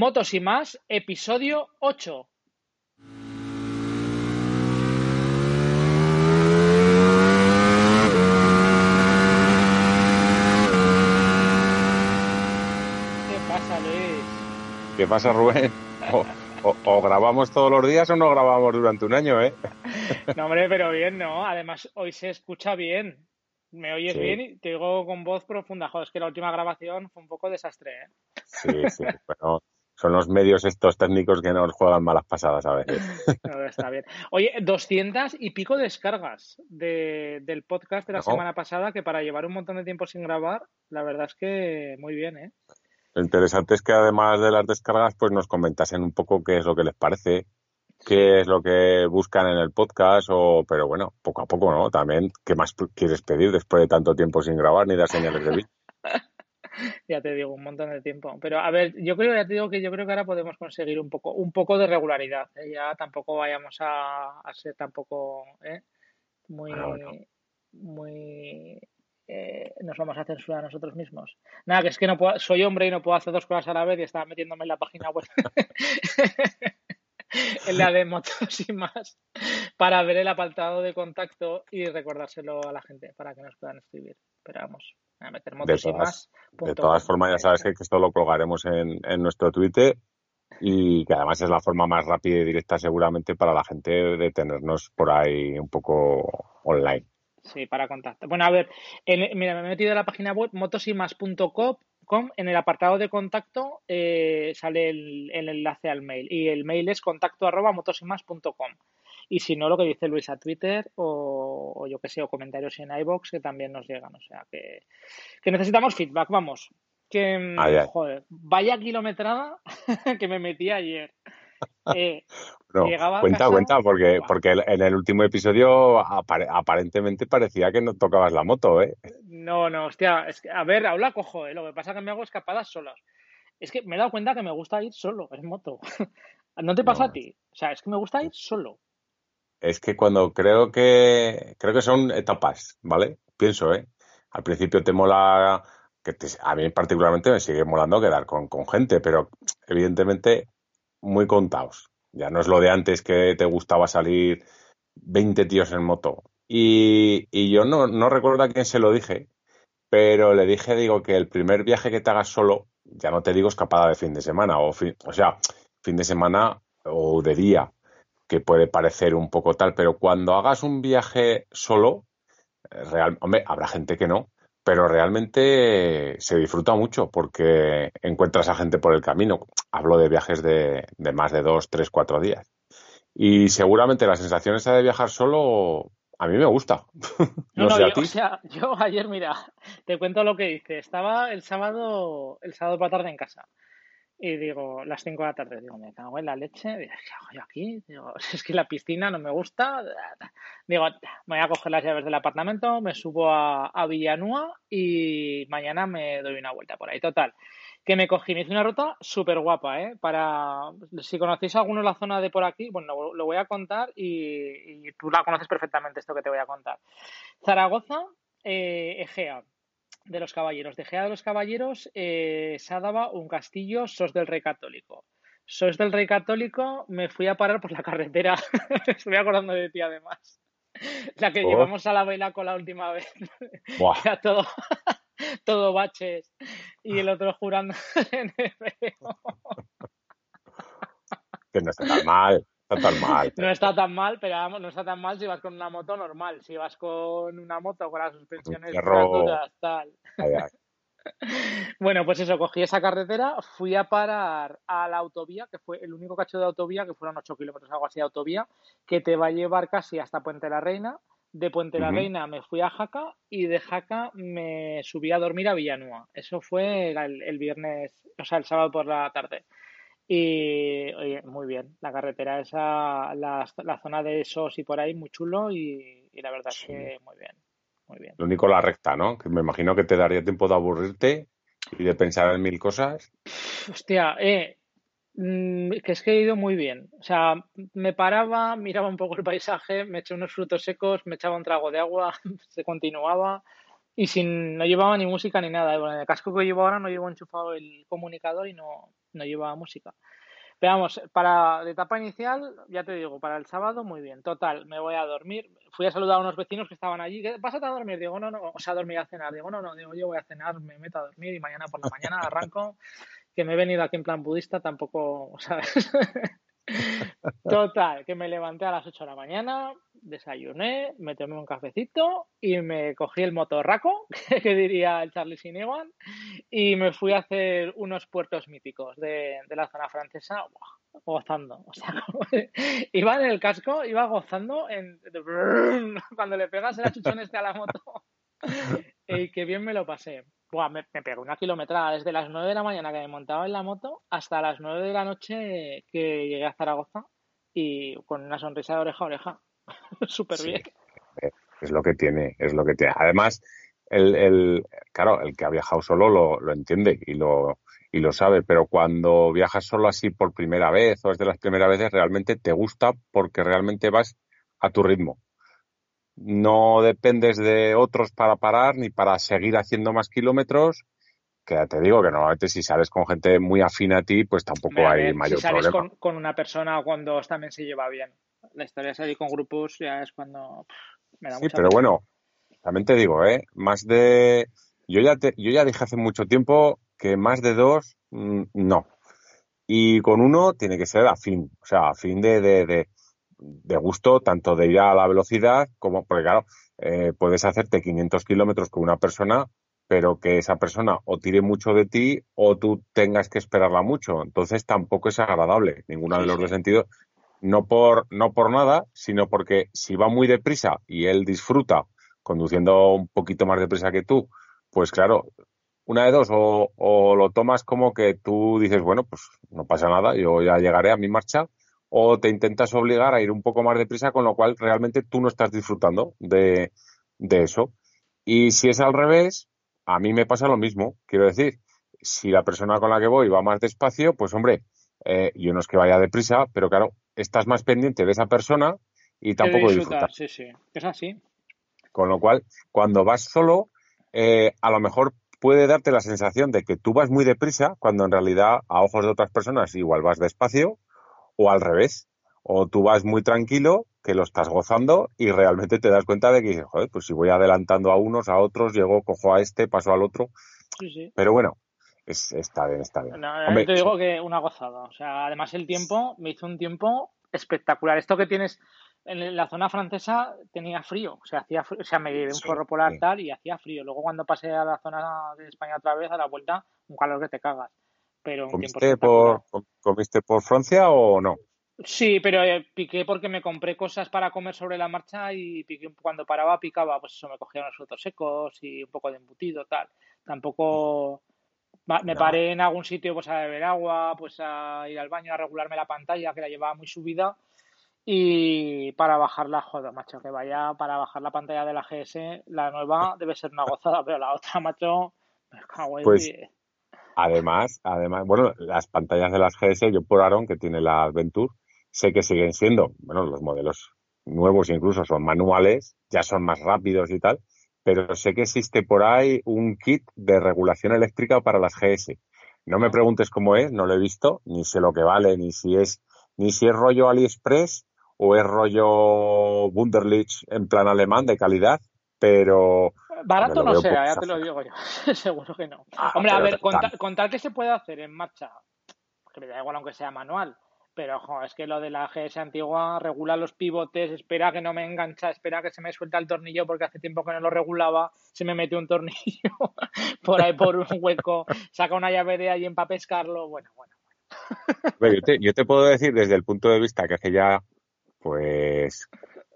Motos y más, episodio 8. ¿Qué pasa, Luis? ¿Qué pasa, Rubén? O, o- o grabamos todos los días o no grabamos durante un año, ¿eh? No, hombre, pero bien, ¿no? Además, hoy se escucha bien. Me oyes Sí. bien y te digo con voz profunda. Joder, es que la última grabación fue un poco desastre, ¿eh? Sí, sí. Bueno, son los medios estos técnicos que nos juegan malas pasadas a veces. Está bien. Oye, 200 y pico descargas de, del podcast de la No. semana pasada, que para llevar un montón de tiempo sin grabar, la verdad es que muy bien, ¿eh? Lo interesante es que además de las descargas, pues nos comentasen un poco qué es lo que les parece, qué es lo que buscan en el podcast, o, pero bueno, poco a poco, ¿no? También, ¿qué más quieres pedir después de tanto tiempo sin grabar ni dar señales de vida? Ya te digo, un montón de tiempo. Pero a ver, yo creo, ya te digo que yo creo que ahora podemos conseguir un poco, un poco de regularidad. ¿eh? Ya tampoco vayamos a, a ser tampoco ¿eh? muy, bueno. muy eh, nos vamos a censurar a nosotros mismos. Nada, que es que no puedo, soy hombre y no puedo hacer dos cosas a la vez y estaba metiéndome en la página web. en la de motos y más para ver el apartado de contacto y recordárselo a la gente para que nos puedan escribir. Pero vamos, a meter motos y todas- más. De todas formas, ya sabes que esto lo colgaremos en, en nuestro Twitter y que además es la forma más rápida y directa seguramente para la gente de tenernos por ahí un poco online. Sí, para contacto. Bueno, a ver, en- mira, me he metido en la página web motosymas.com. En el apartado de contacto eh, sale el, el enlace al mail y el mail es contacto arroba motosymas.com. Y si no, lo que dice Luis a Twitter o, o yo que sé, o comentarios en iBox que también nos llegan. O sea que, que necesitamos feedback, vamos. Que, Ay, ay. joder, vaya kilometrada que me metí ayer. Eh, No, Llegaba cuenta, cuenta, porque, porque en el último episodio apare- aparentemente parecía que no tocabas la moto, ¿eh? No, no, hostia, es que, a ver, la cojo, ¿eh? Lo que pasa es que me hago escapadas solas. Es que me he dado cuenta que me gusta ir solo en moto. ¿No te pasa No. a ti? O sea, es que me gusta ir solo. Es que cuando creo que creo que son etapas, ¿vale? Pienso, ¿eh? Al principio te mola que te- a mí particularmente me sigue molando quedar con, con gente, pero evidentemente muy contados. Ya no es lo de antes que te gustaba salir 20 tíos en moto. Y, y yo no, no recuerdo a quién se lo dije, pero le dije, digo, que el primer viaje que te hagas solo, ya no te digo escapada de fin de semana, o, fin- o sea, fin de semana o de día, que puede parecer un poco tal, pero cuando hagas un viaje solo, eh, real, hombre, habrá gente que no, pero realmente se disfruta mucho porque encuentras a gente por el camino. Hablo de viajes de, de más de dos, tres, cuatro días. Y seguramente la sensación esa de viajar solo a mí me gusta. No, No, no, sé a yo, ti. o sea, yo ayer, mira, te cuento lo que hice. Estaba el sábado, el sábado por la tarde en casa. Y digo, las 5 de la tarde, digo, me cago en la leche. Digo, ¿qué hago yo aquí? Digo, es que la piscina no me gusta. Digo, me voy a coger las llaves del apartamento, me subo a, Villanúa y mañana me doy una vuelta por ahí. Total, que me cogí, me hice una ruta súper guapa, ¿eh? Para, si conocéis alguno la zona de por aquí, bueno, lo, voy a contar y, tú la conoces perfectamente esto que te voy a contar. Zaragoza, eh, Egea de los Caballeros. De Egea de los Caballeros, eh, Sádava, un castillo, Sos del Rey Católico. Sos del Rey Católico, me fui a parar por la carretera. Estoy acordando de ti además. La que Oh. llevamos a la vela con la última vez. Buah, Era todo, todo baches. Y el otro jurando en hebreo. que no está tan mal, está tan mal. No está tan mal, pero vamos, no está tan mal si vas con una moto normal. Si vas con una moto con las suspensiones tal. Ay, ay. Bueno, pues eso, cogí esa carretera, fui a parar a la autovía, que fue el único cacho de autovía, que fueron 8 kilómetros, algo así de autovía, que te va a llevar casi hasta Puente la Reina. De Puente la. Reina me fui a Jaca y de Jaca me subí a dormir a Villanúa. Eso fue el, el viernes, o sea, el sábado por la tarde. Y oye, muy bien, la carretera esa, la, la zona de Sos y por ahí, muy chulo y, y la verdad Sí. es que muy bien, muy bien. Lo único la recta, ¿no? Que me imagino que te daría tiempo de aburrirte y de pensar en mil cosas. Hostia, eh, mm, que es que he ido muy bien. O sea, me paraba, miraba un poco el paisaje, me eché unos frutos secos, me echaba un trago de agua, se continuaba y sin, no llevaba ni música ni nada. Bueno, en el casco que llevo ahora no llevo enchufado el comunicador y no, no llevaba música. Pero vamos, para la etapa inicial, ya te digo, para el sábado, muy bien. Total, me voy a dormir. Fui a saludar a unos vecinos que estaban allí. ¿Vas a dormir? Digo, no, no. O sea, a dormir a cenar. Digo, no, no. Digo, yo voy a cenar, me meto a dormir y mañana por la mañana arranco. Que me he venido aquí en plan budista, tampoco, ¿sabes? Total, que me levanté a las 8 de la mañana, desayuné, me tomé un cafecito y me cogí el motorraco, que diría el Charlie Sinewan, y me fui a hacer unos puertos míticos de, la zona francesa, gozando. O sea, iba en el casco, iba gozando en, cuando le pegas el achuchón este a la moto. y qué bien me lo pasé. Buah, me, me pegó una kilometrada desde las 9 de la mañana que me montaba en la moto hasta las 9 de la noche que llegué a Zaragoza y con una sonrisa de oreja a oreja. Súper bien. Es lo que tiene, es lo que tiene. Además, el, el claro, el que ha viajado solo lo, lo entiende y lo, y lo sabe, pero cuando viajas solo así por primera vez o es de las primeras veces, realmente te gusta porque realmente vas a tu ritmo no dependes de otros para parar ni para seguir haciendo más kilómetros. Que ya te digo que normalmente si sales con gente muy afín a ti, pues tampoco hay mayor si sales problema. Con, con, una persona cuando también se lleva bien. La historia de salir con grupos ya es cuando me da Sí, pero pena. bueno, también te digo, ¿eh? Más de... Yo ya, te, yo ya dije hace mucho tiempo que más de dos, mmm, no. Y con uno tiene que ser afín, o sea, afín de, de, de de gusto tanto de ir a la velocidad como, porque claro, eh, puedes hacerte 500 kilómetros con una persona, pero que esa persona o tire mucho de ti o tú tengas que esperarla mucho. Entonces tampoco es agradable, ninguno de los dos sentidos. No por, no por nada, sino porque si va muy deprisa y él disfruta conduciendo un poquito más deprisa que tú, pues claro, una de dos, o, o lo tomas como que tú dices, bueno, pues no pasa nada, yo ya llegaré a mi marcha, o te intentas obligar a ir un poco más deprisa, con lo cual realmente tú no estás disfrutando de, de eso. Y si es al revés, a mí me pasa lo mismo. Quiero decir, si la persona con la que voy va más despacio, pues hombre, eh, yo no es que vaya deprisa, pero claro, estás más pendiente de esa persona y tampoco disfrutar. Sí, sí, es así. Con lo cual, cuando vas solo, eh, a lo mejor puede darte la sensación de que tú vas muy deprisa, cuando en realidad a ojos de otras personas igual vas despacio, o al revés. O tú vas muy tranquilo, que lo estás gozando y realmente te das cuenta de que, joder, pues si voy adelantando a unos, a otros, llego, cojo a este, paso al otro. Sí, sí. Pero bueno, es, está bien, está bien. No, Hombre, te digo que una gozada. O sea, además el tiempo, me hizo un tiempo espectacular. Esto que tienes en la zona francesa tenía frío, o sea, hacía frío, o sea, me llevé un sí, forro polar sí. tal y hacía frío. Luego cuando pasé a la zona de España otra vez, a la vuelta, un calor que te cagas pero ¿Comiste por, ¿Comiste por Francia o no? Sí, pero eh, piqué porque me compré cosas para comer sobre la marcha y piqué, cuando paraba picaba, pues eso, me cogía unos frutos secos y un poco de embutido, tal. Tampoco me paré en algún sitio pues a beber agua, pues a ir al baño, a regularme la pantalla, que la llevaba muy subida. Y para bajarla, joder, macho, que vaya para bajar la pantalla de la GS, la nueva debe ser una gozada, pero la otra, macho, me cago en pues, Además, además, bueno, las pantallas de las GS, yo por Aaron, que tiene la Adventure, sé que siguen siendo, bueno, los modelos nuevos incluso son manuales, ya son más rápidos y tal, pero sé que existe por ahí un kit de regulación eléctrica para las GS. No me preguntes cómo es, no lo he visto, ni sé lo que vale, ni si es, ni si es rollo AliExpress o es rollo Wunderlich en plan alemán de calidad, pero Barato no sea, ya te lo digo yo. Seguro que no. Ah, Hombre, a ver, contar, contar que se puede hacer en marcha, que me da igual aunque sea manual, pero ojo, es que lo de la GS antigua regula los pivotes, espera que no me engancha, espera que se me suelta el tornillo porque hace tiempo que no lo regulaba, se me metió un tornillo por ahí por un hueco, saca una llave de ahí para pescarlo, bueno, bueno. bueno yo, te, yo te puedo decir desde el punto de vista que hace ya, pues,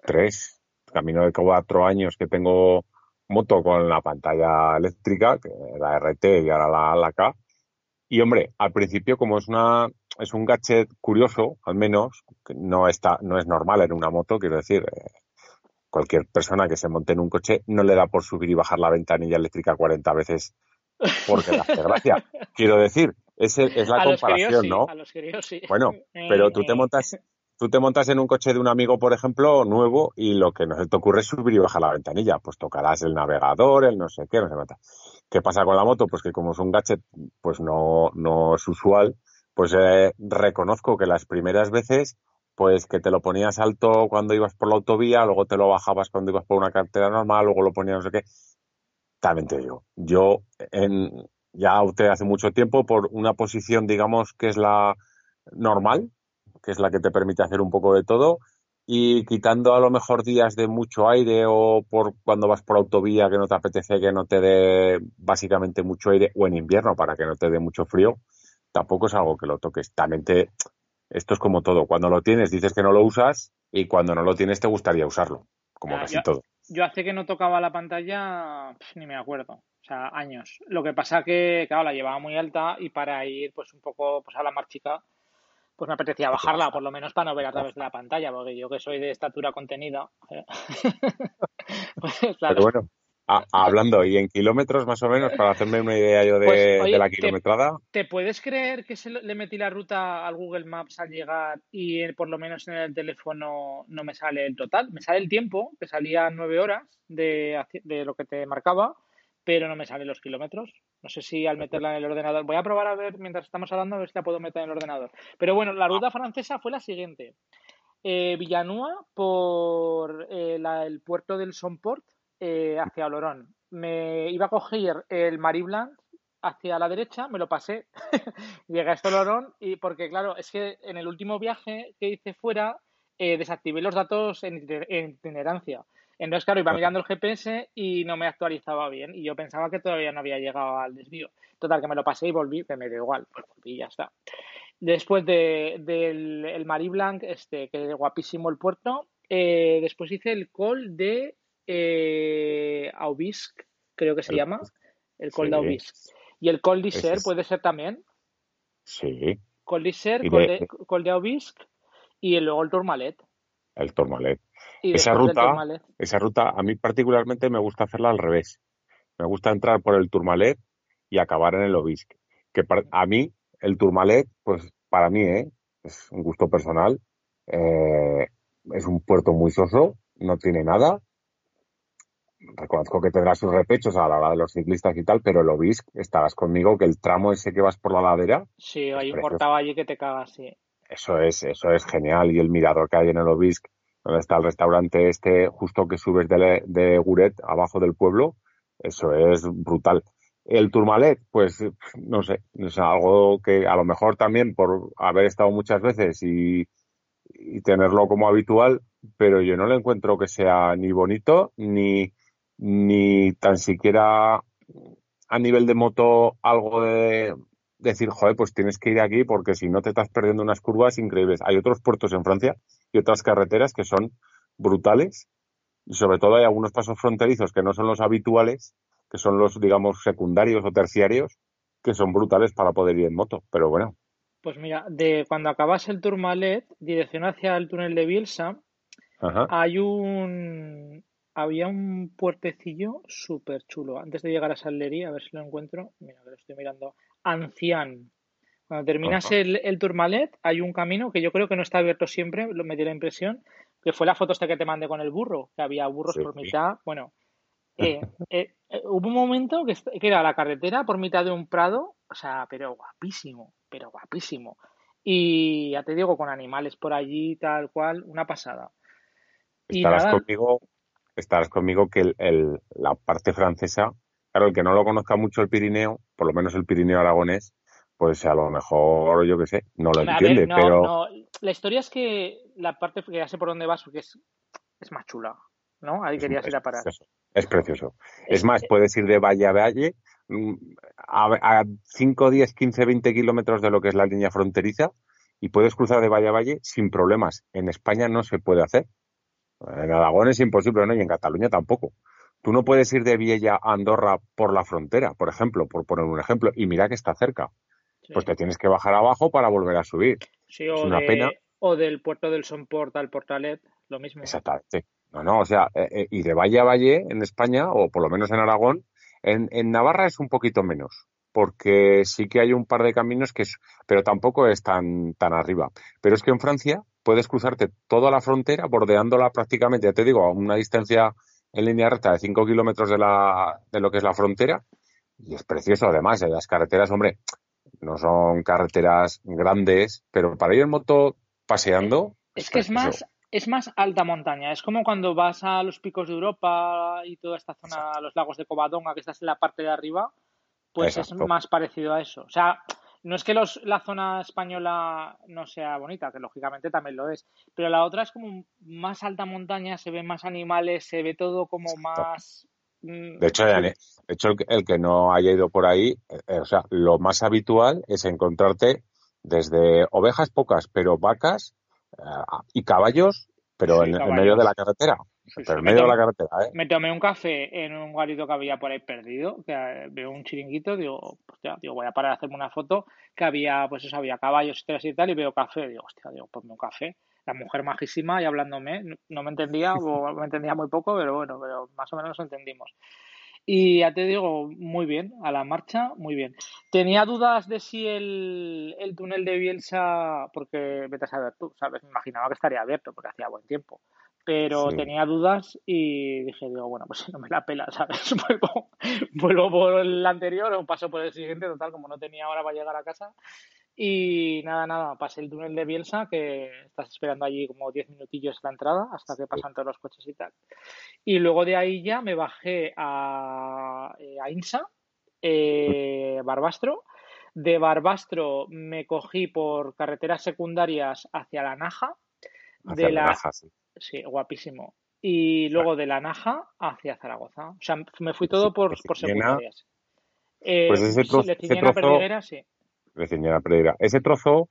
tres, camino de cuatro años que tengo moto con la pantalla eléctrica, la RT y ahora la, la K. Y hombre, al principio como es una es un gadget curioso, al menos, que no está no es normal en una moto, quiero decir, eh, cualquier persona que se monte en un coche no le da por subir y bajar la ventanilla eléctrica 40 veces porque le hace gracia. quiero decir, es, es la a comparación, sí, ¿no? A los queridos, sí. Bueno, pero tú te montas tú te montas en un coche de un amigo, por ejemplo, nuevo, y lo que no se te ocurre es subir y bajar la ventanilla. Pues tocarás el navegador, el no sé qué, no sé qué. ¿Qué pasa con la moto? Pues que como es un gadget, pues no, no es usual, pues eh, reconozco que las primeras veces, pues que te lo ponías alto cuando ibas por la autovía, luego te lo bajabas cuando ibas por una carretera normal, luego lo ponías no sé qué. También te digo, yo en, ya opté hace mucho tiempo por una posición, digamos, que es la normal, que es la que te permite hacer un poco de todo, y quitando a lo mejor días de mucho aire o por cuando vas por autovía que no te apetece que no te dé básicamente mucho aire o en invierno para que no te dé mucho frío, tampoco es algo que lo toques. También te, esto es como todo, cuando lo tienes dices que no lo usas y cuando no lo tienes te gustaría usarlo, como Ah, casi yo- todo. Yo hace que no tocaba la pantalla, ni me acuerdo, o sea, años. Lo que pasa que, claro, la llevaba muy alta y para ir, pues, un poco, pues, a la más chica, pues me apetecía bajarla, por lo menos para no ver a través de la pantalla, porque yo que soy de estatura contenida, ¿eh? pues, claro. Pero bueno, a- hablando, y en kilómetros más o menos, para hacerme una idea yo de, Pues, oye, de la kilometrada, ¿Te puedes creer que se le metí la ruta al Google Maps al llegar y eh, por lo menos en el teléfono no me sale el total? Me sale el tiempo, que salía nueve horas de, de lo que te marcaba, pero no me salen los kilómetros. No sé si al meterla en el ordenador. Voy a probar a ver, mientras estamos hablando, a ver si la puedo meter en el ordenador. Pero bueno, la ruta francesa fue la siguiente. Eh, Villanúa por eh, la- el puerto del Somport eh, hacia Olorón. Me iba a coger el Maribland hacia la derecha, me lo pasé, llegué a Olorón y porque claro, es que en el último viaje que hice fuera eh, desactivé los datos en en itinerancia. Entonces, claro, iba mirando el GPS y no me actualizaba bien y yo pensaba que todavía no había llegado al desvío. Total, que me lo pasé y volví, que me dio igual, pues volví y ya está. Después de, del el Marie Blanc, este, que guapísimo el puerto. eh, después hice el col de eh, Aubisque, creo que se El- llama. El col de sí, Aubisque. Y el col ese d'Isère es- puede ser también. sí, Col Y col de- de, col de Aubisque y luego el Tourmalet. el Tourmalet. Y Esa ruta, esa ruta, a mí particularmente me gusta hacerla al revés. Me gusta entrar por el Tourmalet y acabar en el Obisque. Que par- a mí, el Tourmalet, pues para mí, ¿eh? es un gusto personal. eh, es un puerto muy soso, no tiene nada. Reconozco que tendrá sus repechos a la hora de los ciclistas y tal, pero el Obisque, estarás conmigo que el tramo ese que vas por la ladera, Sí, hay un allí que te cagas, sí. Eso es, eso es genial. Y el mirador que hay en el Obisque, donde está el restaurante este, justo que subes de, de Guret, abajo del pueblo, eso es brutal. El Tourmalet, pues no sé, es algo que a lo mejor también por haber estado muchas veces y, y tenerlo como habitual, pero yo no le encuentro que sea ni bonito ni, ni tan siquiera a nivel de moto algo de decir, joder, pues tienes que ir aquí porque si no te estás perdiendo unas curvas increíbles. Hay otros puertos en Francia y otras carreteras que son brutales y sobre todo hay algunos pasos fronterizos que no son los habituales, que son los, digamos, secundarios o terciarios, que son brutales para poder ir en moto. Pero bueno, Pues mira, de cuando acabas el Tourmalet, dirección hacia el túnel de Bielsa, ajá, hay un había un puertecillo súper chulo. Antes de llegar a Sallerí, a ver si lo encuentro. Mira, que lo estoy mirando. Ancián. Cuando terminas el, el Tourmalet, hay un camino que yo creo que no está abierto siempre, me dio la impresión, que fue la foto esta que te mandé con el burro, que había burros Sí. por mitad. Bueno, eh, eh, eh, hubo un momento que, que era la carretera por mitad de un prado, o sea, pero guapísimo, pero guapísimo. Y ya te digo, con animales por allí, tal cual, una pasada. Y estarás nada, conmigo, estarás conmigo que el, el- la parte francesa, claro, el que no lo conozca mucho el Pirineo, por lo menos el Pirineo aragonés, pues a lo mejor, yo qué sé, no lo a ver, entiende, no, pero no, la historia es que la parte que ya sé por dónde vas, porque es, es más chula, ¿no? Ahí es, querías ir a parar. precioso. Es precioso. Es Es, más, puedes ir de valle a valle mm, a, a 5, 10, 15, 20 kilómetros de lo que es la línea fronteriza y puedes cruzar de valle a valle sin problemas. En España no se puede hacer. En Aragón es imposible, ¿no? Y en Cataluña tampoco. Tú no puedes ir de Viella a Andorra por la frontera, por ejemplo, por poner un ejemplo, y mira que está cerca. Sí, Pues te tienes que bajar abajo para volver a subir. sí, Es o una pena. de, o del puerto del Somport al Portalet, lo mismo. Exactamente. No, no, o sea, eh, eh, y de valle a valle en España, o por lo menos en Aragón, en, en Navarra es un poquito menos, porque sí que hay un par de caminos que es, pero tampoco es tan, tan arriba. Pero es que en Francia puedes cruzarte toda la frontera, bordeándola prácticamente, ya te digo, a una distancia en línea recta de 5 kilómetros de, la, de lo que es la frontera, y es precioso además, las carreteras, hombre, no son carreteras grandes, pero para ir en moto paseando. Es que es más, es más alta montaña. Es como cuando vas a los picos de Europa y toda esta zona, los lagos de Covadonga, que estás en la parte de arriba, pues es más parecido a eso. O sea, no es que los, la zona española no sea bonita, que lógicamente también lo es, pero la otra es como más alta montaña, se ven más animales, se ve todo como más... Mm, de hecho, de hecho el, que no haya ido por ahí, eh, o sea, lo más habitual es encontrarte desde ovejas pocas, pero vacas eh, y caballos, pero en, medio de la carretera. pero en medio de la carretera, ¿eh? Me tomé un café en un guarito que había por ahí perdido, que eh, veo un chiringuito, digo, hostia, digo, voy a parar a hacerme una foto, que había, pues eso, había caballos y tal, y veo café, digo, hostia, digo, ponme un café. La mujer majísima y hablándome, no me entendía, o me entendía muy poco, pero bueno, pero más o menos nos entendimos. Y ya te digo, muy bien, a la marcha, muy bien. Tenía dudas de si el, el túnel de Bielsa, porque vete a saber tú, ¿sabes? Me imaginaba que estaría abierto porque hacía buen tiempo. Pero tenía dudas y dije, digo, bueno, pues si no me la pela, ¿sabes? Vuelvo, vuelvo por el anterior o paso por el siguiente, total, como no tenía hora para llegar a casa. Y nada, nada, pasé el túnel de Bielsa, que estás esperando allí como 10 minutillos la entrada hasta que pasan todos los coches y tal. Y luego de ahí ya me bajé a, eh, a Insa, eh, Barbastro. De Barbastro me cogí por carreteras secundarias hacia la Naja. de la, Naja, sí. Guapísimo. Y luego de la Naja hacia Zaragoza. O sea, me fui todo por, por secundarias. Eh, pues ese trozo, sí. Ese trozo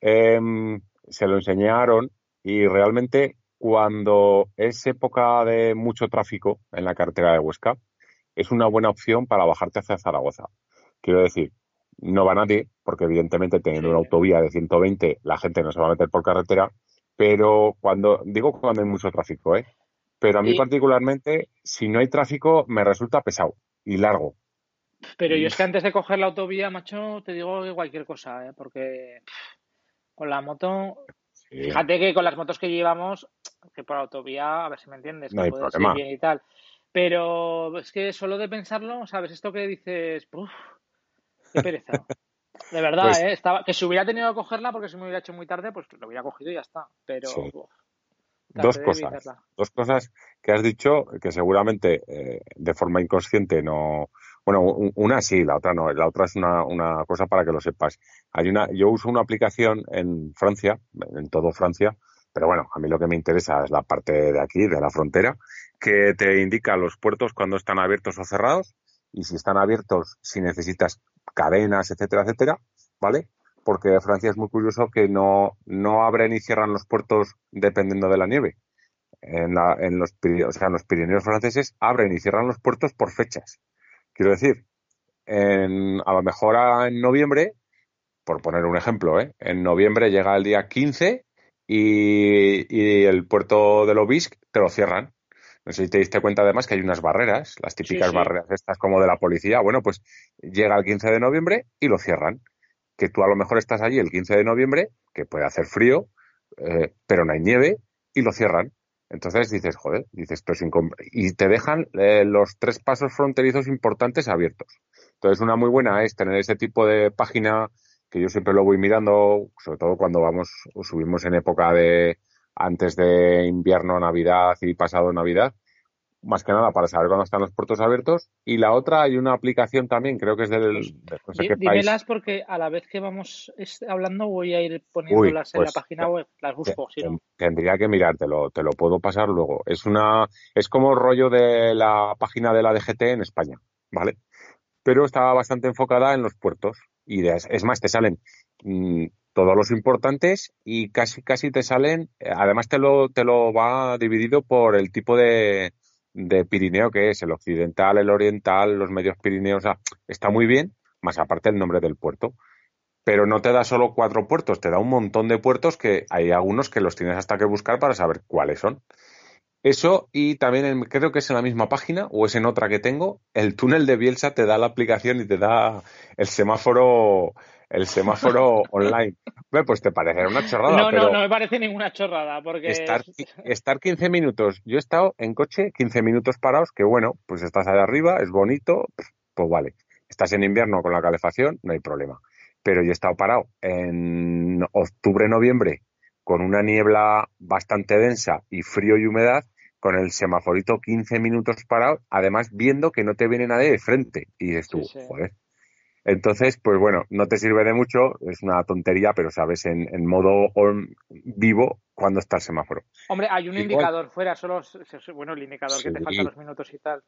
em, se lo enseñaron y realmente cuando es época de mucho tráfico en la carretera de Huesca, es una buena opción para bajarte hacia Zaragoza. Quiero decir, no va nadie, porque evidentemente teniendo una autovía de 120 la gente no se va a meter por carretera, pero cuando, digo cuando hay mucho tráfico, ¿eh? Pero a mí particularmente, si no hay tráfico, me resulta pesado y largo. Pero yo es que antes de coger la autovía, macho, te digo cualquier cosa, ¿eh? porque con la moto, fíjate que con las motos que llevamos, que por autovía, a ver si me entiendes, que puede ser bien y tal. Pero es que solo de pensarlo, ¿sabes? Esto que dices, uff, qué pereza. De verdad, pues ¿eh? Estaba, que si hubiera tenido que cogerla porque se me hubiera hecho muy tarde, pues lo hubiera cogido y ya está. Pero. dos cosas. Dos cosas que has dicho que seguramente eh, de forma inconsciente no, bueno, una sí, la otra no. La otra es una, una cosa para que lo sepas. Hay una, yo uso una aplicación en Francia, en todo Francia, pero bueno, a mí lo que me interesa es la parte de aquí, de la frontera, que te indica los puertos cuando están abiertos o cerrados y si están abiertos, si necesitas cadenas, etcétera, etcétera, ¿vale? Porque Francia es muy curioso que no, no abren y cierran los puertos dependiendo de la nieve. En, la, en, los, o sea, en los Pirineos franceses abren y cierran los puertos por fechas. Quiero decir, en, a lo mejor en noviembre, por poner un ejemplo, ¿eh? en noviembre llega el día 15 y, el puerto de Lobisc te lo cierran. No sé si te diste cuenta además que hay unas barreras, las típicas barreras estas como de la policía. Bueno, pues llega el 15 de noviembre y lo cierran. Que tú a lo mejor estás allí el 15 de noviembre, que puede hacer frío, eh, pero no hay nieve, y lo cierran. Entonces dices, joder, dices, esto es y te dejan eh, los tres pasos fronterizos importantes abiertos. Entonces, una muy buena es tener ese tipo de página que yo siempre lo voy mirando, sobre todo cuando vamos o subimos en época de antes de invierno, Navidad y pasado Navidad, más que nada para saber cuándo están los puertos abiertos. Y la otra, hay una aplicación también, creo que es del. Pues, no dímelas porque a la vez que vamos hablando voy a ir poniéndolas en la pues, página web, las busco. Tendría que mirártelo, te lo puedo pasar luego. Es una, es como rollo de la página de la DGT en España, ¿vale? Pero está bastante enfocada en los puertos. Y es más, te salen mm, todos los importantes y casi casi te salen, además te lo, te lo va dividido por el tipo de, de Pirineo que es, el occidental, el oriental, los medios Pirineos, está muy bien, más aparte el nombre del puerto. Pero no te da solo cuatro puertos, te da un montón de puertos que hay algunos que los tienes hasta que buscar para saber cuáles son. Eso y también creo que es en la misma página o es en otra que tengo, el túnel de Bielsa te da la aplicación y te da el semáforo el semáforo online. Pues te parecerá una chorrada. No, no, no me parece ninguna chorrada. porque estar, estar 15 minutos. Yo he estado en coche 15 minutos parados, que bueno, pues estás allá arriba, es bonito, pues vale. Estás en invierno con la calefacción, no hay problema. pero yo he estado parado en octubre, noviembre, con una niebla bastante densa y frío y humedad, con el semaforito 15 minutos parado, además viendo que no te viene nadie de frente. Y dices tú, joder. Entonces, pues bueno, no te sirve de mucho, es una tontería, pero sabes en, modo vivo cuándo está el semáforo. Hombre, hay un indicador fuera, solo, bueno, el indicador que te falta los minutos y tal.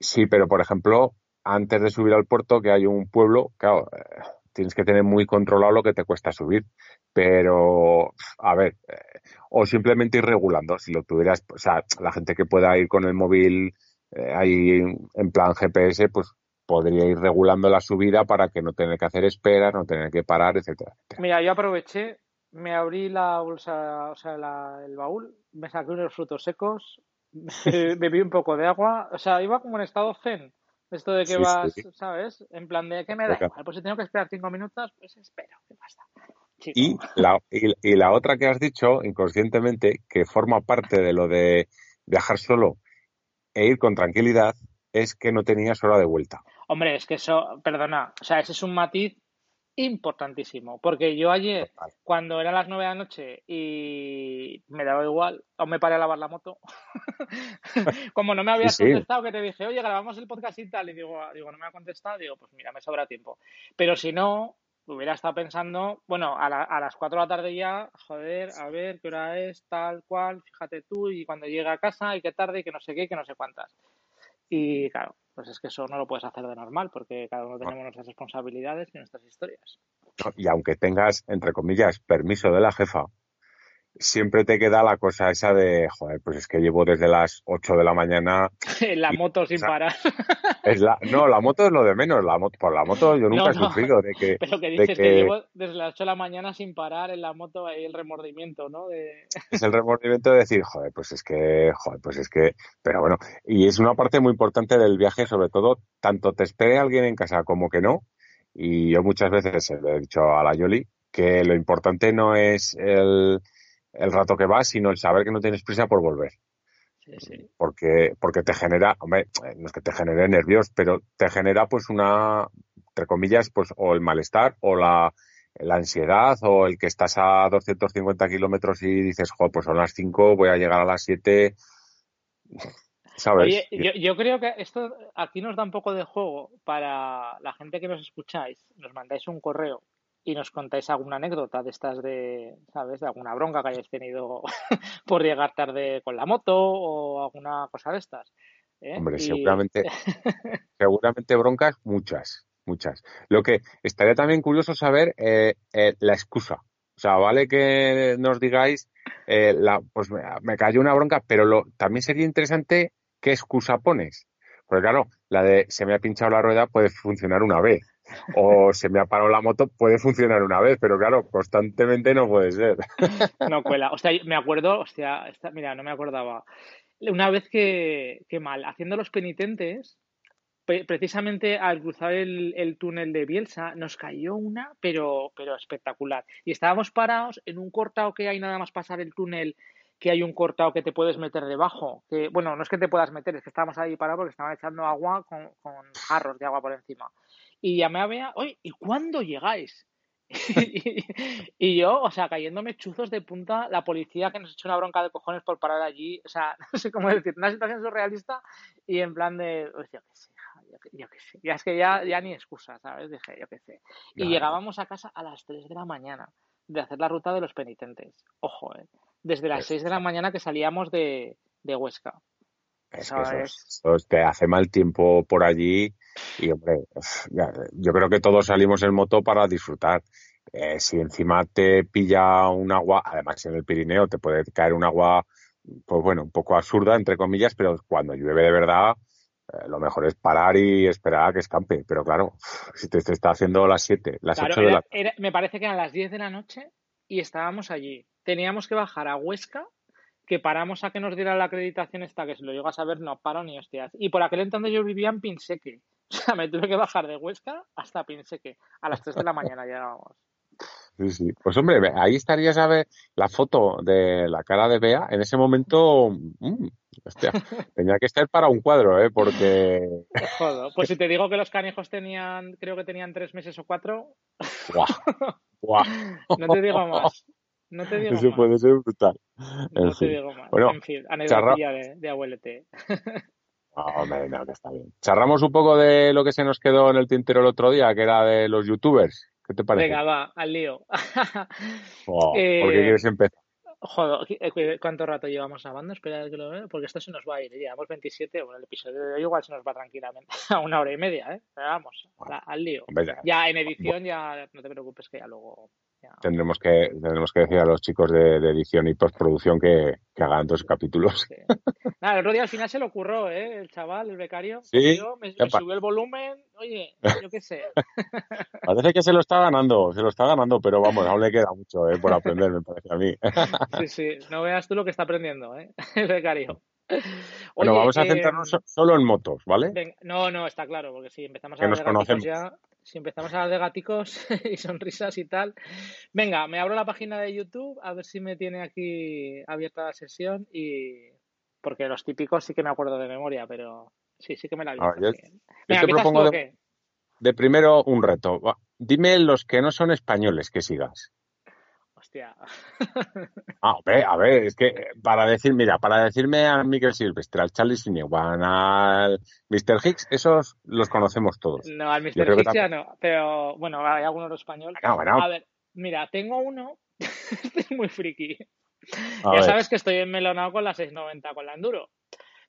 Sí, pero por ejemplo, antes de subir al puerto, que hay un pueblo, claro, eh, tienes que tener muy controlado lo que te cuesta subir. Pero, a ver, eh, o simplemente ir regulando. Si lo tuvieras, o sea, la gente que pueda ir con el móvil eh, ahí en plan GPS, pues podría ir regulando la subida para que no tener que hacer esperas, no tener que parar, etcétera. Mira, yo aproveché, me abrí la bolsa, o sea, el baúl, me saqué unos frutos secos, bebí un poco de agua, o sea, iba como en estado zen. Esto de que vas, ¿sabes? En plan de que me da igual, pues si tengo que esperar cinco minutos, pues espero, ¿qué pasa? Y la, y, la otra que has dicho inconscientemente, que forma parte de lo de viajar solo e ir con tranquilidad, es que no tenías hora de vuelta. Hombre, es que eso, perdona, o sea, ese es un matiz importantísimo. Porque yo ayer, cuando eran las nueve de la noche y me daba igual, o me paré a lavar la moto, como no me habías contestado, que te dije, oye, grabamos el podcast y tal, y digo, digo, no me ha contestado, digo, pues mira, me sobra tiempo. Pero si no, hubiera estado pensando, bueno, a, a las cuatro de la tarde ya, joder, a ver qué hora es, tal cual, fíjate tú, y cuando llega a casa, y qué tarde, y que no sé qué, que no sé cuántas. Y claro, pues es que eso no lo puedes hacer de normal porque cada uno tenemos nuestras responsabilidades y nuestras historias. Y aunque tengas, entre comillas, permiso de la jefa, siempre te queda la cosa esa de, joder, pues es que llevo desde las 8 de la mañana. En la moto sin parar. Es la, no, la moto es lo de menos. La moto, por la moto yo nunca he sufrido de que. Pero que dices que... llevo desde las 8 de la mañana sin parar en la moto ahí el remordimiento, ¿no? Es el remordimiento de decir, joder, pues es que, joder, pues es que. Pero bueno, y es una parte muy importante del viaje, sobre todo, tanto te espere alguien en casa como que no. Y yo muchas veces le he dicho a la Yoli que lo importante no es el el rato que vas, sino el saber que no tienes prisa por volver. Sí, sí. Porque, porque te genera, hombre, no es que te genere nervios, pero te genera pues una, entre comillas, pues o el malestar o la, la ansiedad o el que estás a 250 kilómetros y dices, joder, pues son las 5, voy a llegar a las 7. ¿Sabes? Oye, yo, yo, creo que esto aquí nos da un poco de juego para la gente que nos escucháis. Nos mandáis un correo y nos contáis alguna anécdota de estas de, ¿sabes? De alguna bronca que hayáis tenido por llegar tarde con la moto o alguna cosa de estas. ¿eh? Hombre, seguramente, seguramente broncas, muchas, muchas. Lo que estaría también curioso saber eh, eh, la excusa. O sea, vale que nos digáis, la, pues me, cayó una bronca, pero lo, también sería interesante qué excusa pones. Porque claro, la de se me ha pinchado la rueda puede funcionar una vez o se me ha parado la moto, puede funcionar una vez, pero claro, constantemente no puede ser. No cuela. O sea, me acuerdo, hostia, mira, no me acordaba. Una vez que, que mal, haciendo los penitentes, precisamente al cruzar el, túnel de Bielsa, nos cayó una, pero, pero espectacular. Y estábamos parados en un cortado que hay nada más pasar el túnel que hay un cortado que te puedes meter debajo. Que, bueno, no es que te puedas meter, es que estábamos ahí parados porque estaban echando agua con jarros de agua por encima y llamé a Bea, oye, ¿y cuándo llegáis? y, yo, o sea, cayéndome chuzos de punta, la policía que nos echó una bronca de cojones por parar allí, o sea, no sé cómo decir, una situación surrealista y en plan de, pues yo qué sé, yo qué sé, ya es que ya, ya ni excusa, ¿sabes? Dije, yo qué sé. Y llegábamos a casa a las 3 de la mañana de hacer la ruta de los penitentes. Ojo, ¿eh? Desde las 6 de la mañana que salíamos de, de Huesca. Eso, te hace mal tiempo por allí y, hombre, yo creo que todos salimos en moto para disfrutar. Eh, si encima te pilla un agua, además en el Pirineo te puede caer un agua, pues bueno, un poco absurda, entre comillas, pero cuando llueve de verdad, eh, lo mejor es parar y esperar a que escampe. Pero claro, si te, está haciendo las 7, las 8 de la Me parece que eran las 10 de la noche y estábamos allí. Teníamos que bajar a Huesca que paramos a que nos diera la acreditación esta, que si lo llegas a ver no paro ni hostias. Y por aquel entonces yo vivía en Pinseque. O sea, me tuve que bajar de Huesca hasta Pinseque. A las 3 de la mañana llegábamos. Sí, sí. Pues hombre, ahí estarías a ver la foto de la cara de Bea. En ese momento, mm, hostia, tenía que estar para un cuadro, ¿eh? Porque... Joder, pues si te digo que los canijos tenían, creo que tenían tres meses o cuatro. ¡Guau! ¡Guau! no te digo más. No te digo Eso más. puede ser brutal. En No te fin. digo más. Bueno, en fin, anecdotilla de, de abuelete. Hombre, no, que está bien. Charramos un poco de lo que se nos quedó en el tintero el otro día, que era de los youtubers. ¿Qué te parece? Venga, va, al lío. Oh, ¿Por Eh, qué quieres empezar? Joder, ¿qué- eh, ¿cuánto rato llevamos grabando? Espera que lo vea, porque esto se nos va a ir. ¿eh? Llevamos 27, bueno, el episodio de hoy igual se nos va tranquilamente a una hora y media, ¿eh? Pero vamos, al lío. Hombre, ya Ya en edición, ya no te preocupes que ya luego... tendremos que, tendremos que decir a los chicos de, de edición y postproducción que, que hagan dos capítulos. sí. Nada, el otro día al final se le ocurrió, ¿eh? El chaval, el becario, Sí, me, ¿qué me subió el volumen, oye, yo qué sé. Parece que se lo está ganando, se lo está ganando, pero vamos, aún le queda mucho eh, por aprender, me parece a mí. Sí, sí, no veas tú lo que está aprendiendo, ¿eh? El becario. Bueno, Oye, vamos a eh, centrarnos so- solo en motos, ¿vale? Venga, no, no, está claro, porque si empezamos a Que hablar nos conocemos. ya, si empezamos a hablar de gaticos y sonrisas y tal. Venga, me abro la página de YouTube a ver si me tiene aquí abierta la sesión y porque los típicos sí que me acuerdo de memoria, pero sí, sí que me la he A ver, visto. yo- sí. Yo Venga, te ¿empiezas tú propongo de, primero un reto. Dime los que no son españoles que sigas. Hostia. Ah, hombre, a ver, es que eh, para decir, mira, para decirme a Miguel Silvestre, al Charlie Sinewan, al Mr. Hicks, esos los conocemos todos. No, al Mr. Hicks ya no, pero bueno, hay alguno español. Bueno, bueno, A ver, mira, tengo uno, este es muy friki. a Ya ver. sabes que estoy enmelonado con la 690, con la Enduro.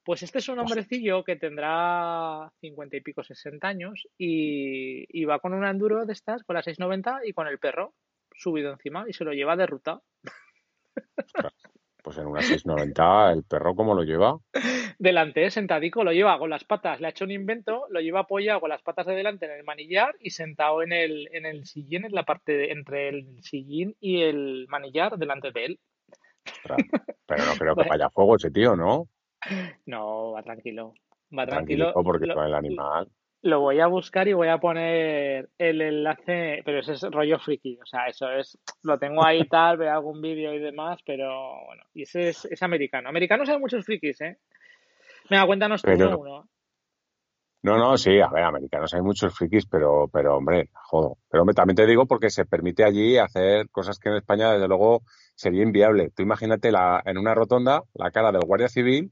Pues este es un hombrecillo que tendrá 50 y pico, 60 años y, y va con una Enduro de estas, con la 690 y con el perro subido encima y se lo lleva de ruta. Pues en una 690, el perro, ¿cómo lo lleva? Delante, sentadico, lo lleva con las patas, le ha hecho un invento, lo lleva apoyado con las patas de delante en el manillar y sentado en el, en el sillín, en la parte de- entre el sillín y el manillar delante de él. Ostras, pero no creo que Bueno. vaya a fuego ese tío, ¿no? No, va tranquilo. Va tranquilo. Tranquilico, porque Lo- el animal. Lo voy a buscar y voy a poner el enlace, pero ese es rollo friki, o sea, eso es, lo tengo ahí tal, veo algún vídeo y demás, pero bueno, y ese es, es americano. Americanos hay muchos frikis, ¿eh? Venga, cuéntanos tú Pero- uno. No, no, sí, a ver, americanos hay muchos frikis, pero, pero hombre, jodo. Pero hombre, también te digo porque se permite allí hacer cosas que en España, desde luego, sería inviable. Tú imagínate la, en una rotonda la cara del guardia civil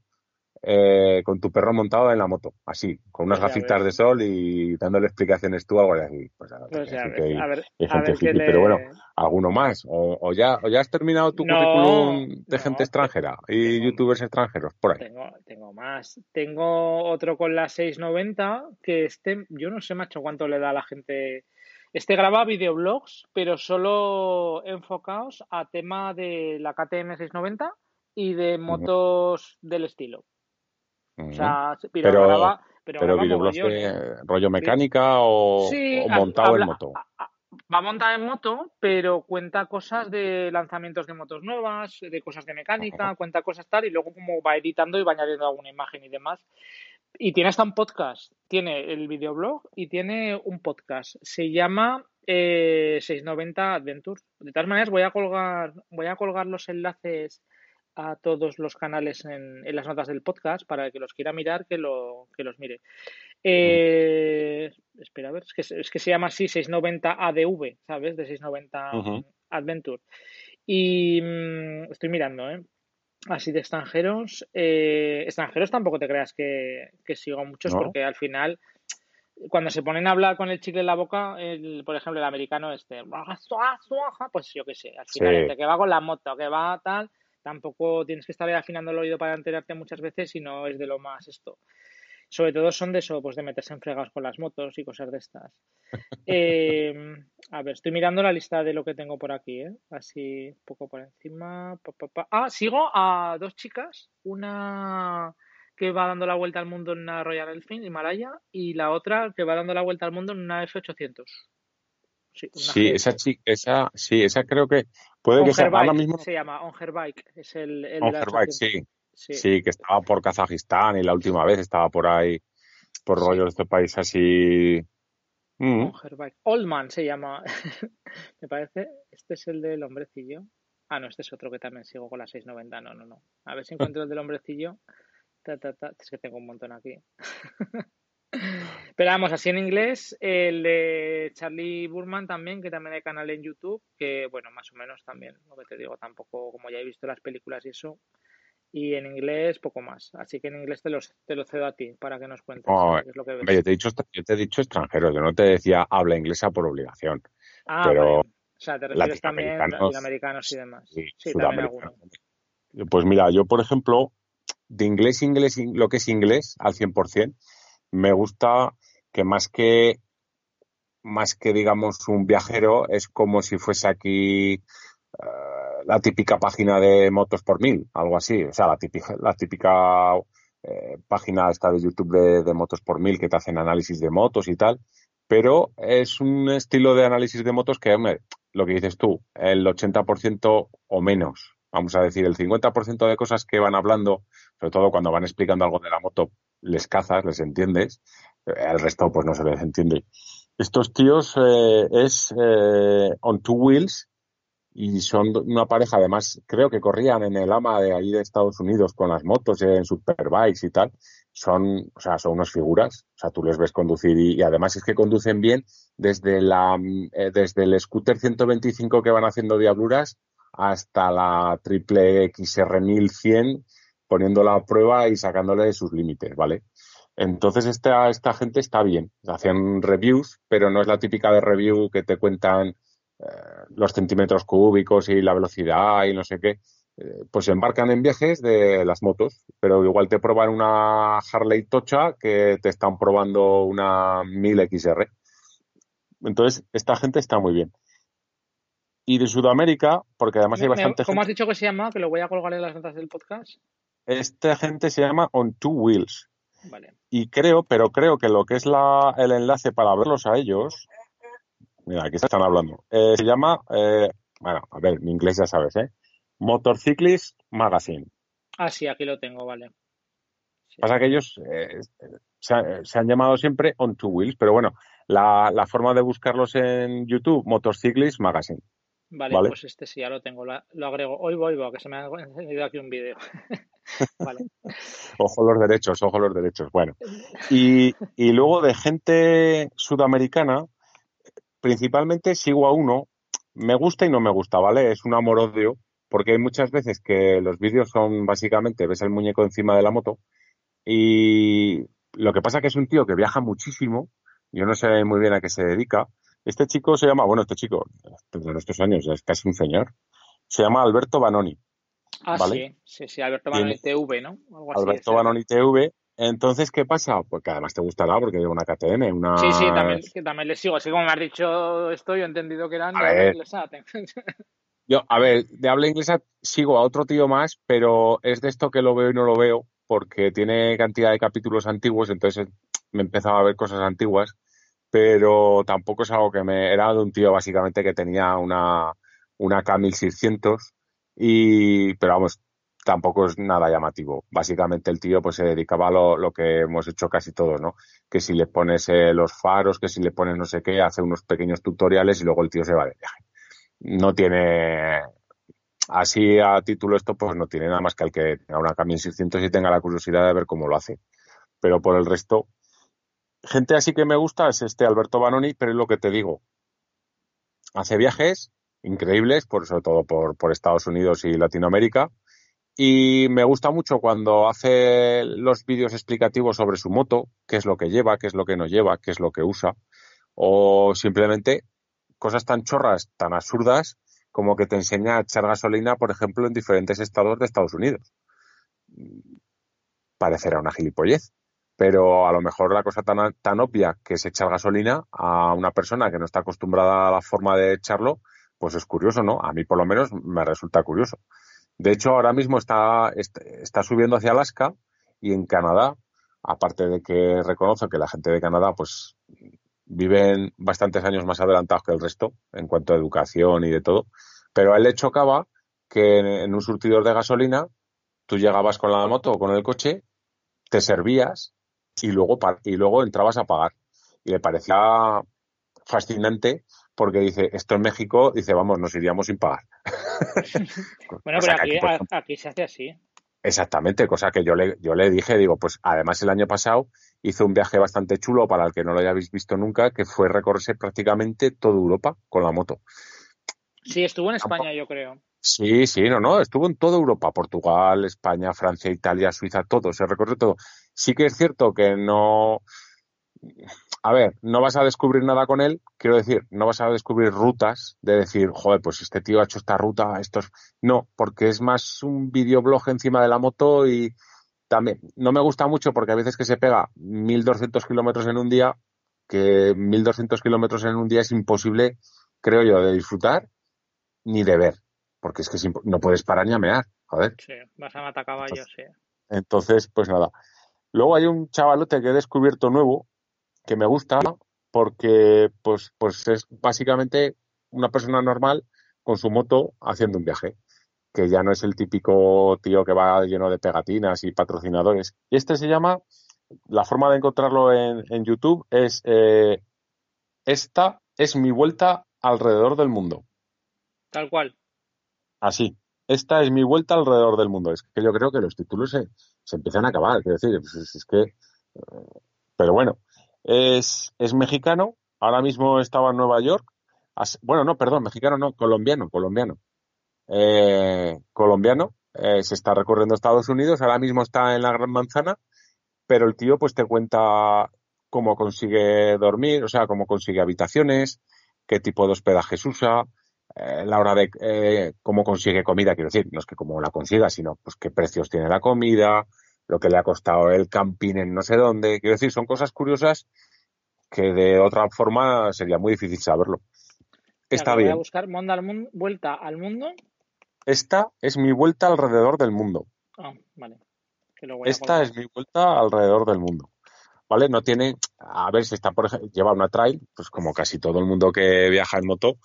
eh, con tu perro montado en la moto, así, con unas Pues gafitas de sol y dándole explicaciones tú al guardia civil. Pues, Pues hay, a ver, hay a ver le... pero bueno, alguno más. O, o ya, o ya has terminado tu No, currículum de no, gente te- extranjera y tengo- youtubers extranjeros, por ahí. Tengo, tengo más. Tengo otro con la 690, que este, yo no sé, macho, cuánto le da a la gente. Este graba videoblogs, pero solo enfocados a tema de la KTM 690 y de motos del estilo. O sea, pero, Pero- graba, pero, Pero graba videoblogs mogollón, ¿eh? de rollo mecánica o, Sí, o ha- montado habla- en moto. va montada en moto, pero cuenta cosas de lanzamientos de motos nuevas, de cosas de mecánica, cuenta cosas tal, y luego como va editando y va añadiendo alguna imagen y demás. Y tiene hasta un podcast, tiene el videoblog y tiene un podcast. Se llama eh, 690 Adventures. De todas maneras, voy a colgar, voy a colgar los enlaces a todos los canales en, en las notas del podcast para el que los quiera mirar que, lo, que los mire. Eh, espera, a ver, es que, es que se llama así 690 ADV, ¿sabes? De 690 Ujú. Adventure. Y mm, estoy mirando, ¿eh? Así de extranjeros. eh, extranjeros tampoco te creas que, que sigo muchos ¿No? porque al final, cuando se ponen a hablar con el chicle en la boca, el, por ejemplo, el americano este, pues yo qué sé, al final, Sí. que va con la moto, que va tal, tampoco tienes que estar afinando el oído para enterarte muchas veces y no es de lo más esto. Sobre todo son de eso, pues de meterse en fregados con las motos y cosas de estas. Eh, a ver, estoy mirando la lista de lo que tengo por aquí, ¿eh? Así, un poco por encima. Pa, pa, pa. Ah, sigo a dos chicas. Una que va dando la vuelta al mundo en una Royal Enfield, Himalaya, y la otra que va dando la vuelta al mundo en una F800. Sí, esa chica, esa, sí, esa creo que puede On que sea ahora mismo se llama On Her Bike, es el, el On de la Her Bike, 800. sí, Sí. sí, que estaba por Kazajistán y la última vez estaba por ahí, por Sí. rollo de este país así Mm. Oldman se llama. Me parece. Este es el del hombrecillo. Ah, no, este es otro que también sigo con la 690. No, no, no. A ver si encuentro el del hombrecillo. Es que tengo un montón aquí. Pero vamos, así en inglés, el de Charlie Burman también, que también hay canal en YouTube, que bueno, más o menos también, lo que te digo, tampoco, como ya he visto las películas y eso, y en inglés poco más. Así que en inglés te, los, te lo cedo a ti para que nos cuentes qué es lo que ves. Yo te, he dicho, yo te he dicho extranjero, yo no te decía habla inglesa por obligación. Ah, pero O sea, te refieres también a latinoamericanos y demás. Sí, Sí, también. Pues mira, yo por ejemplo, de inglés, inglés, in- lo que es inglés al 100%, me gusta que más que más que digamos un viajero es como si fuese aquí eh, la típica página de motos por mil, algo así, o sea, la típica, la típica eh, página esta de YouTube de, de motos por mil que te hacen análisis de motos y tal, pero es un estilo de análisis de motos que, hombre, lo que dices tú, el 80% o menos, vamos a decir, el 50% de cosas que van hablando, sobre todo cuando van explicando algo de la moto, les cazas, les entiendes, eh, el resto pues no se les entiende. Estos tíos eh, es eh, on two wheels y son una pareja, además creo que corrían en el AMA de ahí de Estados Unidos con las motos en superbikes y tal. Son, o sea, son unas figuras. O sea, tú les ves conducir y, además es que conducen bien desde la eh, desde el scooter 125 que van haciendo diabluras hasta la triple XR 1100 poniéndola a prueba y sacándole sus límites, ¿vale? Entonces esta, esta gente está bien. Hacen reviews, pero no es la típica de review que te cuentan eh, los centímetros cúbicos y la velocidad y no sé qué. Eh, pues se embarcan en viajes de las motos, pero igual te prueban una Harley Tocha que te están probando una 1000XR. Entonces, esta gente está muy bien. Y de Sudamérica, porque además hay bastante ¿Cómo gente, has dicho que se llama? Que lo voy a colgar en las notas del podcast. esta gente se llama On Two Wheels. Vale. Y creo, pero creo que lo que es la, el enlace para verlos a ellos, mira, aquí se están hablando, eh, se llama, eh, bueno, a ver, mi inglés ya sabes, ¿eh? Motorcyclist Magazine. Ah, sí, aquí lo tengo, vale. Sí. Pasa que ellos eh, se, ha- se han llamado siempre On Two Wheels, pero bueno, la, la forma de buscarlos en YouTube, Motorcyclist Magazine. Vale, Vale. pues este sí, ya lo tengo, lo agrego. Hoy voy, voy, que se me ha encendido aquí un vídeo. Vale. Ojo los derechos, ojo los derechos. Bueno, y, y luego de gente sudamericana, principalmente sigo a uno, me gusta y no me gusta, ¿vale? Es un amor-odio, porque hay muchas veces que los vídeos son básicamente, ves el muñeco encima de la moto, y lo que pasa que es un tío que viaja muchísimo, yo no sé muy bien a qué se dedica. Este chico se llama, bueno, este chico, de nuestros años, es casi un señor, se llama Alberto Banoni. Ah, Vale. sí, sí, sí, Alberto Tiene- Manuel TV, ¿no? Algo así Alberto. Banoni TV. Entonces, ¿qué pasa? Pues que además te gustará porque lleva una KTM, una... Sí, sí, también, que también le sigo. Así como me has dicho esto, yo he entendido que eran A de habla ver. inglesa. Yo, a ver, de habla inglesa sigo a otro tío más, pero es de esto que lo veo y no lo veo porque tiene cantidad de capítulos antiguos, entonces me empezaba a ver cosas antiguas, pero tampoco es algo que me... Era de un tío básicamente que tenía una, una K1600 y... Pero vamos, tampoco es nada llamativo. Básicamente el tío pues se dedicaba a lo, lo que hemos hecho casi todos, ¿no? Que si le pones eh, los faros, que si le pones no sé qué, hace unos pequeños tutoriales y luego el tío se va de viaje. No tiene, así a título esto, pues no tiene nada más que el que tenga una K1600 y tenga la curiosidad de ver cómo lo hace. Pero por el resto, gente así que me gusta es este Alberto Banoni, pero es lo que te digo. Hace viajes increíbles, por, sobre todo por, por Estados Unidos y Latinoamérica. Y me gusta mucho cuando hace los vídeos explicativos sobre su moto, qué es lo que lleva, qué es lo que no lleva, qué es lo que usa. O simplemente cosas tan chorras, tan absurdas, como que te enseña a echar gasolina, por ejemplo, en diferentes estados de Estados Unidos. Parecerá una gilipollez, pero a lo mejor la cosa tan, tan obvia que es echar gasolina a una persona que no está acostumbrada a la forma de echarlo, pues es curioso, ¿no? A mí por lo menos me resulta curioso. De hecho, ahora mismo está, está, subiendo hacia Alaska y en Canadá, aparte de que reconozco que la gente de Canadá, pues viven bastantes años más adelantados que el resto en cuanto a educación y de todo, pero a él le chocaba que en un surtidor de gasolina tú llegabas con la moto o con el coche, te servías y luego, y luego entrabas a pagar. Y le parecía fascinante porque dice, esto en México, dice, vamos, nos iríamos sin pagar. bueno, pero aquí, aquí, se hace así. Exactamente, cosa que yo le, yo le dije, digo, pues además el año pasado hizo un viaje bastante chulo para el que no lo hayáis visto nunca, que fue recorrerse prácticamente toda Europa con la moto. Sí, estuvo en España, yo creo. Sí, sí, no, no, estuvo en toda Europa, Portugal, España, Francia, Italia, Suiza, todo, se recorrió todo. Sí que es cierto que no, a ver, no vas a descubrir nada con él, quiero decir, no vas a descubrir rutas de decir, joder, pues este tío ha hecho esta ruta, estos, no, porque es más un videoblog encima de la moto y también no me gusta mucho porque a veces que se pega 1200 kilómetros en un día, que 1200 kilómetros en un día es imposible, creo yo, de disfrutar ni de ver, porque es que no puedes parar ni a mear, joder. Sí, vas a matar caballos, sí. Entonces, pues nada. Luego hay un chavalote que he descubierto nuevo, que me gusta, porque pues, pues es básicamente una persona normal con su moto haciendo un viaje, que ya no es el típico tío que va lleno de pegatinas y patrocinadores. Y este se llama, la forma de encontrarlo en, en YouTube es, eh, esta es mi vuelta alrededor del mundo. Tal cual. Así. Esta es mi vuelta alrededor del mundo. Es que yo creo que los títulos se, se empiezan a acabar. Quiero decir, pues es, que. Eh, pero bueno, es, es mexicano. Ahora mismo estaba en Nueva York. Bueno, no, perdón, mexicano no, colombiano, colombiano. Eh, colombiano. Eh, se está recorriendo Estados Unidos. Ahora mismo está en la Gran Manzana. Pero el tío, pues te cuenta cómo consigue dormir, o sea, cómo consigue habitaciones, qué tipo de hospedajes usa, eh, la hora de eh, cómo consigue comida, quiero decir, no es que cómo la consiga, sino pues qué precios tiene la comida, lo que le ha costado el camping en no sé dónde. Quiero decir, son cosas curiosas que de otra forma sería muy difícil saberlo. Está bien. Voy a buscar vuelta al mundo. Esta es mi vuelta alrededor del mundo. Ah, vale. Esta es mi vuelta alrededor del mundo. ¿Vale? No tiene, a ver si está, por ejemplo, lleva una trail, pues como casi todo el mundo que viaja en moto,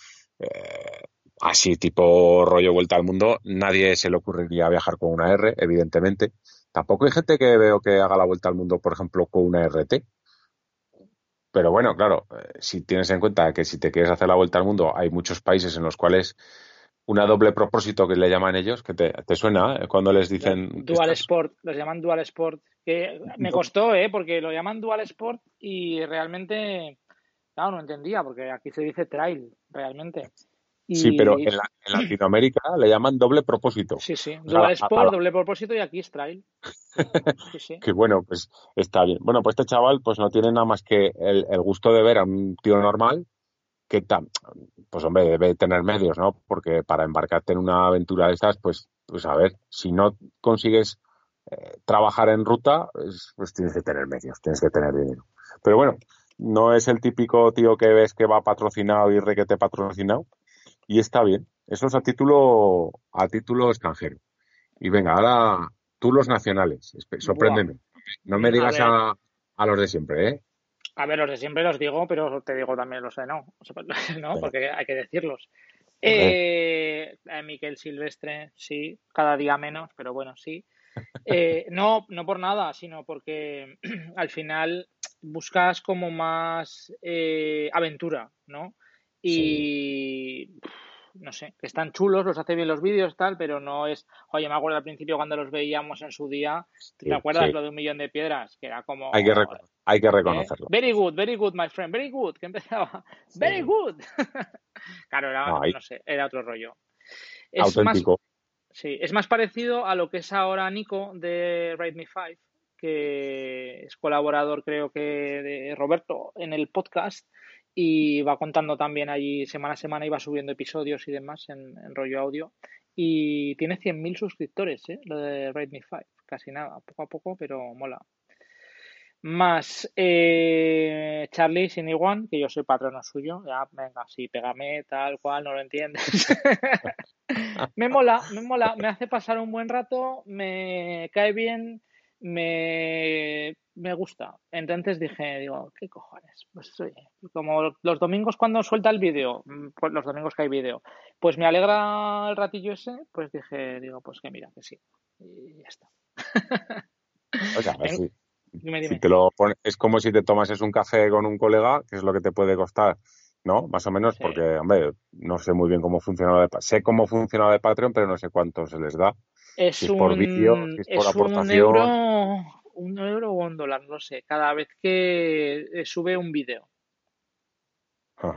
eh, así tipo rollo vuelta al mundo, nadie se le ocurriría viajar con una R, evidentemente. Tampoco hay gente que veo que haga la vuelta al mundo, por ejemplo, con una RT. Pero bueno, claro, eh, si tienes en cuenta que si te quieres hacer la vuelta al mundo, hay muchos países en los cuales una doble propósito que le llaman ellos, que te, suena ¿eh? cuando les dicen... Dual Sport, los llaman Dual Sport, que me costó, ¿eh? porque lo llaman Dual Sport y realmente Claro, no entendía, porque aquí se dice trail, realmente. Sí, pero en, Latinoamérica le llaman doble propósito. Sí, sí, doble sport, doble propósito y aquí es trail. Sí, sí. que bueno, pues está bien. Bueno, pues este chaval pues no tiene nada más que el, gusto de ver a un tío normal que, pues hombre, debe tener medios, ¿no? Porque para embarcarte en una aventura de estas, pues, pues a ver, si no consigues eh, trabajar en ruta, pues, pues tienes que tener medios, tienes que tener dinero. Pero bueno, no es el típico tío que ves que va patrocinado y requete patrocinado. Y está bien. Eso es a título, a título extranjero. Y venga, ahora tú los nacionales. Sorpréndeme. No me digas a, a, los de siempre, ¿eh? A ver, los de siempre los digo, pero te digo también los de no. no, porque hay que decirlos. Eh, Miquel Silvestre, sí, cada día menos, pero bueno, sí. Eh, no, no por nada, sino porque al final buscas como más eh, aventura, ¿no? Y no sé, que están chulos, los hace bien los vídeos, tal, pero no es. Oye, me acuerdo al principio cuando los veíamos en su día, ¿te acuerdas lo de un millón de piedras? Que era como. Hay que, hay que ¿eh? reconocerlo. Very good, very good, my friend, very good, que empezaba. Very good. claro, era, no, sé, era otro rollo. Es Auténtico. sí, es más parecido a lo que es ahora Nico de Ride Me 5 que es colaborador creo que de Roberto en el podcast y va contando también allí semana a semana y va subiendo episodios y demás en, rollo audio y tiene 100.000 suscriptores, ¿eh? lo de Rate Me 5, casi nada, poco a poco, pero mola. Más eh, Charlie Siniguan, que yo soy patrono suyo, ya, venga, sí, pégame, tal cual, no lo entiendes. me mola, me mola, me hace pasar un buen rato, me cae bien, me, me gusta. Entonces dije, digo, ¿qué cojones? Pues oye, como los domingos cuando suelta el vídeo, mm, pues los domingos que hay vídeo, pues me alegra el ratillo ese, pues dije, digo, pues que mira, que sí. Y ya está. te lo es como si te tomases un café con un colega, que es lo que te puede costar ¿no? Más o menos, Sí. porque, hombre, no sé muy bien cómo funciona lo de Pa- Sé cómo funciona lo de Patreon, pero no sé cuánto se les da. Es Si es por vídeo, un, si es por es un aportación. euro, un euro o un dólar, no sé, cada vez que eh, sube un vídeo.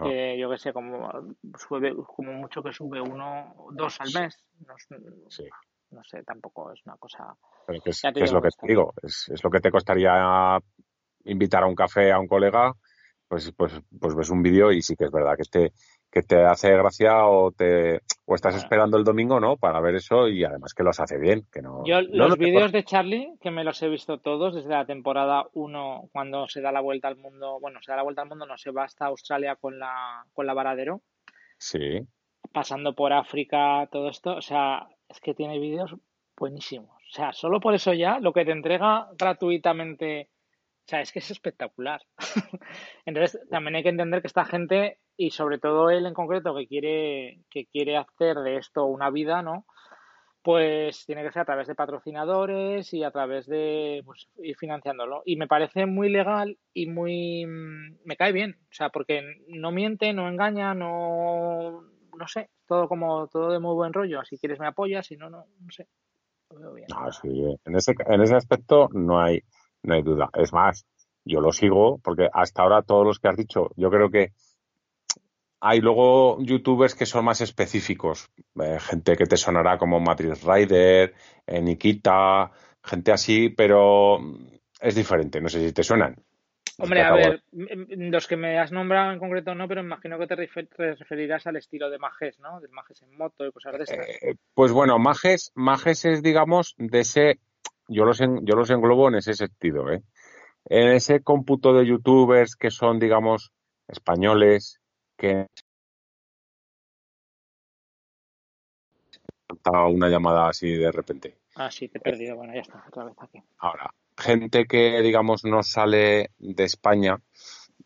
Que yo que sé, como sube, como mucho que sube uno o dos al mes, no, Sí. no sé, tampoco es una cosa, Pero ¿qué es, lo que te digo? Es, es lo que te costaría invitar a un café a un colega, pues, pues, pues ves un vídeo y sí que es verdad que te, que te hace gracia o te o estás Bueno, esperando el domingo, ¿no? Para ver eso y además que los hace bien, que no, yo no, no los te vídeos de Charlie, que me los he visto todos desde la temporada uno cuando se da la vuelta al mundo, bueno, se da la vuelta al mundo, no se va hasta Australia con la, con la varadero, Sí, pasando por África, todo esto, o sea, es que tiene vídeos buenísimos. O sea, solo por eso ya, lo que te entrega gratuitamente, o sea, es que es espectacular. Entonces, también hay que entender que esta gente, y sobre todo él en concreto, que quiere, que quiere hacer de esto una vida, ¿no? Pues tiene que ser a través de patrocinadores y a través de pues, ir financiándolo. Y me parece muy legal y muy... mm, me cae bien. O sea, porque no miente, no engaña, no... No sé, todo como todo de muy buen rollo. Si quieres me apoyas, si no, no, no sé. Lo bien. no, sí, en ese, en ese aspecto no hay, no hay duda. Es más, yo lo sigo porque hasta ahora todos los que has dicho, yo creo que hay luego youtubers que son más específicos, eh, gente que te sonará como Madrid Rider, eh, Nikita, gente así, pero es diferente, no sé si te suenan. Hombre, a de- ver, los que me has nombrado en concreto no, pero imagino que te refer- te referirás al estilo de Majes, ¿no? Del Majes en moto y cosas de estas. Eh, pues bueno, Majes, Majes es, digamos, de ese, yo los, en- yo los englobo en ese sentido, ¿eh? En ese cómputo de youtubers que son, digamos, españoles, que una llamada así de repente. Ah, sí, te he perdido. Bueno, ya está, otra vez aquí. Ahora, gente que, digamos, no sale de España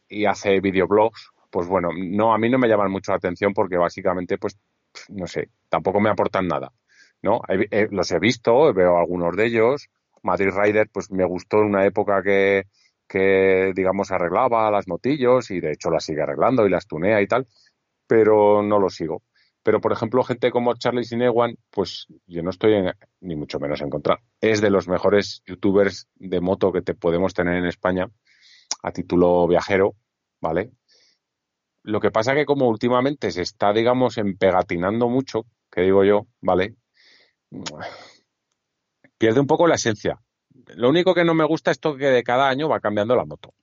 y hace videoblogs, pues bueno, no, a mí no me llaman mucho la atención porque básicamente, pues, no sé, tampoco me aportan nada, ¿no? He- los he visto, veo algunos de ellos. Madrid Rider, pues me gustó en una época que, que, digamos, arreglaba las motillos y de hecho las sigue arreglando y las tunea y tal, pero no lo sigo. Pero, por ejemplo, gente como Charlie Sinewan, pues yo no estoy en- ni mucho menos en contra. Es de los mejores youtubers de moto que te podemos tener en España a título viajero, ¿vale? Lo que pasa que como últimamente se está, digamos, empegatinando mucho, que digo yo, ¿vale? Pierde un poco la esencia. Lo único que no me gusta es que de cada año va cambiando la moto.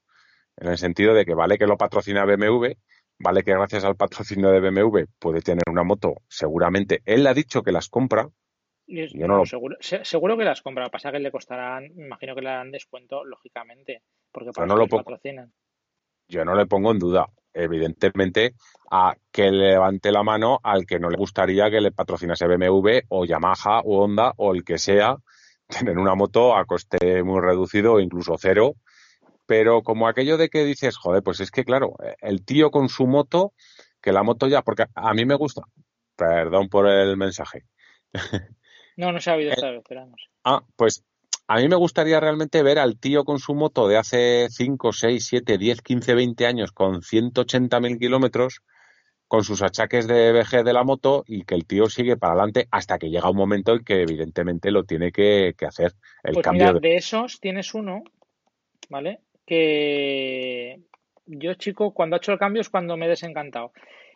En el sentido de que vale que lo patrocina BMW, vale que gracias al patrocinio de BMW puede tener una moto, seguramente. Él ha dicho que las compra, es- yo no lo seguro, se- seguro que las compra. Pasa que le costarán, me imagino que le darán descuento, lógicamente, porque para no lo patrocinan. yo no le pongo en duda, evidentemente, a que levante la mano al que no le gustaría que le patrocinase BMW o Yamaha o Honda o el que sea, tener una moto a coste muy reducido o incluso cero. Pero como aquello de que dices, joder, pues es que claro, el tío con su moto, que la moto ya, porque a mí me gusta, perdón por el mensaje. No, no se ha vez, pero vamos. Ah, pues a mí me gustaría realmente ver al tío con su moto de hace 5, 6, 7, 10, 15, 20 años con 180.000 kilómetros, con sus achaques de vejez de la moto y que el tío sigue para adelante hasta que llega un momento en que evidentemente lo tiene que, que hacer el Pues cambio mira, de... de esos tienes uno, ¿vale? Que yo, chico, cuando ha hecho el cambio es cuando me he desencantado.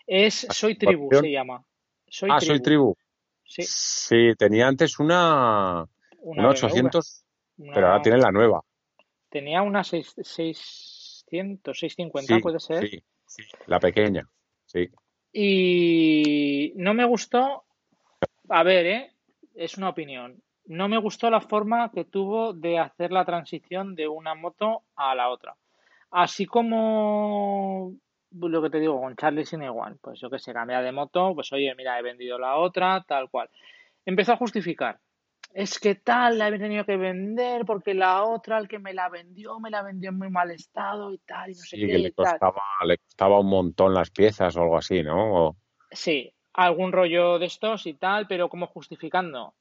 Es Soy Tribu, se llama. Soy Ah, soy Tribu. tribu. Sí, Sí, tenía antes una, una una BMW. 800, pero ahora Una, tiene la nueva. tenía una seis- 600, 650, Sí, puede ser. sí, sí, la pequeña. Sí. Y no me gustó, a ver, ¿eh? Es una opinión. No me gustó la forma que tuvo de hacer la transición de una moto a la otra. Así como lo que te digo con Charlie sin igual, pues yo que sé, cambia de moto, pues oye, mira, he vendido la otra, tal cual. Empezó a justificar. Es que tal la he tenido que vender porque la otra, el que me la vendió, me la vendió en muy mal estado y tal, y no sé Sí, qué que y le tal. costaba, le costaba un montón las piezas o algo así, ¿no? O- Sí, algún rollo de estos y tal, pero como justificando.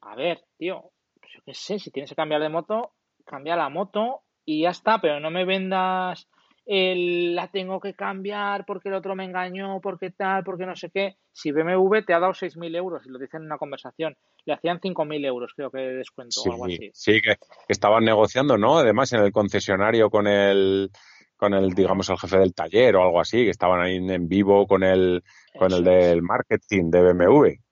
A ver, tío, pues yo qué sé, si tienes que cambiar de moto, cambia la moto y ya está, pero no me vendas. La tengo que cambiar porque el otro me engañó, porque tal, porque no sé qué. Si BMW te ha dado 6.000 euros y lo dicen en una conversación, le hacían 5.000 euros, creo que de descuento o algo así. Sí, que estaban negociando, ¿no? Además, en el concesionario con el, con el, digamos, el jefe del taller o algo así, que estaban ahí en vivo con el, con el del marketing de BMW.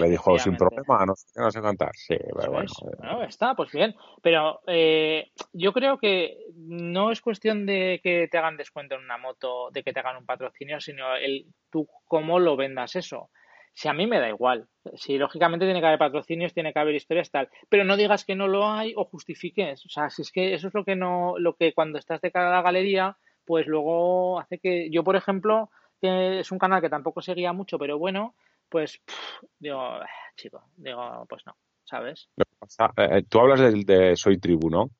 Le dijo sin problema, no sé, no sé cantar. Sí, pero bueno. bueno. está, pues bien. Pero eh, yo creo que no es cuestión de que te hagan descuento en una moto, de que te hagan un patrocinio, sino el tú cómo lo vendas eso. Si a mí me da igual. Si lógicamente tiene que haber patrocinios, tiene que haber historias tal. Pero no digas que no lo hay o justifiques. O sea, si es que eso es lo que no, lo que cuando estás de cara a la galería, pues luego hace que. Yo, por ejemplo, que es un canal que tampoco seguía mucho, pero bueno, pues digo, ah, chico, digo, pues no, ¿sabes? Eh, tú hablas del de Soy Tribu, ¿no?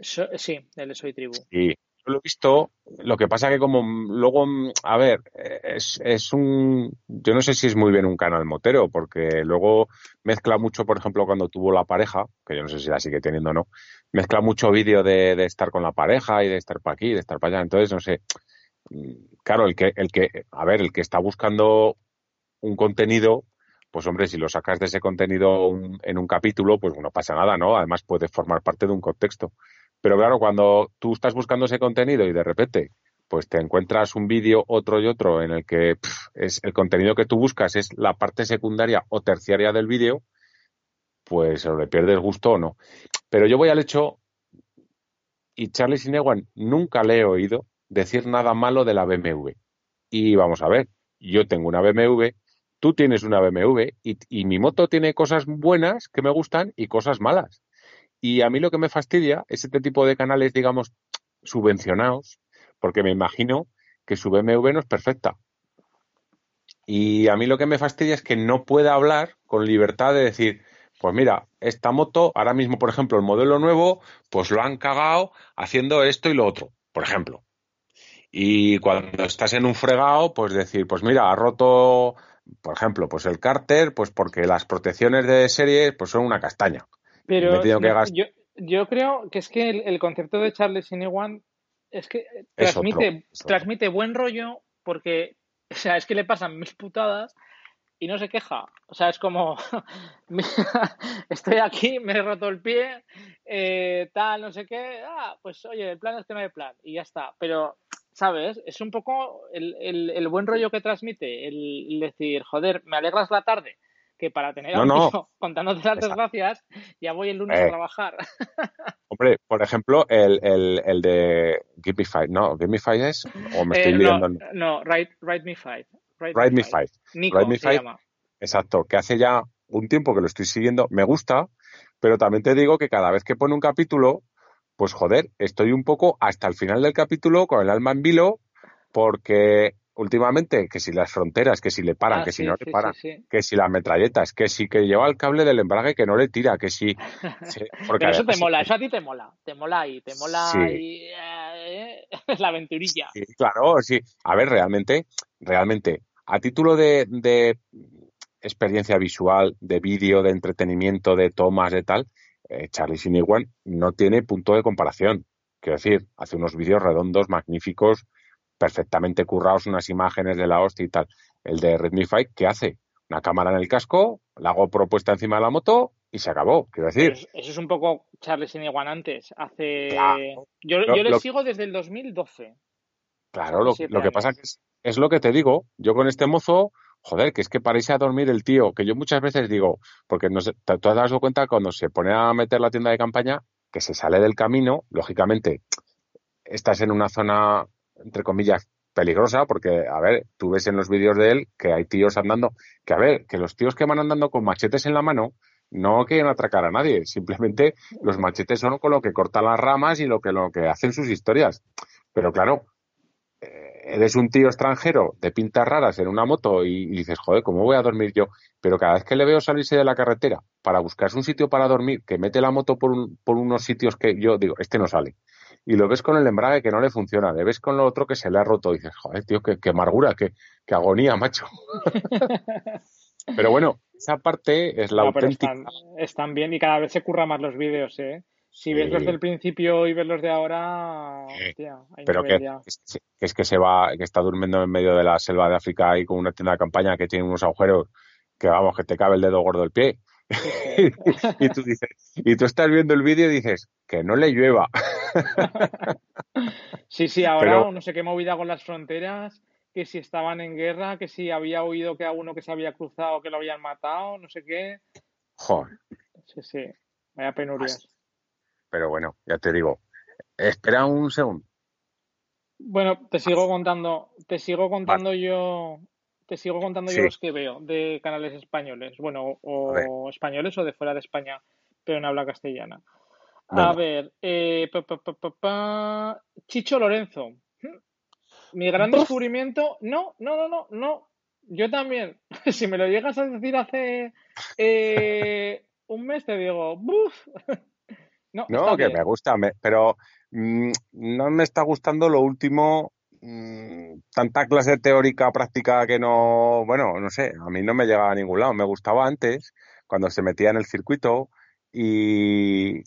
sí, del de Soy Tribu. Sí, yo lo he visto, lo que pasa que como luego, a ver, es, es un, yo no sé si es muy bien un canal motero, porque luego mezcla mucho, por ejemplo, cuando tuvo la pareja, que yo no sé si la sigue teniendo o no, mezcla mucho vídeo de, de estar con la pareja y de estar para aquí, de estar para allá, entonces no sé, claro, el que, el que, a ver, el que está buscando un contenido, pues hombre, si lo sacas de ese contenido en un capítulo, pues no pasa nada, ¿no? Además puede formar parte de un contexto. Pero claro, cuando tú estás buscando ese contenido y de repente pues te encuentras un vídeo, otro y otro, en el que es el contenido que tú buscas es la parte secundaria o terciaria del vídeo, pues o le pierdes gusto o no. Pero yo voy al hecho, y Charlie Sinewan nunca le he oído decir nada malo de la BMW. Y vamos a ver, yo tengo una BMW, tú tienes una BMW y, mi moto tiene cosas buenas que me gustan y cosas malas. Y a mí lo que me fastidia es este tipo de canales, digamos, subvencionados, porque me imagino que su BMW no es perfecta. Y a mí lo que me fastidia es que no pueda hablar con libertad de decir, pues mira, esta moto, ahora mismo, por ejemplo, el modelo nuevo, pues lo han cagado haciendo esto y lo otro, por ejemplo. Y cuando estás en un fregado, pues decir, pues mira, ha roto por ejemplo, pues el cárter, pues porque las protecciones de serie pues son una castaña. Pero yo, yo, creo que es que el, concepto de Charles Sinewan es que transmite, transmite buen rollo porque, o sea, es que le pasan mis putadas y no se queja. O sea, es como, estoy aquí, me he roto el pie, eh, tal, no sé qué, ah, pues oye, el plan es que no hay plan y ya está. Pero ¿sabes? Es un poco el, el, buen rollo que transmite, el, decir, joder, me alegras la tarde, que para tener a un no. contándote las desgracias, ya voy el lunes a eh. trabajar. Hombre, por ejemplo, el, el, de Give Me Five, ¿no? Give Me Five es, o me estoy eh, No, write, Me Five. Write, Me Five. Nico me five. Llama. Exacto, que hace ya un tiempo que lo estoy siguiendo, me gusta, pero también te digo que cada vez que pone un capítulo, pues joder, estoy un poco hasta el final del capítulo con el alma en vilo porque últimamente que si las fronteras, que si le paran, ah, que si no le paran, que si las metralletas, que si que lleva el cable del embrague que no le tira, que si... Pero eso te mola, eso a ti te mola, te mola y te mola y, eh, la aventurilla. Sí, claro, sí. A ver, realmente, realmente, a título de, de experiencia visual, de vídeo, de entretenimiento, de tomas, de tal, eh, Charlie Sinewan no tiene punto de comparación. Quiero decir, hace unos vídeos redondos, magníficos, perfectamente currados, unas imágenes de la hostia y tal. El de Redmi 5, ¿qué hace? Una cámara en el casco, la hago propuesta encima de la moto y se acabó. Quiero decir. Eso, es un poco Charlie Sinewan antes. Hace. Yo, le sigo desde el 2012. Claro, lo, que pasa es, es lo que te digo. Yo con este mozo joder, que es que para irse a dormir el tío, que yo muchas veces digo, porque no sé, tú has dado cuenta cuando se pone a meter la tienda de campaña, que se sale del camino, lógicamente, estás en una zona, entre comillas, peligrosa, porque, a ver, tú ves en los vídeos de él que hay tíos andando, que a ver, que los tíos que van andando con machetes en la mano, no quieren atracar a nadie, simplemente los machetes son con lo que cortan las ramas y lo que, lo que hacen sus historias. Pero claro, eres un tío extranjero de pintas raras en una moto y, dices, joder, ¿cómo voy a dormir yo? Pero cada vez que le veo salirse de la carretera para buscarse un sitio para dormir, que mete la moto por, por unos sitios que yo digo, este no sale. Y lo ves con el embrague que no le funciona, le ves con lo otro que se le ha roto y dices, joder, tío, qué, amargura, qué, agonía, macho. pero bueno, esa parte es la auténtica. Están, bien y cada vez se curra más los vídeos, ¿eh? Si ves los del principio y ves los de ahora, hostia, hay pero que, es que se va, que está durmiendo en medio de la selva de África ahí con una tienda de campaña que tiene unos agujeros que vamos, que te cabe el dedo gordo del pie. y tú dices, y tú estás viendo el vídeo y dices, que no le llueva. sí, sí, ahora no sé qué movida con las fronteras, que si estaban en guerra, que si había oído que a uno que se había cruzado que lo habían matado, no sé qué. Joder. Sí, sí, vaya penurias. Pero bueno, ya te digo, espera un segundo. Bueno, te sigo contando, te sigo contando yo, te sigo contando yo los que veo de canales españoles, bueno, o españoles o de fuera de España, pero en habla castellana. A ver, eh, Chicho Lorenzo. Mi gran descubrimiento, no, no, no, no, no. Yo también. si me lo llegas a decir hace eh, un mes, te digo, ¡buf! No, que me gusta, pero mm, no me está gustando lo último. Mm, tanta clase teórica, práctica que no, bueno, no sé, a mí no me llegaba a ningún lado. Me gustaba antes, cuando se metía en el circuito y,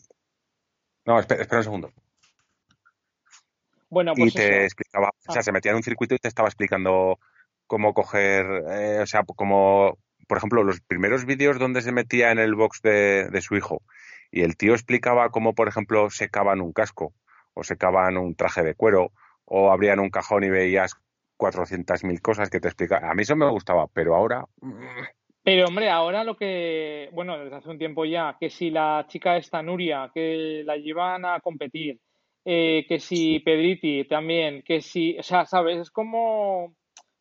no, espera, un segundo. Bueno, pues y te explicaba, o sea, ah. se metía en un circuito y te estaba explicando cómo coger, eh, o sea, como, por ejemplo, los primeros vídeos donde se metía en el box de, su hijo y el tío explicaba cómo, por ejemplo, secaban un casco o secaban un traje de cuero o abrían un cajón y veías 400.000 cosas que te explicaban. A mí eso me gustaba, pero ahora... Pero hombre, ahora lo que, bueno, desde hace un tiempo ya, que si la chica esta Nuria, que la llevan a competir, eh, que si Pedriti también, que si, o sea, sabes, es como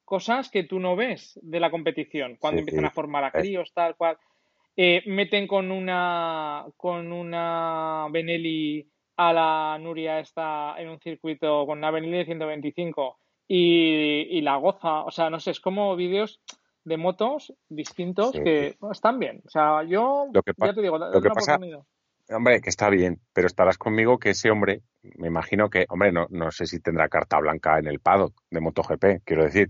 cosas que tú no ves de la competición, cuando empiezan a formar a críos, tal cual. Eh, meten con una, con una Benelli a la Nuria esta en un circuito con una Benelli de 125 y, y la goza, o sea, no sé, es como vídeos de motos distintos que están bien. O sea, yo ya te digo, lo que pasa, hombre, que está bien, pero estarás conmigo que ese hombre, me imagino que, hombre, no, no sé si tendrá carta blanca en el paddock de MotoGP, quiero decir,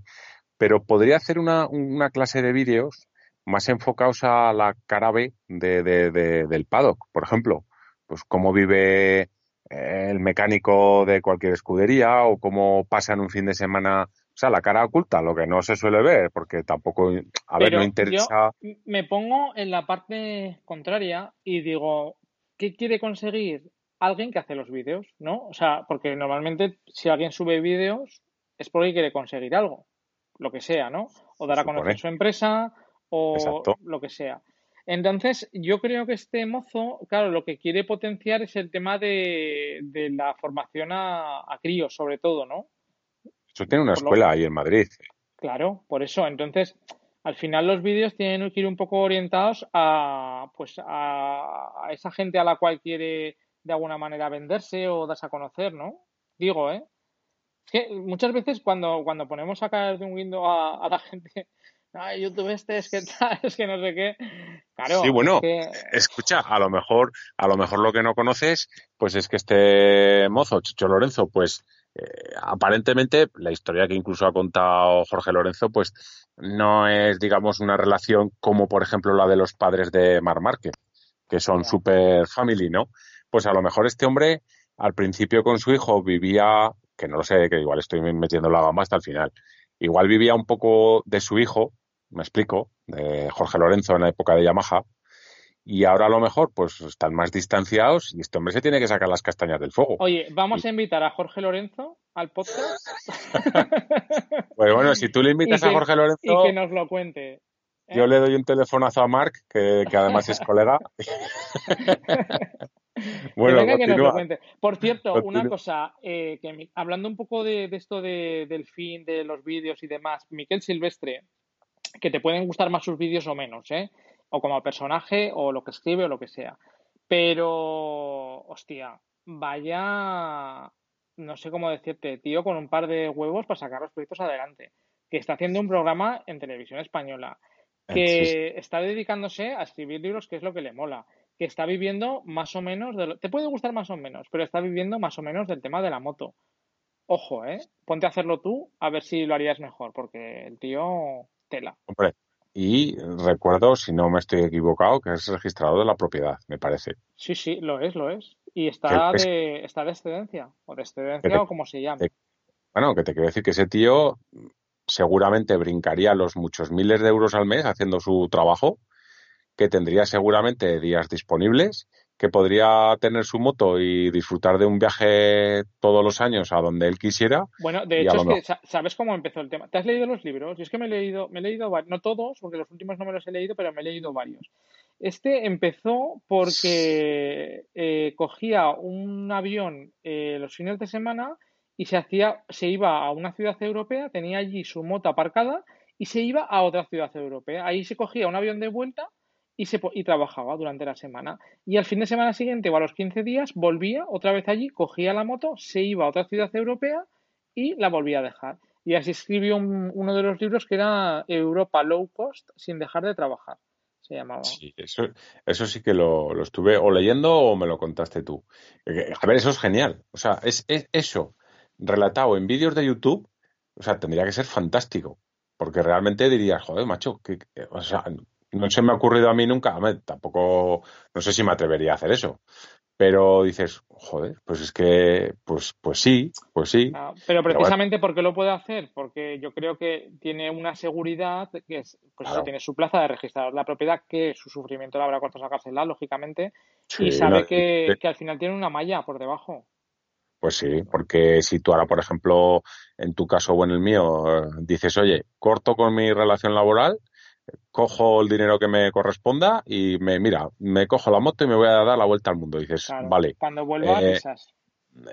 pero podría hacer una, una clase de vídeos más enfocados a la cara B de, de, del paddock, por ejemplo, pues cómo vive el mecánico de cualquier escudería o cómo pasa en un fin de semana o sea, la cara oculta, lo que no se suele ver, porque tampoco, a ver, no interesa. Yo me pongo en la parte contraria y digo, ¿qué quiere conseguir alguien que hace los vídeos? ¿No? O sea, porque normalmente si alguien sube vídeos es porque quiere conseguir algo, lo que sea, ¿no? O dar a conocer su empresa o lo que sea. Entonces, yo creo que este mozo, claro, lo que quiere potenciar es el tema de, la formación a, a críos, sobre todo, ¿no? Eso tiene una escuela ahí en Madrid. Claro, por eso. Entonces, al final los vídeos tienen que ir un poco orientados a, pues, a, esa gente a la cual quiere de alguna manera venderse o darse a conocer, ¿no? Digo, ¿eh? Es que muchas veces cuando, cuando ponemos a caer de un window a, la gente, ay, YouTube este es que tal, es que no sé qué. Claro. Sí, bueno, escucha, a lo mejor, a lo mejor lo que no conoces, pues es que este mozo, Chicho Lorenzo, pues eh, aparentemente la historia que incluso ha contado Jorge Lorenzo, pues no es, digamos, una relación como, por ejemplo, la de los padres de Mar Márquez, que son super family, ¿no? Pues a lo mejor este hombre al principio con su hijo vivía, que no lo sé, que igual estoy metiendo la gama hasta el final, igual vivía un poco de su hijo, me explico, de Jorge Lorenzo en la época de Yamaha, y ahora a lo mejor pues están más distanciados y este hombre se tiene que sacar las castañas del fuego. Oye, vamos a invitar a Jorge Lorenzo al podcast. pues bueno, si tú le invitas a Jorge Lorenzo... Y que nos lo cuente. Yo ¿eh? le doy un telefonazo a Mark, que, además es colega. bueno, que nos lo cuente. Por cierto, una cosa, eh, que hablando un poco de, esto del fin de los vídeos y demás, Miquel Silvestre, que te pueden gustar más sus vídeos o menos, ¿eh? o como personaje o lo que escribe o lo que sea. Pero, hostia, vaya, no sé cómo decirte, tío, con un par de huevos para sacar los proyectos adelante. Que está haciendo un programa en televisión española. Que está dedicándose a escribir libros, que es lo que le mola. Que está viviendo más o menos, de te puede gustar más o menos, pero está viviendo más o menos del tema de la moto. Ojo, ¿eh? Ponte a hacerlo tú a ver si lo harías mejor, porque el tío tela. Hombre, y recuerdo, si no me estoy equivocado, que es registrado de la propiedad, me parece. Sí, sí, lo es, lo es. Y está de, está de excedencia, o de excedencia o como se llame. bueno, que te quiero decir que ese tío seguramente brincaría los muchos miles de euros al mes haciendo su trabajo, que tendría seguramente días disponibles que podría tener su moto y disfrutar de un viaje todos los años a donde él quisiera. Bueno, de hecho, es que, ¿sabes cómo empezó el tema? ¿Te has leído los libros? Y es que me he leído, me he leído, no todos, porque los últimos no me los he leído, pero me he leído varios. Este empezó porque eh, cogía un avión eh, los fines de semana y se hacía, se iba a una ciudad europea, tenía allí su moto aparcada y se iba a otra ciudad europea. Ahí se cogía un avión de vuelta y, se, y trabajaba durante la semana. Y al fin de semana siguiente o a los 15 días volvía otra vez allí, cogía la moto, se iba a otra ciudad europea y la volvía a dejar. Y así escribió uno de los libros que era Europa Low Cost sin dejar de trabajar. Se llamaba. Sí, eso, eso sí que lo, estuve o leyendo o me lo contaste tú. Eh, a ver, eso es genial. O sea, es, es eso relatado en vídeos de YouTube, o sea, tendría que ser fantástico. Porque realmente dirías, joder, macho, que, o sea, no se me ha ocurrido a mí nunca, tampoco, no sé si me atrevería a hacer eso. Pero dices, joder, pues es que, pues, pues sí, pues sí. Ah, pero precisamente porque lo puede hacer, porque yo creo que tiene una seguridad que es, pues tiene su plaza de registrar la propiedad, que su sufrimiento le habrá costado sacársela, lógicamente, y sabe que, que al final tiene una malla por debajo. Pues sí, porque si tú ahora, por ejemplo, en tu caso o en el mío, dices, oye, corto con mi relación laboral, cojo el dinero que me corresponda y me, mira, me cojo la moto y me voy a dar la vuelta al mundo. Dices, vale. Cuando vuelva, eh,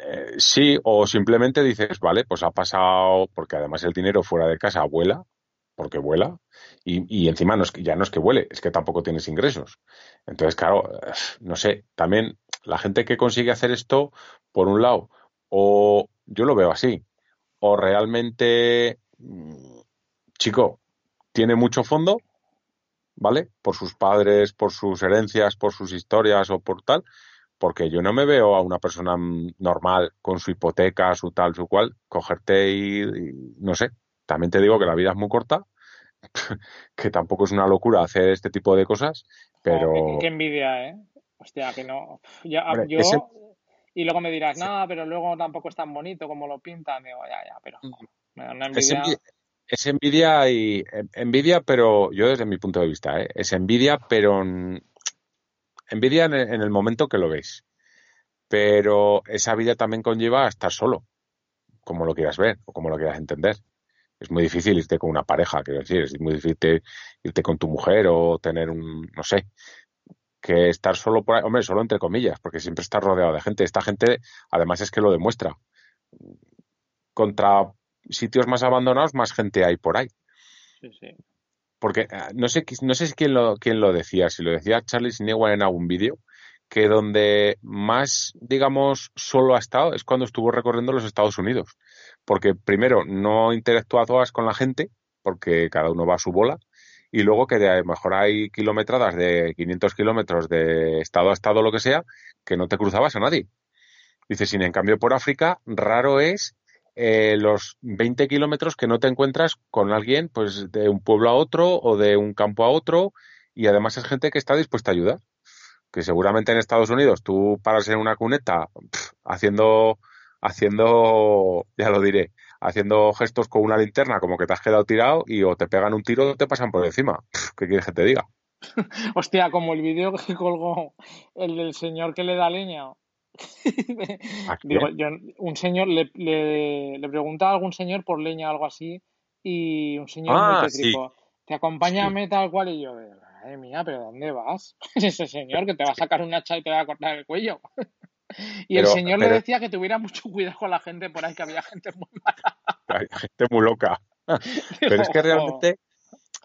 eh, sí, o simplemente dices, vale, pues ha pasado, porque además el dinero fuera de casa vuela, porque vuela, y, y encima no es que, ya no es que vuele, es que tampoco tienes ingresos. Entonces, claro, no sé, también la gente que consigue hacer esto, por un lado, o yo lo veo así, o realmente, mm, chico, tiene mucho fondo, ¿vale? Por sus padres, por sus herencias, por sus historias o por tal, porque yo no me veo a una persona normal con su hipoteca, su tal, su cual, cogerte y, no sé, también te digo que la vida es muy corta, que tampoco es una locura hacer este tipo de cosas, pero... qué, envidia, ¿eh? Hostia, que no... yo... Y luego me dirás, no, pero luego tampoco es tan bonito como lo pintan. Digo, ya, ya, pero me da una envidia es envidia y envidia, pero yo desde mi punto de vista, ¿eh? es envidia, pero envidia en el, momento que lo ves. Pero esa vida también conlleva estar solo, como lo quieras ver o como lo quieras entender. Es muy difícil irte con una pareja, quiero decir, es muy difícil irte con tu mujer o tener un, no sé, que estar solo por ahí, hombre, solo entre comillas, porque siempre estás rodeado de gente. Esta gente, además, es que lo demuestra. Contra sitios más abandonados, más gente hay por ahí. Sí, sí. Porque eh, no sé, no sé quién lo, quién lo decía, si lo decía Charlie Sinewa en algún vídeo, que donde más, digamos, solo ha estado es cuando estuvo recorriendo los Estados Unidos. Porque primero no interactúa todas con la gente, porque cada uno va a su bola, y luego que a lo mejor hay kilometradas de 500 kilómetros de estado a estado, lo que sea, que no te cruzabas a nadie. Dice, sin en cambio por África, raro es eh, los 20 kilómetros que no te encuentras con alguien pues de un pueblo a otro o de un campo a otro y además es gente que está dispuesta a ayudar. Que seguramente en Estados Unidos tú paras en una cuneta haciendo, haciendo, ya lo diré, haciendo gestos con una linterna como que te has quedado tirado y o te pegan un tiro o te pasan por encima. ¿Qué quieres que te diga? Hostia, como el vídeo que colgó el del señor que le da leña Digo, un señor le, le, pregunta a algún señor por leña o algo así y un señor muy ah, tétrico. Te acompáñame tal cual y yo, madre mía, pero ¿dónde vas? Ese señor que te va a sacar un hacha y te va a cortar el cuello. y el señor le decía que tuviera mucho cuidado con la gente por ahí, que había gente muy mala. Hay gente muy loca. Pero es que realmente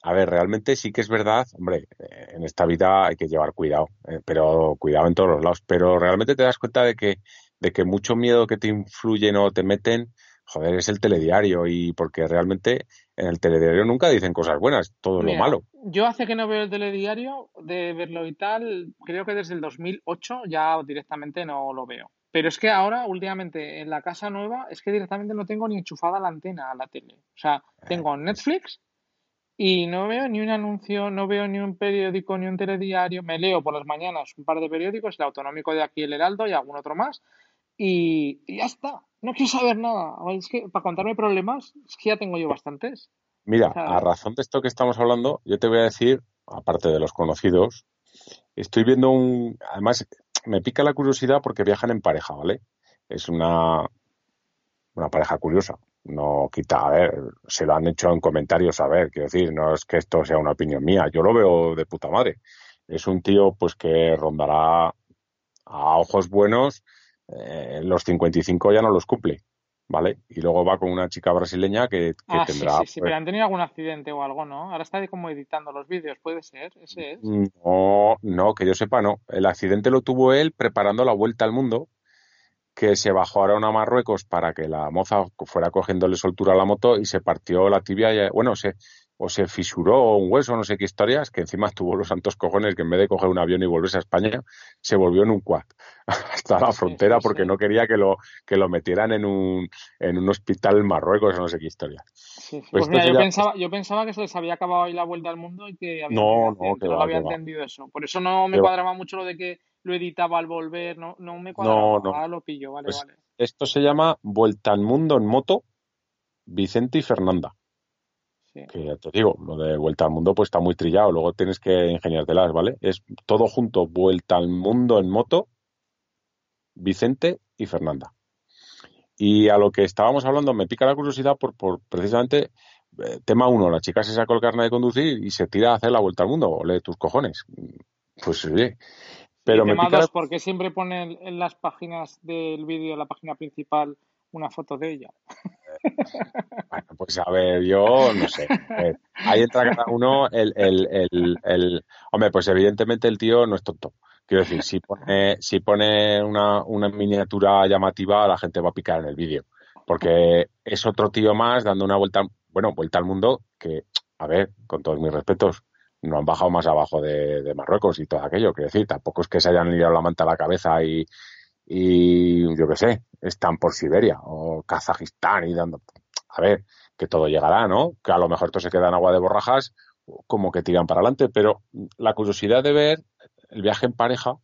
a ver, realmente sí que es verdad, hombre, eh, en esta vida hay que llevar cuidado, eh, pero cuidado en todos los lados. Pero realmente te das cuenta de que, de que mucho miedo que te influyen o te meten, joder, es el telediario y porque realmente en el telediario nunca dicen cosas buenas, todo lo malo. Yo hace que no veo el telediario, de verlo y tal, creo que desde el 2008 ya directamente no lo veo. Pero es que ahora, últimamente, en la casa nueva, es que directamente no tengo ni enchufada la antena a la tele. O sea, tengo Netflix y no veo ni un anuncio, no veo ni un periódico, ni un telediario. Me leo por las mañanas un par de periódicos, el autonómico de aquí, el Heraldo y algún otro más, y, y ya está. No quiero saber nada. Es que para contarme problemas, es que ya tengo yo bastantes. Mira, a razón de esto que estamos hablando, yo te voy a decir, aparte de los conocidos, estoy viendo un... Además, me pica la curiosidad porque viajan en pareja, ¿vale? Es una, una pareja curiosa. No quita, a ver, se lo han hecho en comentarios, a ver, quiero decir, no es que esto sea una opinión mía, yo lo veo de puta madre. Es un tío, pues, que rondará a ojos buenos, eh, los 55 ya no los cumple, ¿vale? Y luego va con una chica brasileña que, que Ah, sí, tendrá, sí, sí, pues, pero han tenido algún accidente o algo, ¿no? Ahora está como editando los vídeos, puede ser, ese es. No, no, que yo sepa, no. El accidente lo tuvo él preparando la vuelta al mundo, que se bajó ahora a Marruecos para que la moza fuera cogiéndole soltura a la moto y se partió la tibia, y, bueno, se, o se fisuró un hueso, no sé qué historias, que encima tuvo los santos cojones que en vez de coger un avión y volverse a España, se volvió en un quad hasta la frontera sí, porque sí. no quería que lo, que lo metieran en un, en un hospital en Marruecos o no sé qué historia. Pues Pues mira, yo ya- pensaba, yo pensaba que se les había acabado ahí la vuelta al mundo y que habían No, tenido no, accidente, que no va, lo había va. entendido eso. Por eso no me Que va. cuadraba mucho lo de que lo editaba al volver, no, no me cuadraba. No, no. Lo pillo, vale, Pues vale. esto se llama Vuelta al Mundo en moto, Vicente y Fernanda. Sí. que ya te digo, lo de vuelta al mundo pues está muy trillado, luego tienes que ingeniártelas, ¿vale? Es todo junto, vuelta al mundo en moto, Vicente y Fernanda. Y a lo que estábamos hablando, me pica la curiosidad por, por precisamente eh, tema uno, la chica se sacó el carnet de conducir y se tira a hacer la vuelta al mundo, ole tus cojones. Pues oye, pero me pica la- dos, ¿por qué siempre ponen en las páginas del vídeo, la página principal, una foto de ella? Pues a ver, yo no sé. Ver, ahí entra cada uno el, el, el, el- Hombre, pues evidentemente el tío no es tonto. Quiero decir, si pone, si pone una, una miniatura llamativa, la gente va a picar en el vídeo. Porque es otro tío más dando una vuelta, bueno, vuelta al mundo que, a ver, con todos mis respetos, no han bajado más abajo de, de Marruecos y todo aquello. Quiero decir, tampoco es que se hayan liado la manta a la cabeza y, y yo qué sé, están por Siberia o Kazajistán y dando. A ver, que todo llegará, ¿no? Que a lo mejor todo se queda en agua de borrajas, como que tiran para adelante, pero la curiosidad de ver el viaje en pareja,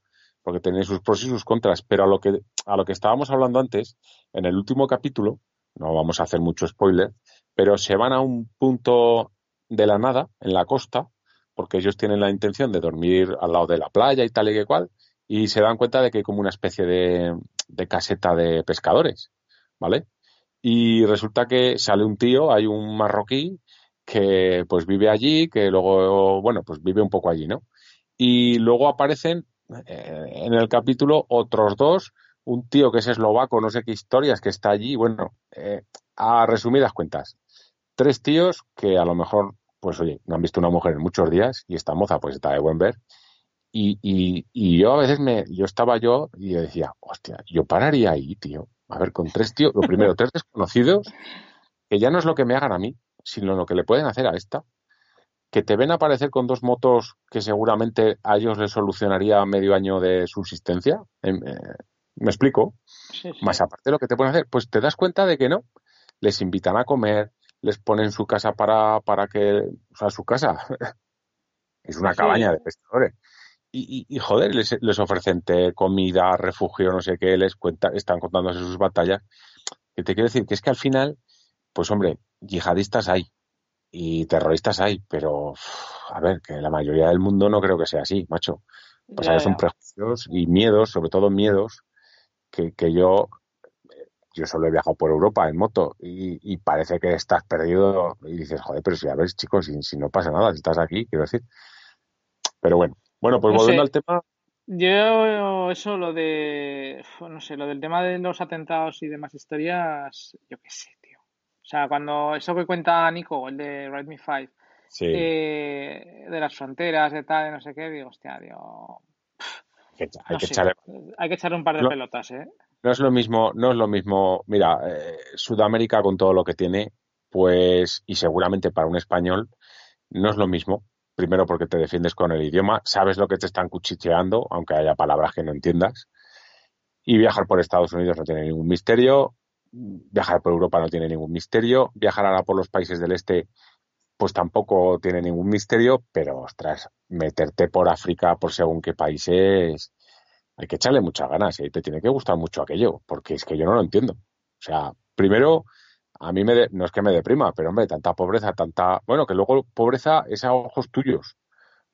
porque tiene sus pros y sus contras, pero a lo que, a lo que estábamos hablando antes, en el último capítulo, no vamos a hacer mucho spoiler, pero se van a un punto de la nada, en la costa, porque ellos tienen la intención de dormir al lado de la playa y tal y que cual, y se dan cuenta de que hay como una especie de, de caseta de pescadores, ¿vale? Y resulta que sale un tío, hay un marroquí que pues vive allí, que luego, bueno, pues vive un poco allí, ¿no? Y luego aparecen eh, en el capítulo otros dos, un tío que es eslovaco, no sé qué historias, que está allí, bueno, eh, a resumidas cuentas, tres tíos que a lo mejor, pues oye, no han visto una mujer en muchos días y esta moza pues está de buen ver. Y, y, y yo a veces me, yo estaba yo y yo decía, hostia, yo pararía ahí, tío. A ver, con tres tíos, lo primero, tres desconocidos, que ya no es lo que me hagan a mí, sino lo que le pueden hacer a esta, que te ven aparecer con dos motos que seguramente a ellos les solucionaría medio año de subsistencia. Em, eh, ¿Me explico? Sí, sí. Más aparte de lo que te pueden hacer, pues te das cuenta de que no. Les invitan a comer, les ponen su casa para, para que, o sea, su casa es una Sí. cabaña de pescadores. Y, y, y, joder, les, les ofrecen té, comida, refugio, no sé qué, les cuenta, están contándose sus batallas. Que te quiero decir que es que al final, pues hombre, yihadistas hay y terroristas hay, pero a ver, que la mayoría del mundo no creo que sea así, macho. Pues que son prejuicios y miedos, sobre todo miedos, que, que yo, yo solo he viajado por Europa en moto y, y parece que estás perdido y dices, joder, pero si a ver, chicos, si, si no pasa nada, si estás aquí, quiero decir. Pero bueno, bueno, pues No volviendo sé. al tema, Yo, eso, lo de, no sé, lo del tema de los atentados y demás historias, yo qué sé, tío. O sea, cuando eso que cuenta Nico, el de Ride Me Five, sí, eh, de las fronteras, de tal, de no sé qué, digo, hostia, digo, hay que, hay no que sé, echarle hay que echarle un par de No. pelotas, ¿eh? No es lo mismo, no es lo mismo. Mira, eh, Sudamérica con todo lo que tiene, pues, y seguramente para un español, no es lo mismo. Primero porque te defiendes con el idioma, sabes lo que te están cuchicheando, aunque haya palabras que no entiendas. Y viajar por Estados Unidos no tiene ningún misterio. Viajar por Europa no tiene ningún misterio. Viajar ahora por los países del este, pues tampoco tiene ningún misterio, pero ostras, meterte por África, por según qué países, hay que echarle muchas ganas y te tiene que gustar mucho aquello, porque es que yo no lo entiendo. O sea, primero, a mí me no es que me deprima, pero hombre, tanta pobreza, tanta, bueno, que luego pobreza es a ojos tuyos,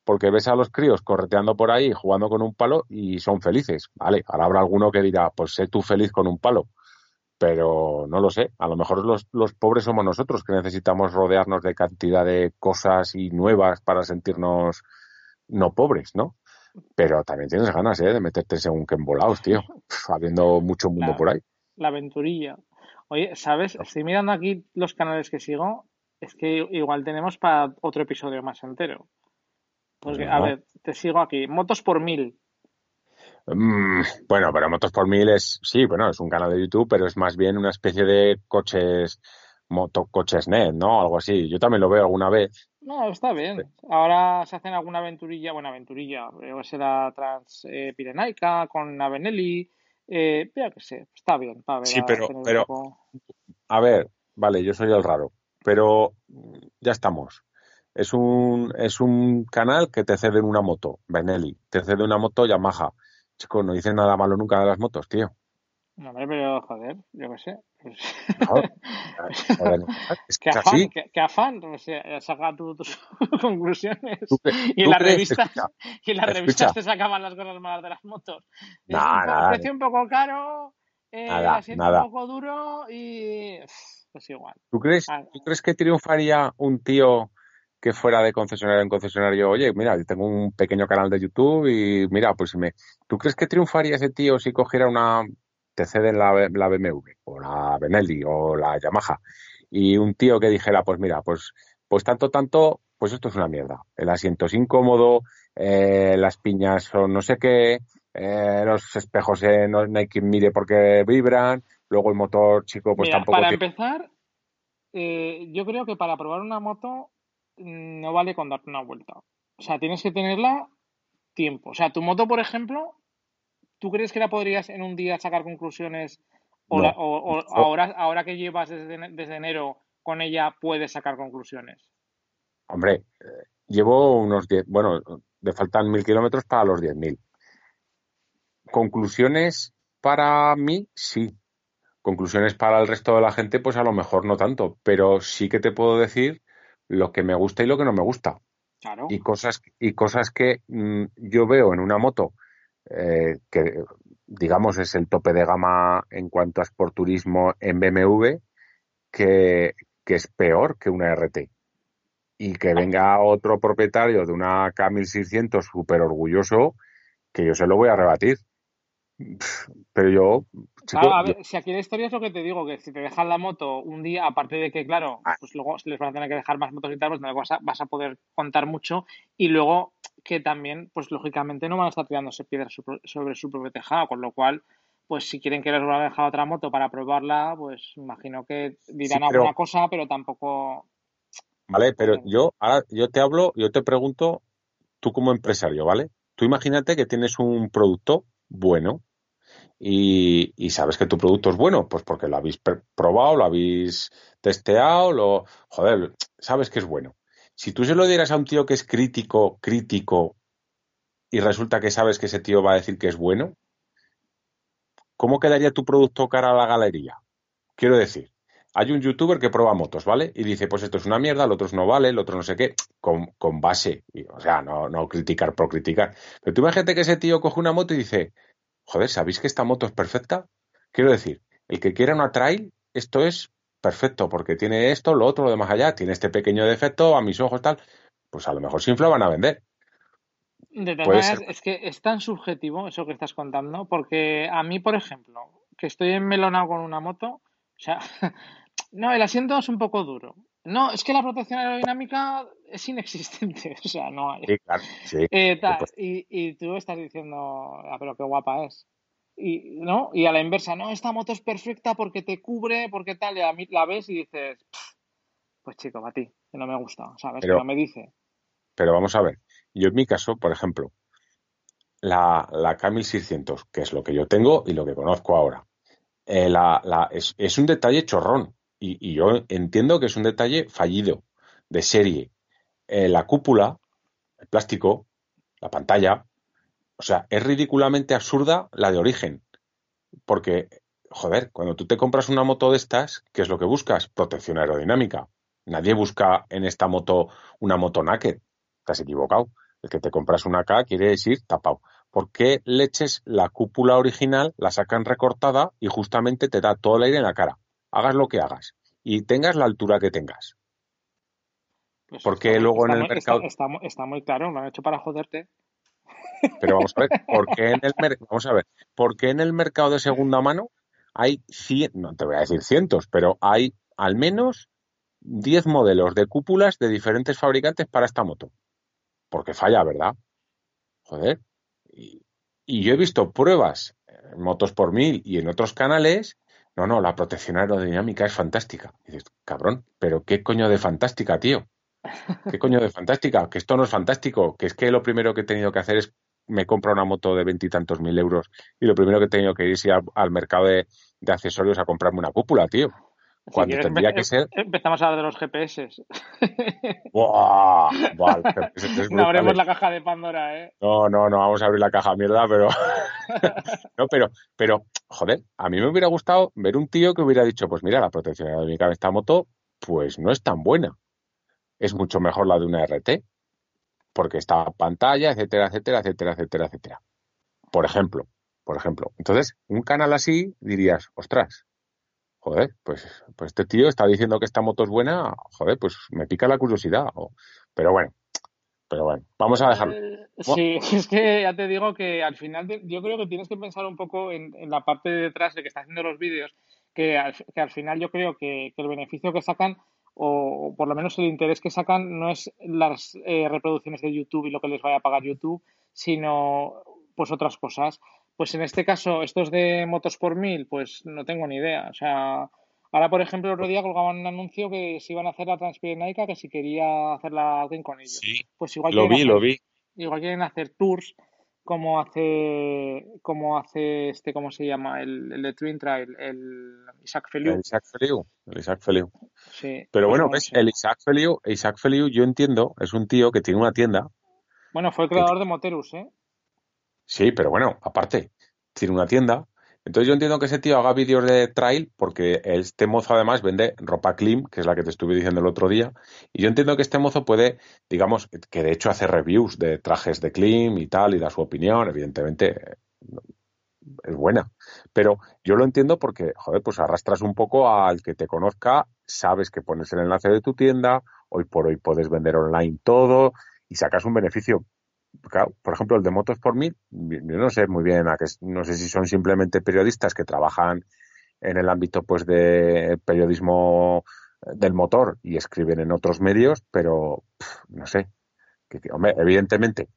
porque ves a los críos correteando por ahí, jugando con un palo y son felices. Vale, ahora habrá alguno que dirá, pues sé tú feliz con un palo pero no lo sé. A lo mejor los, los, pobres somos nosotros que necesitamos rodearnos de cantidad de cosas y nuevas para sentirnos no pobres, ¿no? Pero también tienes ganas ¿eh? de meterte según que embolados, tío, habiendo mucho mundo por ahí. La aventurilla. Oye, ¿sabes? Estoy mirando aquí los canales que sigo. Es que igual tenemos para otro episodio más entero. Porque, a ver, te sigo aquí. Motos por mil. Mm, bueno, pero Motos por Mil es, sí, bueno, es un canal de YouTube, pero es más bien una especie de coches, motocoches net, ¿no? Algo así. Yo también lo veo alguna vez. No, está bien. Ahora se hacen alguna aventurilla, bueno, aventurilla, o será transpirenaica, con Avenelli, eh, ya que sé, está bien. Para ver, sí, pero, pero, a ver, vale, yo soy el raro, pero ya estamos. Es un, es un canal que te cede una moto, Benelli, te cede una moto Yamaha Chico, no dices nada malo nunca de las motos, tío. No, hombre, pero joder, yo qué sé. Es que afán, así. Que, afán, o sea, saca tus conclusiones. y, en las revistas, y en las revistas te sacaban las cosas malas de las motos. No, es un nada, precio un poco caro, eh, nada, nada. un poco duro y pues igual. ¿Tú crees, ah. ¿Tú crees que triunfaría un tío que fuera de concesionario en concesionario, oye, mira, yo tengo un pequeño canal de YouTube y mira, pues me... ¿Tú crees que triunfaría ese tío si cogiera una TC de la, la BMW o la Benelli o la Yamaha y un tío que dijera, pues mira, pues, pues tanto, tanto, pues esto es una mierda. El asiento es incómodo, eh, las piñas son no sé qué, eh, los espejos eh, no, hay quien mire porque vibran, luego el motor chico pues tampoco... Para empezar, yo creo que para probar una moto no vale con darte una vuelta. O sea, tienes que tenerla tiempo. O sea, tu moto, por ejemplo, ¿tú crees que la podrías en un día sacar conclusiones? O, ahora, ahora que llevas desde, desde, enero con ella, puedes sacar conclusiones. Hombre, eh, llevo unos 10, bueno, me faltan mil kilómetros para los 10.000. Conclusiones para mí, sí. Conclusiones para el resto de la gente, pues a lo mejor no tanto. Pero sí que te puedo decir lo que me gusta y lo que no me gusta. Y cosas, y cosas que mm, yo veo en una moto eh, que, digamos, es el tope de gama en cuanto a sporturismo en BMW, que, que es peor que una RT. Y que venga otro propietario de una K1600 súper orgulloso, que yo se lo voy a rebatir. Pero yo. a ver, si aquí la historia es lo que te digo, que si te dejan la moto un día, aparte de que, claro, ah. pues luego les van a tener que dejar más motos y tal, pues no vas a, vas a poder contar mucho. Y luego que también, pues lógicamente no van a estar tirándose piedras sobre su propio tejado, con lo cual, pues si quieren que les a dejar otra moto para probarla, pues imagino que dirán alguna cosa, pero tampoco. Vale, pero yo ahora yo te hablo, yo te pregunto, tú como empresario, ¿vale? Tú imagínate que tienes un producto bueno, y, sabes que tu producto es bueno, pues porque lo habéis probado, lo habéis testeado, lo, joder, sabes que es bueno. Si tú se lo dieras a un tío que es crítico, crítico, y resulta que sabes que ese tío va a decir que es bueno, ¿cómo quedaría tu producto cara a la galería? Quiero decir, hay un youtuber que prueba motos, ¿vale? Y dice, pues esto es una mierda, el otro no vale, el otro no sé qué, con, base, o sea, no, no criticar por criticar. Pero tú imagínate que ese tío coge una moto y dice, joder, ¿sabéis que esta moto es perfecta? Quiero decir, el que quiera una trail, esto es perfecto, porque tiene esto, lo otro, lo demás allá, tiene este pequeño defecto, a mis ojos tal, pues a lo mejor sin van a vender. De todas es que es tan subjetivo eso que estás contando, porque a mí, por ejemplo, que estoy enmelonado con una moto, o sea, no, el asiento es un poco duro. No, es que la protección aerodinámica es inexistente, o sea, no hay. Sí, claro, sí. Eh, y, y, tú estás diciendo, ah, pero qué guapa es. Y, ¿no? y a la inversa, no, esta moto es perfecta porque te cubre, porque tal, y a mí la ves y dices, pues chico, a ti, que no me gusta, ¿sabes? Pero, que no me dice. Pero vamos a ver, yo en mi caso, por ejemplo, la, la K1600, que es lo que yo tengo y lo que conozco ahora, eh, la, la, es, es un detalle chorrón y, yo entiendo que es un detalle fallido, de serie eh, la cúpula, el plástico, la pantalla. O sea, es ridículamente absurda la de origen. Porque, joder, cuando tú te compras una moto de estas, ¿qué es lo que buscas? Protección aerodinámica. Nadie busca en esta moto una moto naked. Estás equivocado. El que te compras una K quiere decir tapado. ¿Por qué leches la cúpula original, la sacan recortada y justamente te da todo el aire en la cara? Hagas lo que hagas y tengas la altura que tengas. Pues Porque está, luego en el mercado- Está, está- está muy claro, lo han hecho para joderte. Pero vamos a ver, ¿por qué en el, mer- vamos a ver, ¿por qué en el mercado de segunda mano hay cien, no te voy a decir cientos, pero hay al menos 10 modelos de cúpulas de diferentes fabricantes para esta moto? Porque falla, ¿verdad? Joder. Y, y yo he visto pruebas en Motos por Mil y en otros canales. No, no, la protección aerodinámica es fantástica. Y dices, cabrón, pero ¿qué coño de fantástica, tío? ¿Qué coño de fantástica? Que esto no es fantástico. Que es que lo primero que he tenido que hacer es me compro una moto de veintitantos mil euros y lo primero que he tenido que ir es al mercado de, de accesorios a comprarme una cúpula, tío. Cuando tendría que ser. Empezamos a hablar de los GPS. ¡Buah! Buah, el GPS es no abremos eh. la caja de Pandora, ¿eh? No, no, no vamos a abrir la caja mierda, pero. no, pero, pero, joder, a mí me hubiera gustado ver un tío que hubiera dicho, pues mira, la protección aerodinámica de esta moto, pues no es tan buena. Es mucho mejor la de una RT, porque está pantalla, etcétera, etcétera, etcétera, etcétera, etcétera. Por ejemplo, por ejemplo. Entonces, un canal así dirías, ostras, joder, pues, pues este tío está diciendo que esta moto es buena, joder, pues me pica la curiosidad. o- pero bueno, pero bueno, vamos a dejarlo. Eh, Sí, es que ya te digo que al final yo creo que tienes que pensar un poco en, en la parte de detrás de que está haciendo los vídeos, que al, que al final yo creo que, que el beneficio que sacan, o por lo menos el interés que sacan, no es las eh, reproducciones de YouTube y lo que les vaya a pagar YouTube, sino pues otras cosas. Pues en este caso, estos de motos por mil, pues no tengo ni idea. O sea, ahora por ejemplo, el otro día colgaban un anuncio que se iban a hacer la Transpirenaica, que si quería hacerla alguien con ellos. Sí, Pues igual lo vi, hacer- lo vi. igual quieren hacer tours como hace como hace este cómo se llama el, el de Twin Trail el Isaac Feliu El Isaac Feliu, el Isaac Feliu. sí Pero pues bueno, no ves, el Isaac Feliu, Isaac Feliu, yo entiendo, es un tío que tiene una tienda. bueno fue el creador de Moterus eh Sí, pero bueno, aparte, tiene una tienda. Entonces yo entiendo que ese tío haga vídeos de trail porque este mozo además vende ropa clean, que es la que te estuve diciendo el otro día. Y yo entiendo que este mozo puede, digamos, que de hecho hace reviews de trajes de clean y tal y da su opinión. Evidentemente es buena. Pero yo lo entiendo porque, joder, pues arrastras un poco al que te conozca, sabes que pones el enlace de tu tienda, hoy por hoy puedes vender online todo y sacas un beneficio. Por ejemplo, el de Motos por Mil, yo no sé muy bien, a qué, no sé si son simplemente periodistas que trabajan en el ámbito pues de periodismo del motor y escriben en otros medios, pero no sé. Que, que, hombre, evidentemente,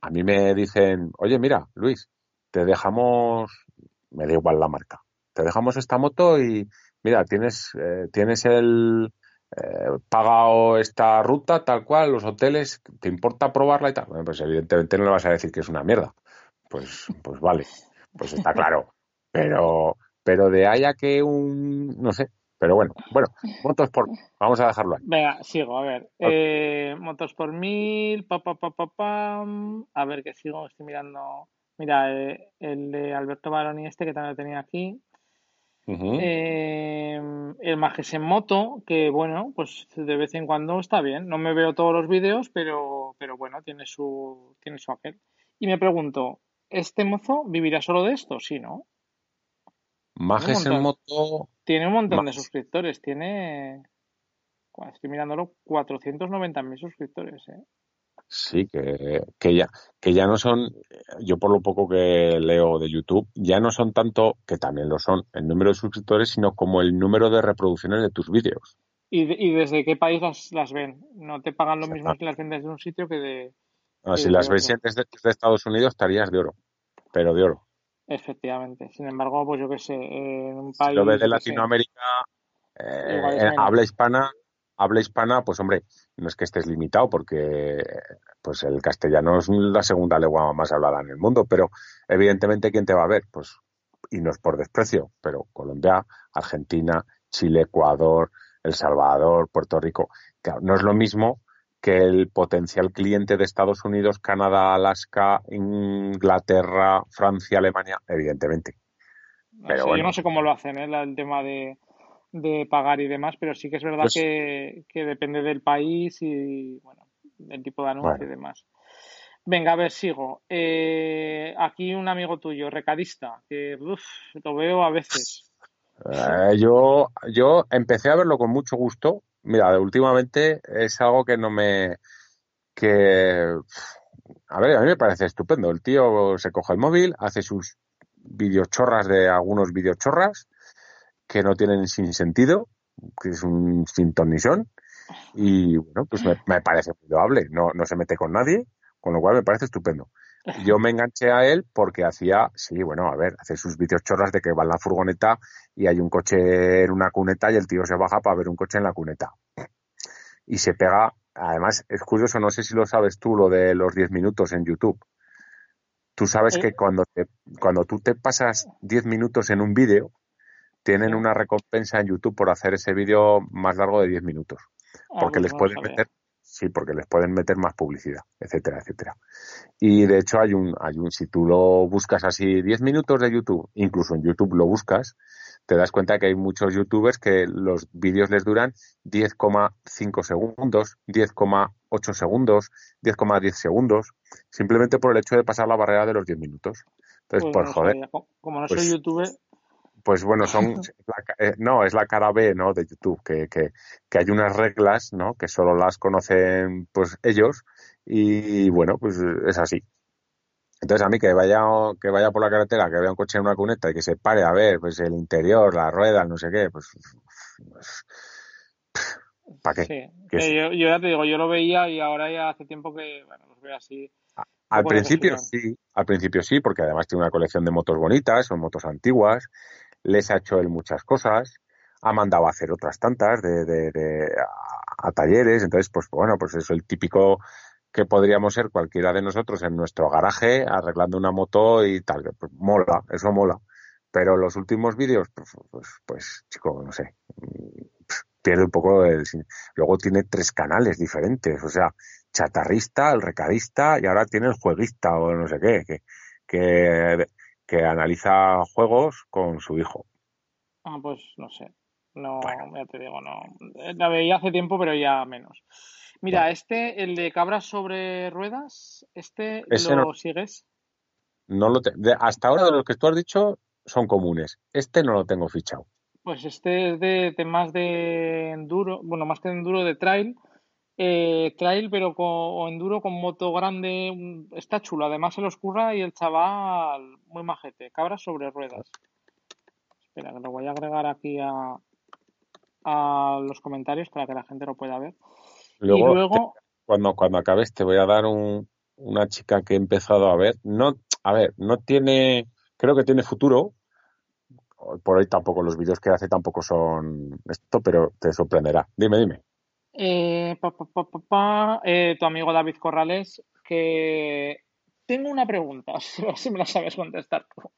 a mí me dicen, oye, mira, Luis, te dejamos, me da igual la marca, te dejamos esta moto y mira, tienes, eh, tienes el eh, pagado esta ruta tal cual, los hoteles, ¿te importa probarla y tal? Bueno, pues evidentemente no le vas a decir que es una mierda. Pues, pues vale, pues está claro. Pero, pero de ahí a que un, no sé, pero bueno, bueno, motos por, vamos a dejarlo ahí. venga sigo a ver eh, motos por mil pa pa pa pa pam. a ver que sigo estoy mirando mira eh, el de Alberto Baroni este que también lo tenía aquí Eh, el Majes en moto, que bueno, pues de vez en cuando está bien. No me veo todos los vídeos, pero, pero bueno, tiene su, tiene su aquel. Y me pregunto, ¿este mozo vivirá solo de esto? Sí, ¿no? Majes en moto, Tiene un montón de suscriptores, tiene, estoy mirándolo, 490.000 suscriptores, ¿eh? Sí, que, que ya, que ya no son, yo por lo poco que leo de YouTube, ya no son tanto, que también lo son, el número de suscriptores, sino como el número de reproducciones de tus vídeos. ¿Y, y desde qué país las, las ven? No te pagan lo mismo si las ven desde un sitio que de... Si de las ves desde, desde Estados Unidos estarías de oro, pero de oro. Efectivamente. Sin embargo, pues yo qué sé, en un Si país... lo ves de sé, Latinoamérica, eh, habla hispana, habla hispana, pues hombre, no es que estés limitado porque pues el castellano es la segunda lengua más hablada en el mundo, pero evidentemente quién te va a ver, pues y no es por desprecio, pero Colombia, Argentina, Chile, Ecuador, El Salvador, Puerto Rico, claro, no es lo mismo que el potencial cliente de Estados Unidos, Canadá, Alaska, Inglaterra, Francia, Alemania, evidentemente. Pero Yo no sé cómo lo hacen, ¿eh? el tema de, pagar y demás, pero sí que es verdad pues que, depende del país y bueno, del tipo de anuncio y demás. Venga, a ver, sigo. Eh, aquí un amigo tuyo, recadista, que lo veo a veces. Eh, yo, yo empecé a verlo con mucho gusto. Mira, últimamente es algo que no me. que. A ver, a mí me parece estupendo. El tío se coge el móvil, hace sus videochorras de algunos videochorras que no tienen sin sentido, que es un sin Y bueno, pues me, me parece muy loable. No, no se mete con nadie con lo cual me parece estupendo. Yo me enganché a él porque hacía, sí, bueno, a ver, hace sus vídeos chorras de que va en la furgoneta y hay un coche en una cuneta y el tío se baja para ver un coche en la cuneta. Y se pega, además, es curioso, no sé si lo sabes tú, lo de los 10 minutos en YouTube. Tú sabes que cuando, cuando tú te pasas 10 minutos en un vídeo, tienen una recompensa en YouTube por hacer ese vídeo más largo de 10 minutos. Ah, porque pues les pueden meter Sí, porque les pueden meter más publicidad, etcétera, etcétera. Y de hecho hay un, hay un, si tú lo buscas así 10 minutos de YouTube, incluso en YouTube lo buscas, te das cuenta que hay muchos youtubers que los vídeos les duran 10,5 segundos, 10,8 segundos, 10,10 segundos, simplemente por el hecho de pasar la barrera de los 10 minutos. Entonces, pues, joder. Como no soy pues youtuber, pues bueno, son eh, no, es la cara B, ¿no? de YouTube, que, que, que, hay unas reglas, ¿no? que solo las conocen pues ellos y bueno, pues es así. Entonces a mí que vaya que vaya por la carretera, que vea un coche en una cuneta y que se pare a ver pues el interior, las ruedas, no sé qué, pues, pues ¿para qué? yo, ya te digo, yo lo veía y ahora ya hace tiempo que bueno, los veo así. Al principio sí, al principio sí, porque además tiene una colección de motos bonitas, son motos antiguas, les ha hecho él muchas cosas, ha mandado a hacer otras tantas de, de, a, talleres, entonces pues bueno, pues eso el típico que podríamos ser cualquiera de nosotros en nuestro garaje arreglando una moto y tal, pues mola, eso mola. Pero los últimos vídeos, pues, pues, pues chico, no sé, pierde un poco el... Luego tiene tres canales diferentes, o sea, chatarrista, el recadista y ahora tiene el jueguista o no sé qué, que, que que analiza juegos con su hijo. Ah, pues no sé. No, ya te digo, no. La veía hace tiempo, pero ya menos. Mira, este, el de cabras sobre ruedas, ¿este lo sigues? No lo hasta ahora de lo que tú has dicho son comunes. Este no lo tengo fichado. Pues este es de temas de enduro, bueno, más que de enduro, de trail, eh, trail, pero con o enduro con moto grande. Está chulo. Además se los curra y el chaval muy majete. Cabras sobre ruedas. Espera, que lo voy a agregar aquí a, a los comentarios para que la gente lo pueda ver. Luego, y luego... cuando, cuando acabes te voy a dar un, una chica que he empezado a ver. No, a ver, no tiene, creo que tiene futuro. Por ahí tampoco los vídeos que hace tampoco son esto, pero te sorprenderá. Dime, dime. Eh, eh, tu amigo David Corrales, que tengo una pregunta, si me la sabes contestar tú.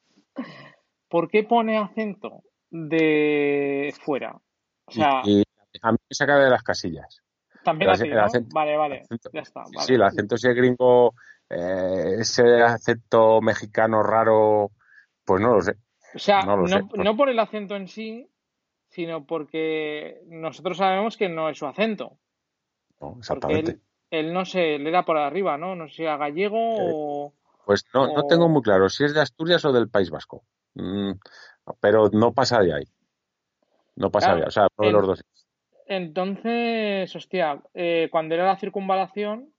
¿Por qué pone acento de fuera? O sea, a mí me saca de las casillas. También el acento, Vale, vale. ya está. Sí, el acento ese gringo, eh, ese acento mexicano raro, pues no lo sé. O sea, no, no, por el acento en sí, sino porque nosotros sabemos que no es su acento. No, exactamente. él, no se le da por arriba, ¿no? No sé si a gallego eh, o. Pues no, no tengo muy claro si es de Asturias o del País Vasco. Mm, pero no pasa de ahí. No pasa de ahí. O sea, uno de los dos. Entonces, hostia, eh, cuando era la circunvalación.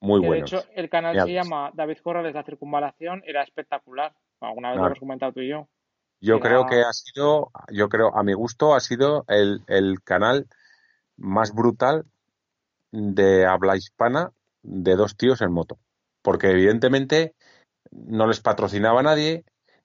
Muy bueno. De hecho, el canal se llama David Corrales La Circunvalación, era espectacular. Alguna vez lo hemos comentado tú y yo. Yo creo que ha sido, yo creo, a mi gusto, ha sido el, canal más brutal de habla hispana de dos tíos en moto. Porque evidentemente no les patrocinaba nadie.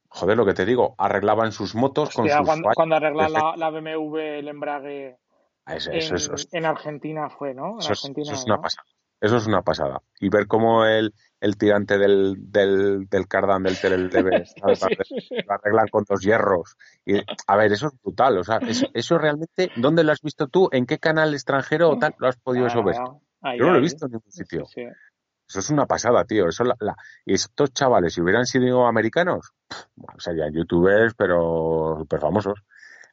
Joder, lo que te digo, arreglaban sus motos con sus cuando, cuando arregla la, BMW el embrague en, Argentina fue, ¿no? eso, es una pasada. Eso es una pasada. Y ver cómo el, el tirante del, del, del cardán del TLDB lo arreglan con dos hierros. Y, a ver, eso es brutal. O sea, eso, realmente, ¿dónde lo has visto tú? ¿En qué canal extranjero o tal lo has podido eso ver? Yo no lo he visto en ningún sitio. Eso es una pasada, tío. Eso la, y estos chavales, si hubieran sido americanos, serían youtubers, pero súper famosos.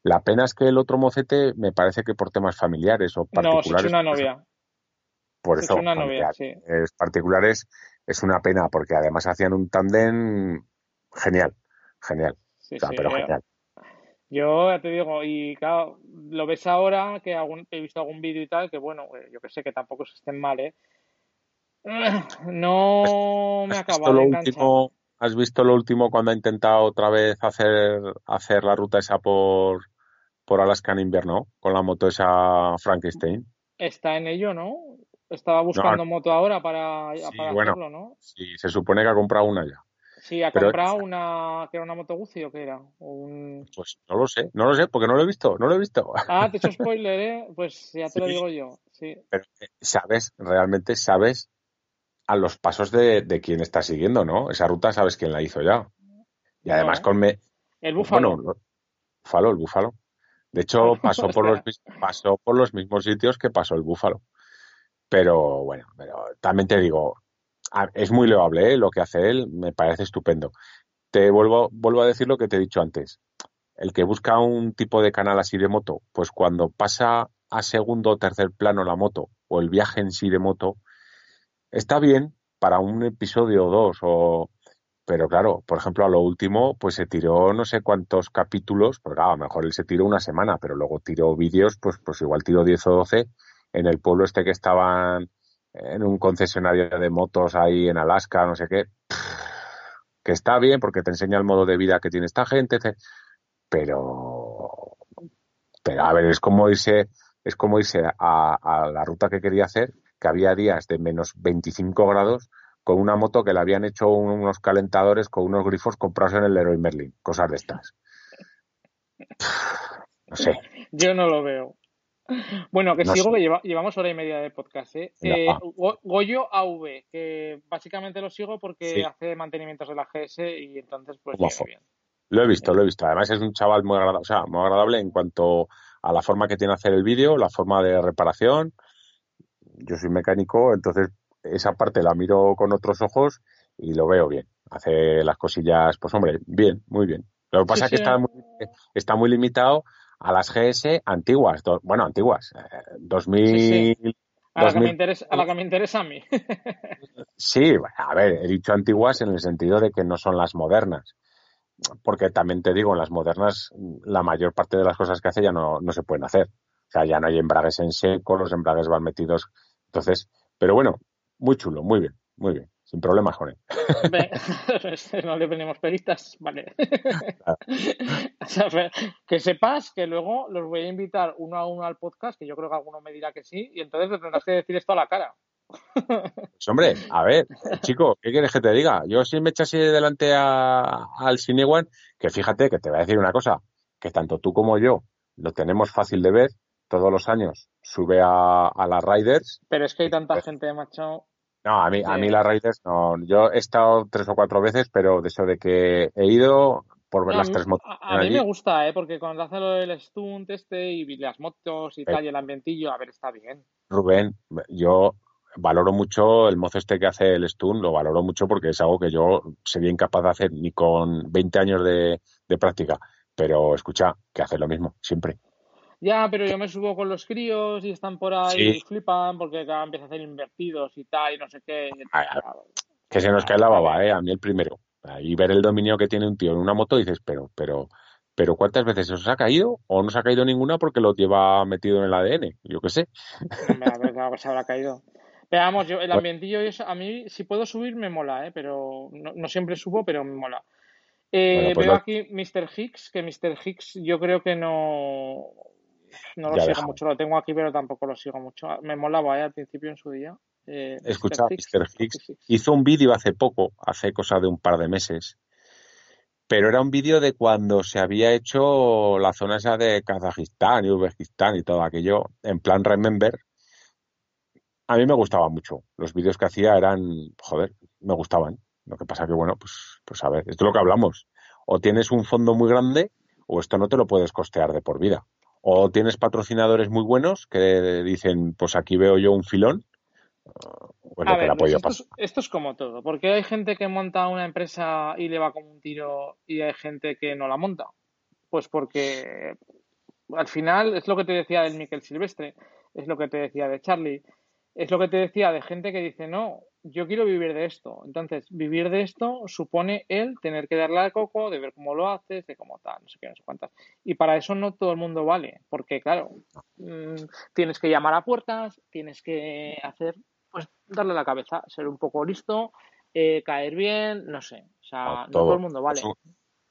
La pena es que el otro mocete me parece que por temas familiares o particulares. No, una novia. Por eso, una novia, es particulares, es una pena, porque además hacían un tándem genial, genial. Sí, pero genial. Yo ya te digo, y claro, lo ves ahora, que he visto algún vídeo y tal, que bueno, eh, yo que sé que tampoco se estén mal, ¿eh? No me acaba de último, ¿Has visto lo último cuando ha intentado otra vez hacer, hacer la ruta esa por, por Alaska en invierno, con la moto esa Frankenstein? Está en ello, ¿no? Estaba buscando moto ahora para, hacerlo, ¿no? Sí, se supone que ha comprado una ya. Sí, ha comprado una que era una moto Guzzi o qué era. Pues no lo sé, no lo sé, porque no lo he visto, no lo he visto. Ah, te he hecho spoiler, ¿eh? Pues ya te lo digo yo, sí. Pero eh, sabes, realmente sabes a los pasos de, de quién está siguiendo, ¿no? Esa ruta sabes quién la hizo ya. Y además con me... El búfalo. Bueno, búfalo, el búfalo. De hecho, pasó por los pasó por los mismos sitios que pasó el búfalo. Pero bueno, pero también te digo, es muy loable ¿eh? lo que hace él, me parece estupendo. Te vuelvo, vuelvo a decir lo que te he dicho antes. El que busca un tipo de canal así de moto, pues cuando pasa a segundo o tercer plano la moto o el viaje en sí de moto, está bien para un episodio o dos, o... pero claro, por ejemplo, a lo último, pues se tiró no sé cuántos capítulos, porque a lo mejor él se tiró una semana, pero luego tiró vídeos, pues, pues igual tiró 10 o 12 en el pueblo este que estaban en un concesionario de motos ahí en Alaska, no sé qué, que está bien porque te enseña el modo de vida que tiene esta gente, pero, pero a ver, es como irse, es como irse a, a la ruta que quería hacer, que había días de menos 25 grados con una moto que le habían hecho unos calentadores con unos grifos comprados en el Leroy Merlin, cosas de estas. No sé. Yo no lo veo. Bueno, que sigo, que llevamos hora y media de podcast. ¿eh? eh Goyo AV, que básicamente lo sigo porque hace mantenimientos de la GS y entonces pues bien. Lo he visto, lo he visto. Además es un chaval muy agradable, o sea, muy agradable en cuanto a la forma que tiene de hacer el vídeo, la forma de reparación. Yo soy mecánico, entonces esa parte la miro con otros ojos y lo veo bien. Hace las cosillas, pues hombre, bien, muy bien. Lo que pasa es que está muy, está muy limitado a las GS antiguas, bueno, antiguas, 2000... A, la que me interesa, a la que me interesa a mí. sí, a ver, he dicho antiguas en el sentido de que no son las modernas. Porque también te digo, en las modernas la mayor parte de las cosas que hace ya no, no se pueden hacer. O sea, ya no hay embragues en seco, los embragues van metidos. Entonces, pero bueno, muy chulo, muy bien, muy bien sin problemas con él. no le ponemos peritas, vale. que sepas que luego los voy a invitar uno a uno al podcast, que yo creo que alguno me dirá que sí, y entonces le tendrás que decir esto a la cara. Pues hombre, a ver, chico, ¿qué quieres que te diga? Yo si me echas delante al Cinewan, que fíjate que te voy a decir una cosa, que tanto tú como yo lo tenemos fácil de ver, todos los años sube a, a las Riders. Pero es que hay tanta gente, macho. No, a mí, a mí las raíces no. Yo he estado tres o cuatro veces, pero de eso de que he ido por ver las tres motos. A, mí me gusta, ¿eh? Porque cuando hace lo del stunt este y las motos y eh. tal, y el ambientillo, a ver, está bien. Rubén, yo valoro mucho el mozo este que hace el stunt, lo valoro mucho porque es algo que yo sería incapaz de hacer ni con 20 años de, de práctica. Pero escucha, que hace lo mismo, siempre. Ya, pero yo me subo con los críos y están por ahí y flipan porque cada empieza a hacer invertidos y tal y no sé qué. que se nos cae la baba, ¿eh? A mí el primero. Y ver el dominio que tiene un tío en una moto dices, pero, pero, pero ¿cuántas veces os ha caído? ¿O no se ha caído ninguna porque lo lleva metido en el ADN? Yo qué sé. Claro, se habrá caído. Pero vamos, yo, el ambientillo eso, a mí si puedo subir me mola, ¿eh? Pero no, siempre subo, pero me mola. Eh, pues veo aquí Mr. Hicks, que Mr. Hicks yo creo que no no lo sigo mucho, lo tengo aquí, pero tampoco lo sigo mucho. Me molaba ¿eh? al principio en su día. Eh, Escucha, Mr. Hicks hizo un vídeo hace poco, hace cosa de un par de meses, pero era un vídeo de cuando se había hecho la zona esa de Kazajistán y Uzbekistán y todo aquello, en plan Remember, a mí me gustaba mucho. Los vídeos que hacía eran, joder, me gustaban. Lo que pasa que, bueno, pues, pues a ver, esto es lo que hablamos. O tienes un fondo muy grande o esto no te lo puedes costear de por vida. O tienes patrocinadores muy buenos que dicen, pues aquí veo yo un filón. Bueno, a ver, pues esto, es, esto, es, como todo, porque hay gente que monta una empresa y le va como un tiro y hay gente que no la monta. Pues porque al final es lo que te decía del Miquel Silvestre, es lo que te decía de Charlie, es lo que te decía de gente que dice, no, yo quiero vivir de esto. Entonces, vivir de esto supone él tener que darle al coco, de ver cómo lo haces, de cómo tal, no sé qué, no sé cuántas. Y para eso no todo el mundo vale, porque claro, mm, tienes que llamar a puertas, tienes que hacer, pues darle la cabeza, ser un poco listo, eh, caer bien, no sé. O sea, no todo el mundo vale.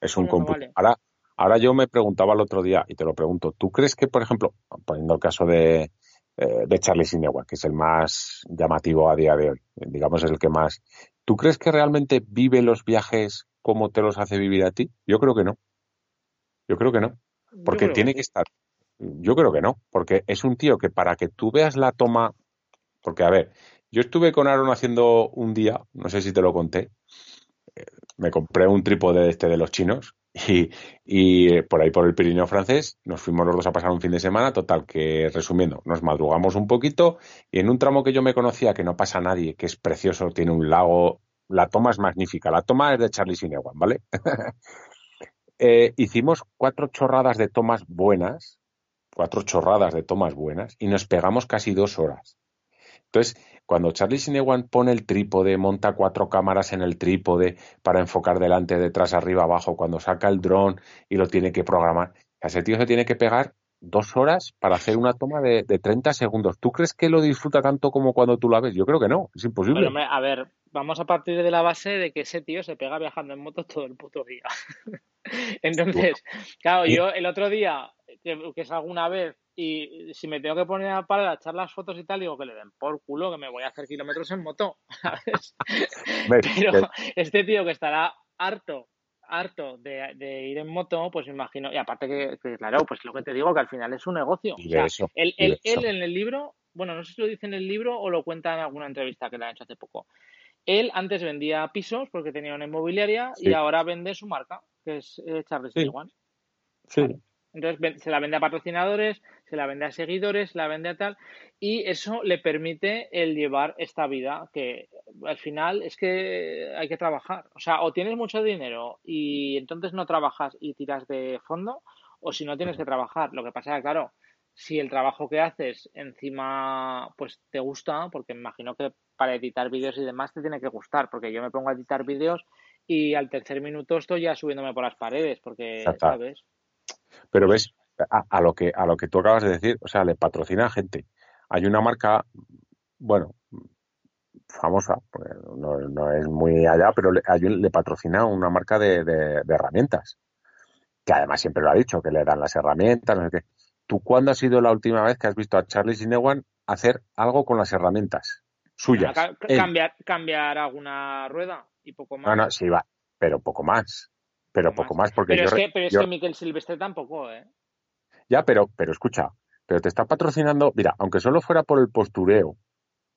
Es un, es ahora, ahora yo me preguntaba el otro día, y te lo pregunto, ¿tú crees que, por ejemplo, poniendo el caso de, eh, de Charlie Sinewa, que es el más llamativo a día de hoy, digamos es el que más. ¿Tú crees que realmente vive los viajes como te los hace vivir a ti? Yo creo que no. Yo creo que no. Porque tiene que estar. Yo creo que no. Porque es un tío que para que tú veas la toma. Porque, a ver, yo estuve con Aaron haciendo un día, no sé si te lo conté. Eh, me compré un trípode este de los chinos y, y, por ahí por el Pirineo francés nos fuimos los dos a pasar un fin de semana. Total, que resumiendo, nos madrugamos un poquito y en un tramo que yo me conocía, que no pasa nadie, que es precioso, tiene un lago, la toma es magnífica. La toma es de Charlie Sinewan, ¿vale? eh, hicimos cuatro chorradas de tomas buenas, cuatro chorradas de tomas buenas y nos pegamos casi dos horas. Entonces, cuando Charlie Sinewan pone el trípode, monta cuatro cámaras en el trípode para enfocar delante, detrás, arriba, abajo, cuando saca el dron y lo tiene que programar, ese tío se tiene que pegar dos horas para hacer una toma de, de 30 segundos. ¿Tú crees que lo disfruta tanto como cuando tú la ves? Yo creo que no, es imposible. a ver, vamos a partir de la base de que ese tío se pega viajando en moto todo el puto día. Entonces, claro, yo el otro día, que, que salgo una vez y si me tengo que poner a parar a echar las fotos y tal, digo que le den por culo que me voy a hacer kilómetros en moto, ¿sabes? Pero este tío que estará harto, harto de, ir en moto, pues me imagino, y aparte que, claro, pues lo que te digo, que al final es un negocio. él, él, en el libro, bueno, no sé si lo dice en el libro o lo cuenta en alguna entrevista que le han hecho hace poco. Él antes vendía pisos porque tenía una inmobiliaria y ahora vende su marca, que es eh, Charles sí. Sí. Entonces se la vende a patrocinadores, se la vende a seguidores, se la vende a tal, y eso le permite el llevar esta vida que al final es que hay que trabajar. O sea, o tienes mucho dinero y entonces no trabajas y tiras de fondo, o si no tienes que trabajar. Lo que pasa es que, claro, si el trabajo que haces encima pues te gusta, porque me imagino que para editar vídeos y demás te tiene que gustar, porque yo me pongo a editar vídeos y al tercer minuto estoy ya subiéndome por las paredes, porque, ¿sabes? Pero ves, a, lo que, a lo que tú acabas de decir, o sea, le patrocina a gente. Hay una marca, bueno, famosa, pues, no, es muy allá, pero le, le patrocina una marca de, herramientas, que además siempre lo ha dicho, que le dan las herramientas, no sé qué. ¿Tú cuándo ha sido la última vez que has visto a Charlie Sinewan hacer algo con las herramientas suyas? cambiar, cambiar alguna rueda y poco más. No, no, sí va, pero poco más pero poco más, porque pero es que, pero es que Miquel Silvestre tampoco, ¿eh? Ya, pero, pero escucha, pero te está patrocinando, mira, aunque solo fuera por el postureo,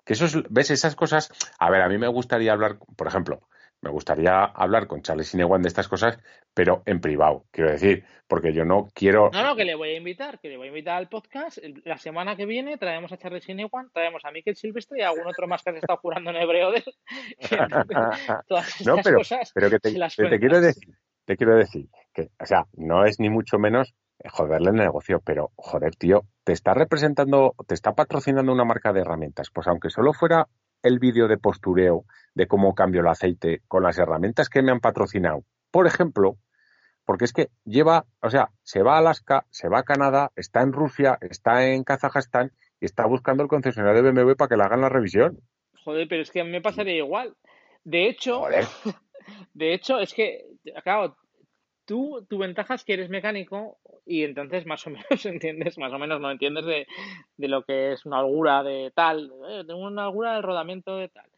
que eso es, ves, esas cosas, a ver, a mí me gustaría hablar, por ejemplo, me gustaría hablar con Charles Sinewan de estas cosas, pero en privado, quiero decir, porque yo no quiero... No, no, que le voy a invitar, que le voy a invitar al podcast. La semana que viene traemos a Charles Sinewan, traemos a Miquel Silvestre y a algún otro más que se está jurando en hebreo de él. no, pero, pero que te, te quiero decir te quiero decir que, o sea, no es ni mucho menos joderle el negocio, pero joder, tío, te está representando, te está patrocinando una marca de herramientas. Pues aunque solo fuera el vídeo de postureo de cómo cambio el aceite con las herramientas que me han patrocinado, por ejemplo, porque es que lleva, o sea, se va a Alaska, se va a Canadá, está en Rusia, está en Kazajstán y está buscando el concesionario de BMW para que le hagan la revisión. Joder, pero es que a mí me pasaría igual. De hecho, de hecho, es que, claro, tú, tu ventaja es que eres mecánico y entonces más o menos entiendes, más o menos no entiendes de, de lo que es una algura de tal. Eh, tengo una algura de rodamiento de tal.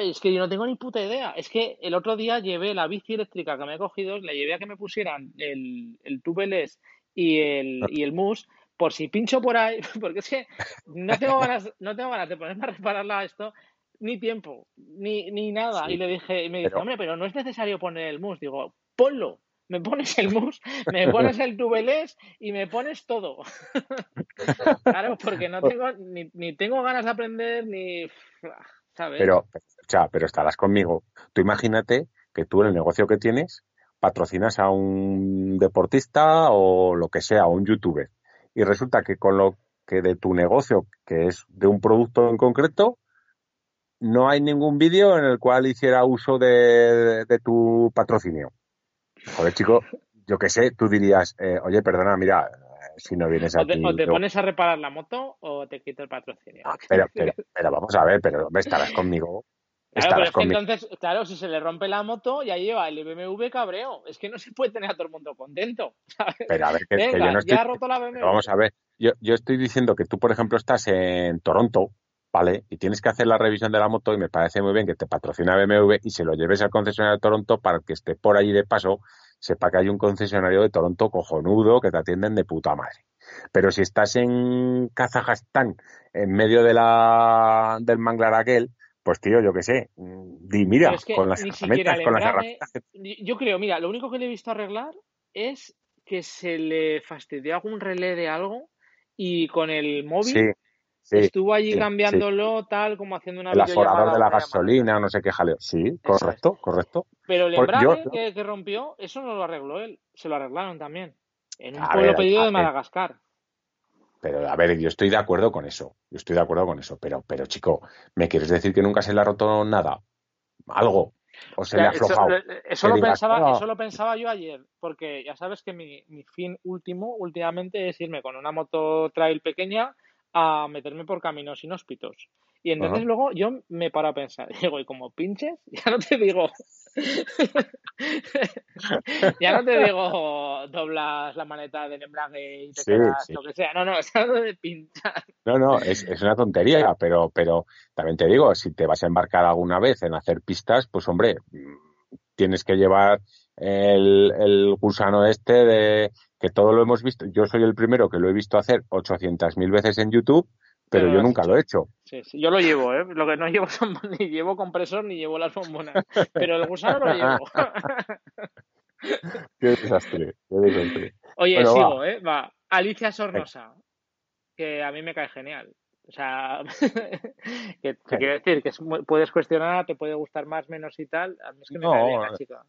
es que yo no tengo ni puta idea. Es que el otro día llevé la bici eléctrica que me he cogido, la llevé a que me pusieran el, el tubeless y el, y el mus por si pincho por ahí, porque es que no tengo ganas, no tengo ganas de ponerme a repararla a esto, ni tiempo, ni, ni nada. Y le dije, y me dice, hombre, pero no es necesario poner el mus. Digo, ponlo. Me pones el mus, me pones el tubelés y me pones todo. claro, porque no tengo, ni, ni tengo ganas de aprender, ni. ¿sabes? Pero, o pero estarás conmigo. Tú imagínate que tú en el negocio que tienes patrocinas a un deportista o lo que sea, un youtuber. Y resulta que con lo que de tu negocio, que es de un producto en concreto, no hay ningún vídeo en el cual hiciera uso de, tu patrocinio. Joder, chico, yo qué sé, tú dirías, eh, oye, perdona, mira, si no vienes aquí... O te, pones a reparar la moto o te quito el patrocinio. Ah, pero, pero, vamos a ver, pero estarás conmigo. Claro, pero es que entonces, claro, si se le rompe la moto, ya lleva el BMW cabreo. Es que no se puede tener a todo el mundo contento. Pero a ver, que, yo no estoy... ya ha roto la BMW. Vamos a ver, yo, yo estoy diciendo que tú, por ejemplo, estás en Toronto, ¿vale? Y tienes que hacer la revisión de la moto y me parece muy bien que te patrocina BMW y se lo lleves al concesionario de Toronto para que esté por ahí de paso, sepa que hay un concesionario de Toronto cojonudo que te atienden de puta madre. Pero si estás en Kazajstán, en medio de la, del manglar aquel, pues tío, yo qué sé, di mira, con las herramientas, con las herramientas. Yo creo, mira, lo único que le he visto arreglar es que se le fastidió algún relé de algo y con el móvil Estuvo allí cambiándolo, tal, como haciendo una El aforador de la gasolina, no sé qué jaleo. Sí, correcto, correcto. Pero el embrague que, rompió, eso no lo arregló él, se lo arreglaron también. En un pueblo pedido de Madagascar. Pero a ver, yo estoy de acuerdo con eso. Yo estoy de acuerdo con eso. Pero, pero chico, ¿me quieres decir que nunca se le ha roto nada? Algo. O se le ha aflojado. Eso, lo pensaba, eso lo pensaba yo ayer. Porque ya sabes que mi, mi fin último, últimamente, es irme con una moto trail pequeña a meterme por caminos inhóspitos. Y entonces luego yo me paro a pensar, digo, y como pinches, ya no te digo, ya no te digo doblas la maneta del embrague y te quedas lo que sea, no, no, es algo de pinchar. No, no, es, es, una tontería, pero, pero también te digo, si te vas a embarcar alguna vez en hacer pistas, pues hombre, tienes que llevar el, el gusano este de que todo lo hemos visto. Yo soy el primero que lo he visto hacer 800.000 veces en YouTube, pero, yo nunca lo he hecho. Sí, sí, yo lo llevo, ¿eh? Lo que no llevo son ni llevo compresor ni llevo las bombonas, pero el gusano lo llevo. qué desastre, qué desastre. Oye, sigo, ¿eh? Va, Alicia Sornosa, que a mí me cae genial. O sea, que te quiero decir que puedes cuestionar, te puede gustar más, menos y tal. A mí es que me cae bien la chica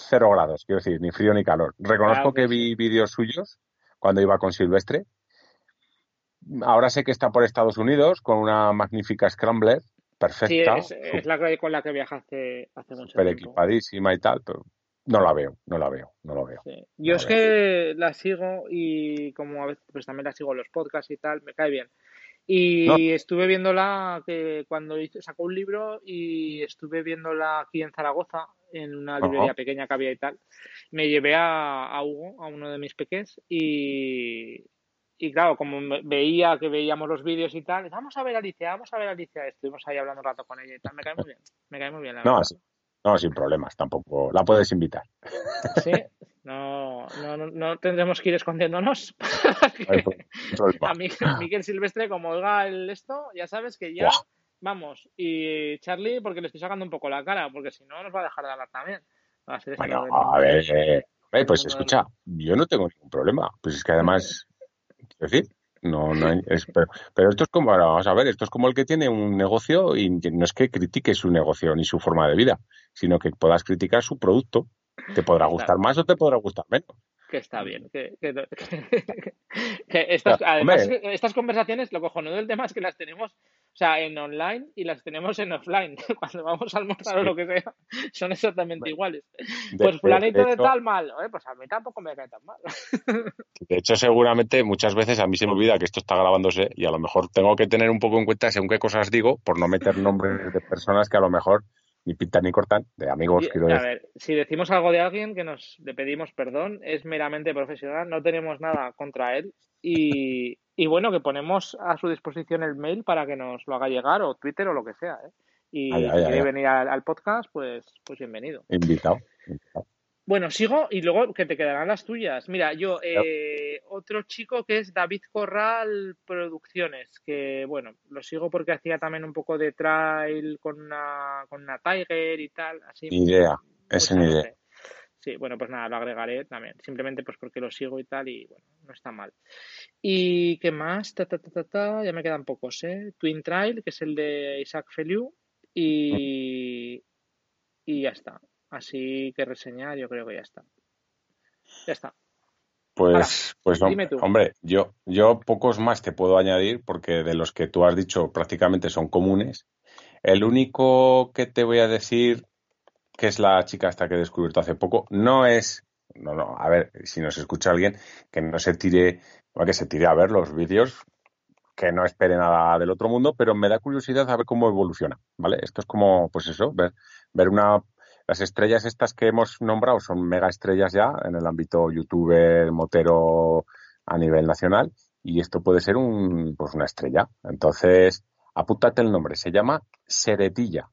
cero grados, quiero decir, ni frío ni calor. Reconozco que vi vídeos suyos cuando iba con Silvestre. Ahora sé que está por Estados Unidos con una magnífica Scrambler, perfecta. Sí, es, la que con la que viajaste hace mucho super equipadísima y tal, pero no la veo, no la veo, no lo veo. Yo es que la sigo y como a veces pues también la sigo en los podcasts y tal, me cae bien. Y estuve viéndola que cuando sacó un libro y estuve viéndola aquí en Zaragoza, en una librería pequeña que había y tal. Me llevé a, Hugo, a uno de mis peques, y, y claro, como veía que veíamos los vídeos y tal, vamos a ver Alicia, vamos a ver Alicia, estuvimos ahí hablando un rato con ella y tal, me cae muy bien, me cae muy bien la no, no, sin problemas, tampoco, la puedes invitar. Sí, no, no, no tendremos que ir escondiéndonos. a Miguel, Silvestre, como oiga el esto, ya sabes que ya, vamos, y Charlie, porque le estoy sacando un poco la cara, porque si no nos va a dejar de hablar también. bueno, a ver, eh, pues escucha, yo no tengo ningún problema, pues es que además, quiero decir, no, no hay, pero, pero, esto es como, vamos a ver, esto es como el que tiene un negocio y no es que critique su negocio ni su forma de vida, sino que puedas criticar su producto te podrá gustar más o te podrá gustar menos. Que está bien. Que, estas, además, estas conversaciones, lo cojonudo del tema es que las tenemos o sea, en online y las tenemos en offline. Cuando vamos a almorzar o lo que sea, son exactamente iguales. pues planito de, tal mal, pues a mí tampoco me cae tan mal. De hecho, seguramente muchas veces a mí se me olvida que esto está grabándose y a lo mejor tengo que tener un poco en cuenta según qué cosas digo por no meter nombres de personas que a lo mejor ni pintan ni cortan, de amigos. quiero a ver, si decimos algo de alguien que nos le pedimos perdón, es meramente profesional, no tenemos nada contra él y, y bueno, que ponemos a su disposición el mail para que nos lo haga llegar o Twitter o lo que sea. ¿eh? Y si quiere venir al, podcast, pues, pues bienvenido. Invitado. Bueno, sigo y luego que te quedarán las tuyas. Mira, yo, eh, otro chico que es David Corral Producciones, que bueno, lo sigo porque hacía también un poco de trail con una, con una Tiger y tal. Así, idea, ese ni idea. Sí, bueno, pues nada, lo agregaré también, simplemente pues porque lo sigo y tal y bueno, no está mal. ¿Y qué más? Ta, ta, ta, ta, ta, ya me quedan pocos, ¿eh? Twin Trail, que es el de Isaac Feliu y, y ya está. Así que reseñar, yo creo que ya está. Ya está. Pues, pues dime tú. hombre, yo, yo pocos más te puedo añadir porque de los que tú has dicho prácticamente son comunes. El único que te voy a decir que es la chica esta que he descubierto hace poco, no es, no, no, a ver, si nos escucha alguien, que no se tire, que se tire a ver los vídeos, que no espere nada del otro mundo, pero me da curiosidad a ver cómo evoluciona, ¿vale? Esto es como, pues eso, ver, ver una, las estrellas estas que hemos nombrado son mega estrellas ya en el ámbito youtuber, motero a nivel nacional, y esto puede ser un, pues una estrella. Entonces, apúntate el nombre, se llama Seretilla.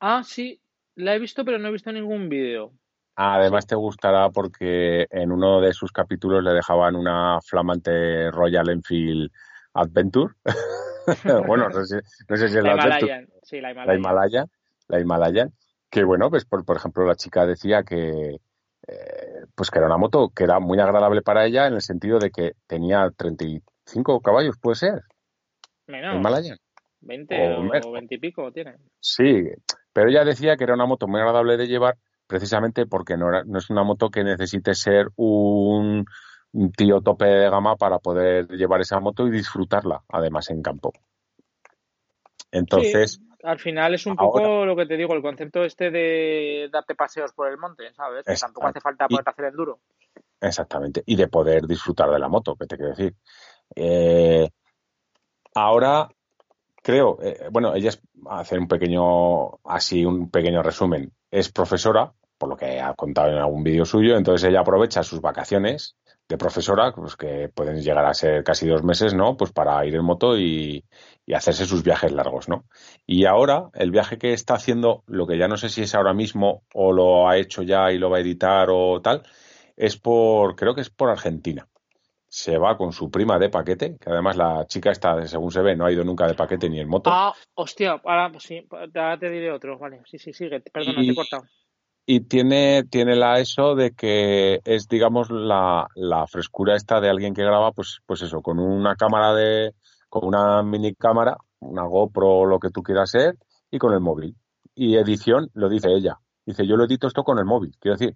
Ah, sí, la he visto, pero no he visto ningún vídeo. Además te gustará porque en uno de sus capítulos le dejaban una flamante Royal Enfield Adventure. bueno, no sé, no sé si es la, La Himalayan, sí, la la Himalayan. Himalayan, la Himalayan, que bueno, pues por, por ejemplo la chica decía que eh, pues que era una moto que era muy agradable para ella en el sentido de que tenía 35 caballos, puede ser, Menos, Himalayan. 20 o o, menos. 20 y pico tiene. Sí, pero ella decía que era una moto muy agradable de llevar precisamente porque no, era, no es una moto que necesite ser un, un tío tope de gama para poder llevar esa moto y disfrutarla, además en campo. Entonces, Sí, al final es un ahora- poco lo que te digo, el concepto este de darte paseos por el monte, ¿sabes? Que tampoco hace falta Y- a hacer enduro. exactamente, y de poder disfrutar de la moto, que te quiero decir. Eh, ahora creo, eh, bueno, ella es, hacer un pequeño, así un pequeño resumen, es profesora, por lo que ha contado en algún vídeo suyo, entonces ella aprovecha sus vacaciones de profesora, pues que pueden llegar a ser casi dos meses, ¿no? Pues para ir en moto y, y hacerse sus viajes largos, ¿no? Y ahora el viaje que está haciendo, lo que ya no sé si es ahora mismo o lo ha hecho ya y lo va a editar o tal, es por, creo que es por Argentina. Se va con su prima de paquete, que además la chica está, según se ve, no ha ido nunca de paquete ni en moto. Ah, hostia, ahora pues sí, ahora te diré otro, vale. Sí, sí, sigue. Perdona, Y- te he cortado. Y tiene, tiene la eso de que es, digamos, la, la frescura esta de alguien que graba, pues, pues eso, con una cámara de, con una mini cámara, una GoPro, lo que tú quieras ser, y con el móvil. Y edición, lo dice ella. Dice, yo lo edito esto con el móvil. Quiero decir,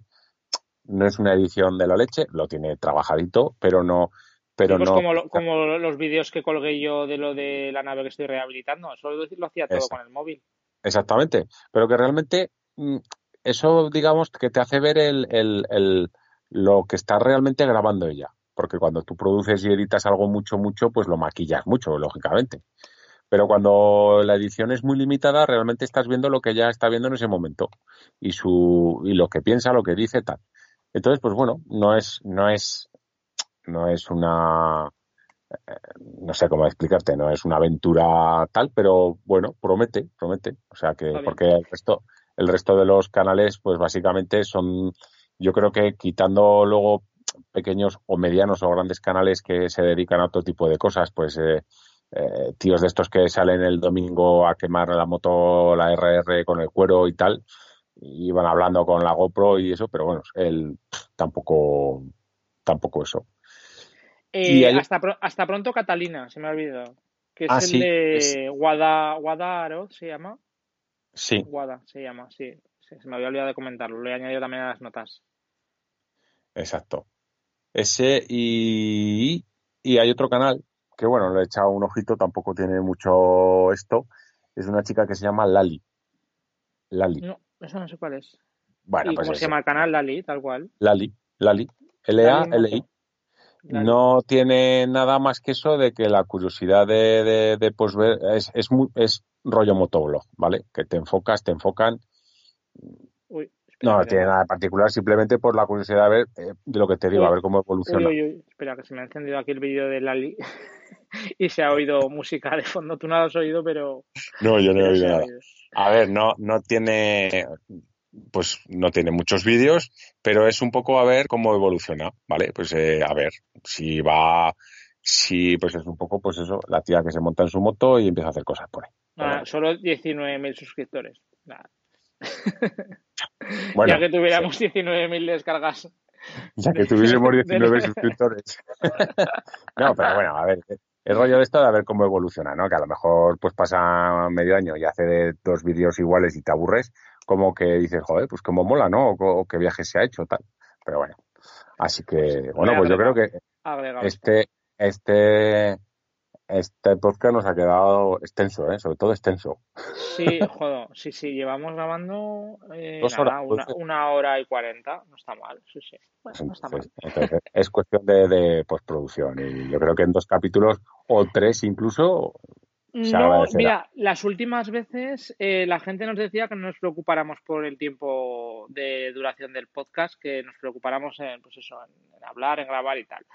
no es una edición de la leche, lo tiene trabajadito, pero no, pero Sí, pues no. como, lo- como los vídeos que colgué yo de lo de la nave que estoy rehabilitando, eso lo, hacía todo Exacto. con el móvil. Exactamente, pero que realmente mm, eso, digamos, que te hace ver el, el, el- lo que está realmente grabando ella. Porque cuando tú produces y editas algo mucho, mucho, pues lo maquillas mucho, lógicamente. Pero cuando la edición es muy limitada, realmente estás viendo lo que ella está viendo en ese momento y su y lo que piensa, lo que dice, tal. Entonces, pues bueno, no es no es no es una eh, no sé cómo explicarte, no es una aventura tal, pero bueno, promete, promete. O sea que, porque el resto, el resto de los canales, pues básicamente son, yo creo que quitando luego pequeños o medianos o grandes canales que se dedican a otro tipo de cosas, pues eh, eh, tíos de estos que salen el domingo a quemar la moto, la RR con el cuero y tal, y van hablando con la GoPro y eso, pero bueno, él tampoco, tampoco eso. Eh, Y hasta, pro- hasta pronto Catalina, se me ha olvidado. Que es Ah, el sí, de es- Guada, Guadaro, ¿se llama? Sí, Guada, se llama, sí. Se me había olvidado de comentarlo, lo he añadido también a las notas. Exacto. Ese y, y hay otro canal que, bueno, le he echado un ojito, tampoco tiene mucho esto. Es una chica que se llama Lali. Lali. No, eso no sé cuál es. Bueno, ¿Y pues cómo se llama el canal? Lali, tal cual. Lali. Lali. L-A-L-I. No tiene nada más que eso de que la curiosidad de, de, de, pues, ver es, es, muy, es rollo motoblog, ¿vale? Que te enfocas, te enfocan. Uy, espera, No, no tiene nada de particular, simplemente por la curiosidad de ver, eh, de lo que te digo, Uy, a ver cómo evoluciona. uy, espera, que se me ha encendido aquí el vídeo de Lali y se ha oído música de fondo. Tú no lo has oído, pero, No, yo no he oído nada. oído. A ver, no, no tiene. pues no tiene muchos vídeos, pero es un poco a ver cómo evoluciona, ¿vale? Pues eh, a ver si va, si pues es un poco, pues eso, la tía que se monta en su moto y empieza a hacer cosas por ahí. Ah, solo 19.000 suscriptores. ya que tuviéramos 19.000 descargas. Ya que tuviésemos 19 suscriptores. no, pero bueno, a ver, el rollo de esto de a ver cómo evoluciona, ¿no? Que a lo mejor pues pasa medio año y hace dos vídeos iguales y te aburres, como que dices, joder, pues como mola, ¿no? O, qué viaje se ha hecho, tal. Pero bueno, así que, bueno, pues yo creo que este, este, este podcast nos ha quedado extenso, ¿eh? sobre todo extenso. Sí, joder, sí, sí, llevamos grabando eh, una, hora y cuarenta, no está mal, sí, sí. no está mal. es cuestión de, de, postproducción y yo creo que en dos capítulos o tres incluso no, mira, las últimas veces eh, la gente nos decía que no nos preocupáramos por el tiempo de duración del podcast, que nos preocupáramos en, pues eso, en, hablar, en grabar y tal.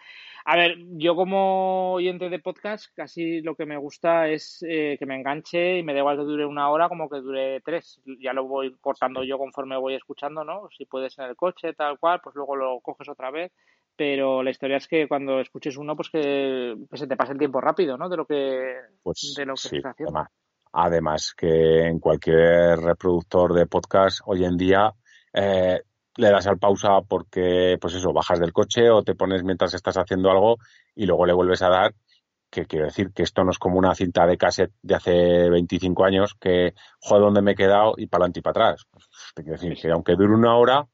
A ver, yo como oyente de podcast, casi lo que me gusta es eh, que me enganche y me da igual que dure una hora como que dure tres. Ya lo voy cortando yo conforme voy escuchando, ¿no? Si puedes en el coche, tal cual, pues luego lo coges otra vez pero la historia es que cuando escuches uno, pues que, se te pase el tiempo rápido, ¿no? De lo que, pues, de lo que sí, además, además, que en cualquier reproductor de podcast hoy en día eh, le das al pausa porque, pues eso, bajas del coche o te pones mientras estás haciendo algo y luego le vuelves a dar. Que quiero decir que esto no es como una cinta de cassette de hace 25 años que, joder, ¿dónde me he quedado? y para adelante y para atrás. Te quiero decir que aunque dure una hora,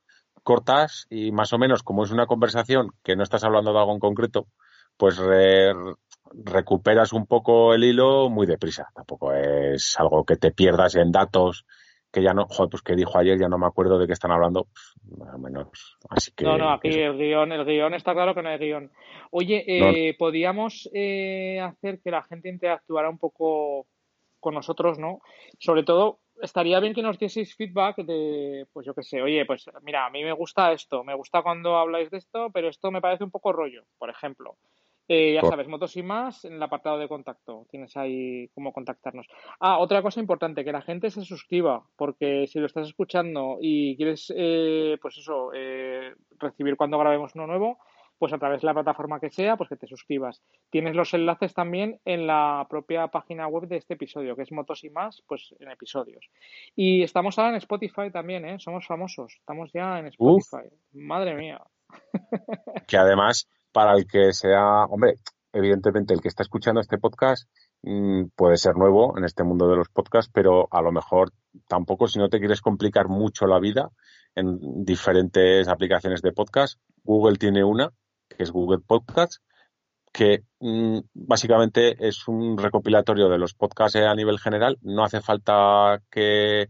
cortas y más o menos como es una conversación que no estás hablando de algo en concreto, pues recuperas un poco el hilo muy deprisa. Tampoco es algo que te pierdas en datos que ya no, joder, pues que dijo ayer, ya no me acuerdo de qué están hablando, más o menos. Así que. No, no, aquí el guion, el guion está claro que no hay guion. Oye, eh, podríamos eh, hacer que la gente interactuara un poco con nosotros, ¿no? Sobre todo estaría bien que nos dieseis feedback de, pues yo qué sé, oye, pues mira, a mí me gusta esto, me gusta cuando habláis de esto, pero esto me parece un poco rollo, por ejemplo. Eh, ya sabes, motos y más en el apartado de contacto. Tienes ahí cómo contactarnos. Ah, otra cosa importante, que la gente se suscriba, porque si lo estás escuchando y quieres, eh, pues eso, eh, recibir cuando grabemos uno nuevo, pues a través de la plataforma que sea, pues que te suscribas. Tienes los enlaces también en la propia página web de este episodio, que es Motos y más, pues en episodios. Y estamos ahora en Spotify también, ¿eh? Somos famosos. Estamos ya en Spotify. Madre mía. Que además, para el que sea, hombre, evidentemente el que está escuchando este podcast mm, puede ser nuevo en este mundo de los podcasts, pero a lo mejor tampoco si no te quieres complicar mucho la vida en diferentes aplicaciones de podcast. Google tiene una que es Google Podcasts, que mm, básicamente es un recopilatorio de los podcasts a nivel general. No hace falta que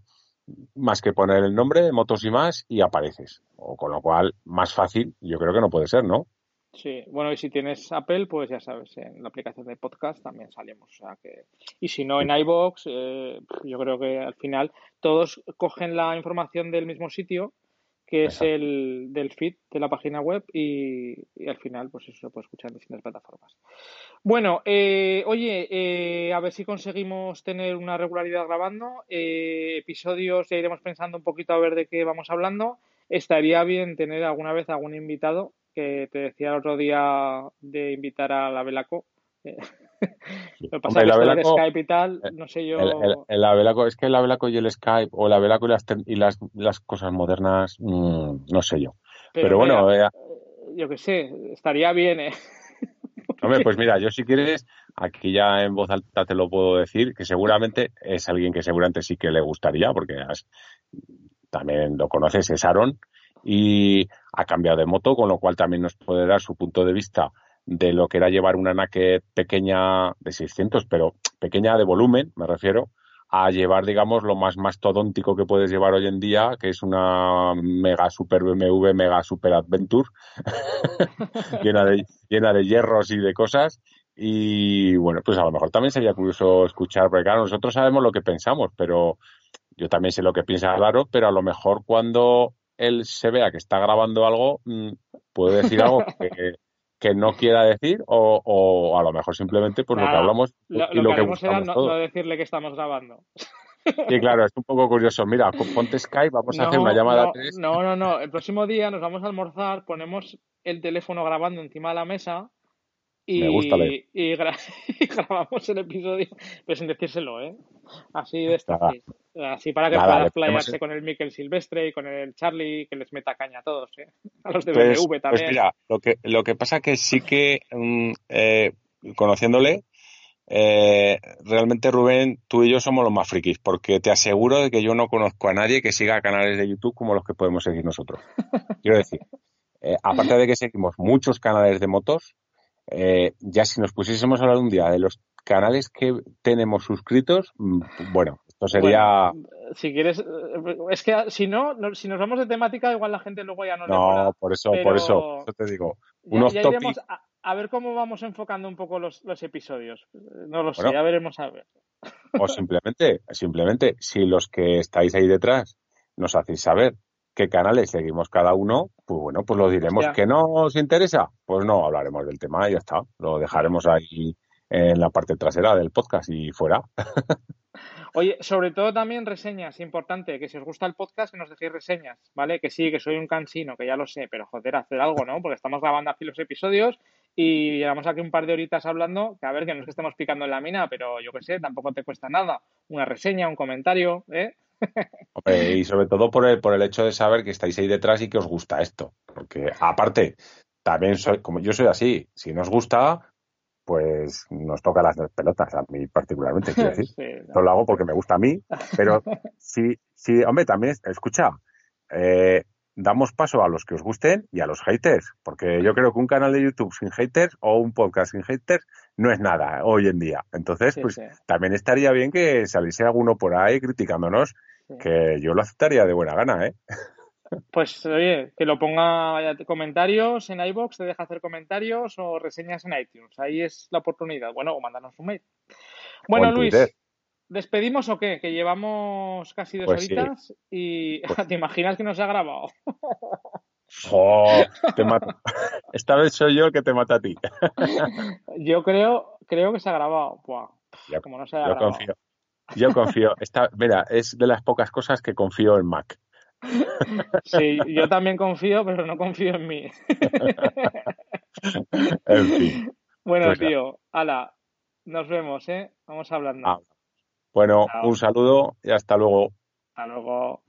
más que poner el nombre, de motos y más, y apareces. O con lo cual, más fácil, yo creo que no puede ser, ¿no? Sí, bueno, y si tienes Apple, pues ya sabes, en la aplicación de podcast también salimos. O sea que... Y si no, en iBox, eh, yo creo que al final todos cogen la información del mismo sitio que es el del feed de la página web y, al final pues eso se puede escuchar en distintas plataformas. Bueno, eh, oye, eh, a ver si conseguimos tener una regularidad grabando. Eh, episodios ya iremos pensando un poquito a ver de qué vamos hablando. Estaría bien tener alguna vez algún invitado que te decía el otro día de invitar a la Velaco. Lo pasa el Skype y tal, no sé yo. El, es que el Avelaco y el Skype, o el Avelaco y las, y las, las cosas modernas, mm, no sé yo. Pero, bueno. Eh, yo qué sé, estaría bien, ¿eh? Hombre, pues mira, yo si quieres, aquí ya en voz alta te lo puedo decir, que seguramente es alguien que seguramente sí que le gustaría, porque también lo conoces, es Aaron, y ha cambiado de moto, con lo cual también nos puede dar su punto de vista de lo que era llevar una Naked pequeña de 600, pero pequeña de volumen, me refiero, a llevar, digamos, lo más mastodóntico que puedes llevar hoy en día, que es una mega super BMW, mega super adventure, llena, de, llena de hierros y de cosas. Y bueno, pues a lo mejor también sería curioso escuchar, porque claro, nosotros sabemos lo que pensamos, pero yo también sé lo que piensa Claro, pero a lo mejor cuando él se vea que está grabando algo, mm, puede decir algo que, que no quiera decir o, a lo mejor simplemente por lo que hablamos lo, y lo, que, no, decirle que estamos grabando. Sí, claro, es un poco curioso. Mira, ponte Skype, vamos a hacer una llamada no, No, no, no. El próximo día nos vamos a almorzar, ponemos el teléfono grabando encima de la mesa y, y, grabamos el episodio, pero sin decírselo, ¿eh? Así de esta, Así para que pueda playarse con el Mikel Silvestre y con el Charlie, que les meta caña a todos, ¿eh? A los de BMW pues, pues también. Pues mira, lo que, lo que pasa que sí que, mm, eh, conociéndole, eh, realmente Rubén, tú y yo somos los más frikis, porque te aseguro de que yo no conozco a nadie que siga canales de YouTube como los que podemos seguir nosotros. Quiero decir, eh, aparte de que seguimos muchos canales de motos, eh, ya si nos pusiésemos a hablar un día de los canales que tenemos suscritos, mm, bueno, esto sería... si quieres, es que si no, si nos vamos de temática, igual la gente luego ya no... No, por eso, por eso, te digo. Unos ya, a ver cómo vamos enfocando un poco los, episodios. No lo sé, ya veremos a ver. O simplemente, simplemente, si los que estáis ahí detrás nos hacéis saber qué canales seguimos cada uno, pues bueno, pues lo diremos. ¿Que no os interesa? Pues no hablaremos del tema y ya está. Lo dejaremos ahí en la parte trasera del podcast y fuera. Oye, sobre todo también reseñas, importante, que si os gusta el podcast, que nos dejéis reseñas, ¿vale? Que sí, que soy un cansino, que ya lo sé, pero joder, hacer algo, ¿no? Porque estamos grabando aquí los episodios y llevamos aquí un par de horitas hablando, que a ver, que no es que estemos picando en la mina, pero yo qué sé, tampoco te cuesta nada. Una reseña, un comentario, ¿eh? Y sobre todo por el, por el hecho de saber que estáis ahí detrás y que os gusta esto. Porque aparte, también soy, como yo soy así, si nos gusta, pues nos toca las pelotas, a mí particularmente, quiero decir. Sí, lo hago porque me gusta a mí, pero sí, sí, hombre, también, escucha, eh, damos paso a los que os gusten y a los haters, porque yo creo que un canal de YouTube sin haters o un podcast sin haters no es nada hoy en día. Entonces, pues también estaría bien que saliese alguno por ahí criticándonos, que yo lo aceptaría de buena gana, ¿eh? Pues oye, que lo ponga comentarios en iBox, te deja hacer comentarios o reseñas en iTunes. Ahí es la oportunidad. Bueno, o mandarnos un mail. Bueno, Luis, ¿Despedimos o qué? Que llevamos casi dos pues horitas y pues te imaginas que nos ha grabado. Oh, te mato. Esta vez soy yo el que te mata a ti. yo creo, creo que se ha grabado. como no se ha yo confío. Yo confío. Esta, mira, es de las pocas cosas que confío en Mac. Sí, yo también confío, pero no confío en mí. En fin. Bueno, pues tío, ala, nos vemos, ¿eh? Vamos hablando. Bueno, un saludo y hasta luego. Hasta luego.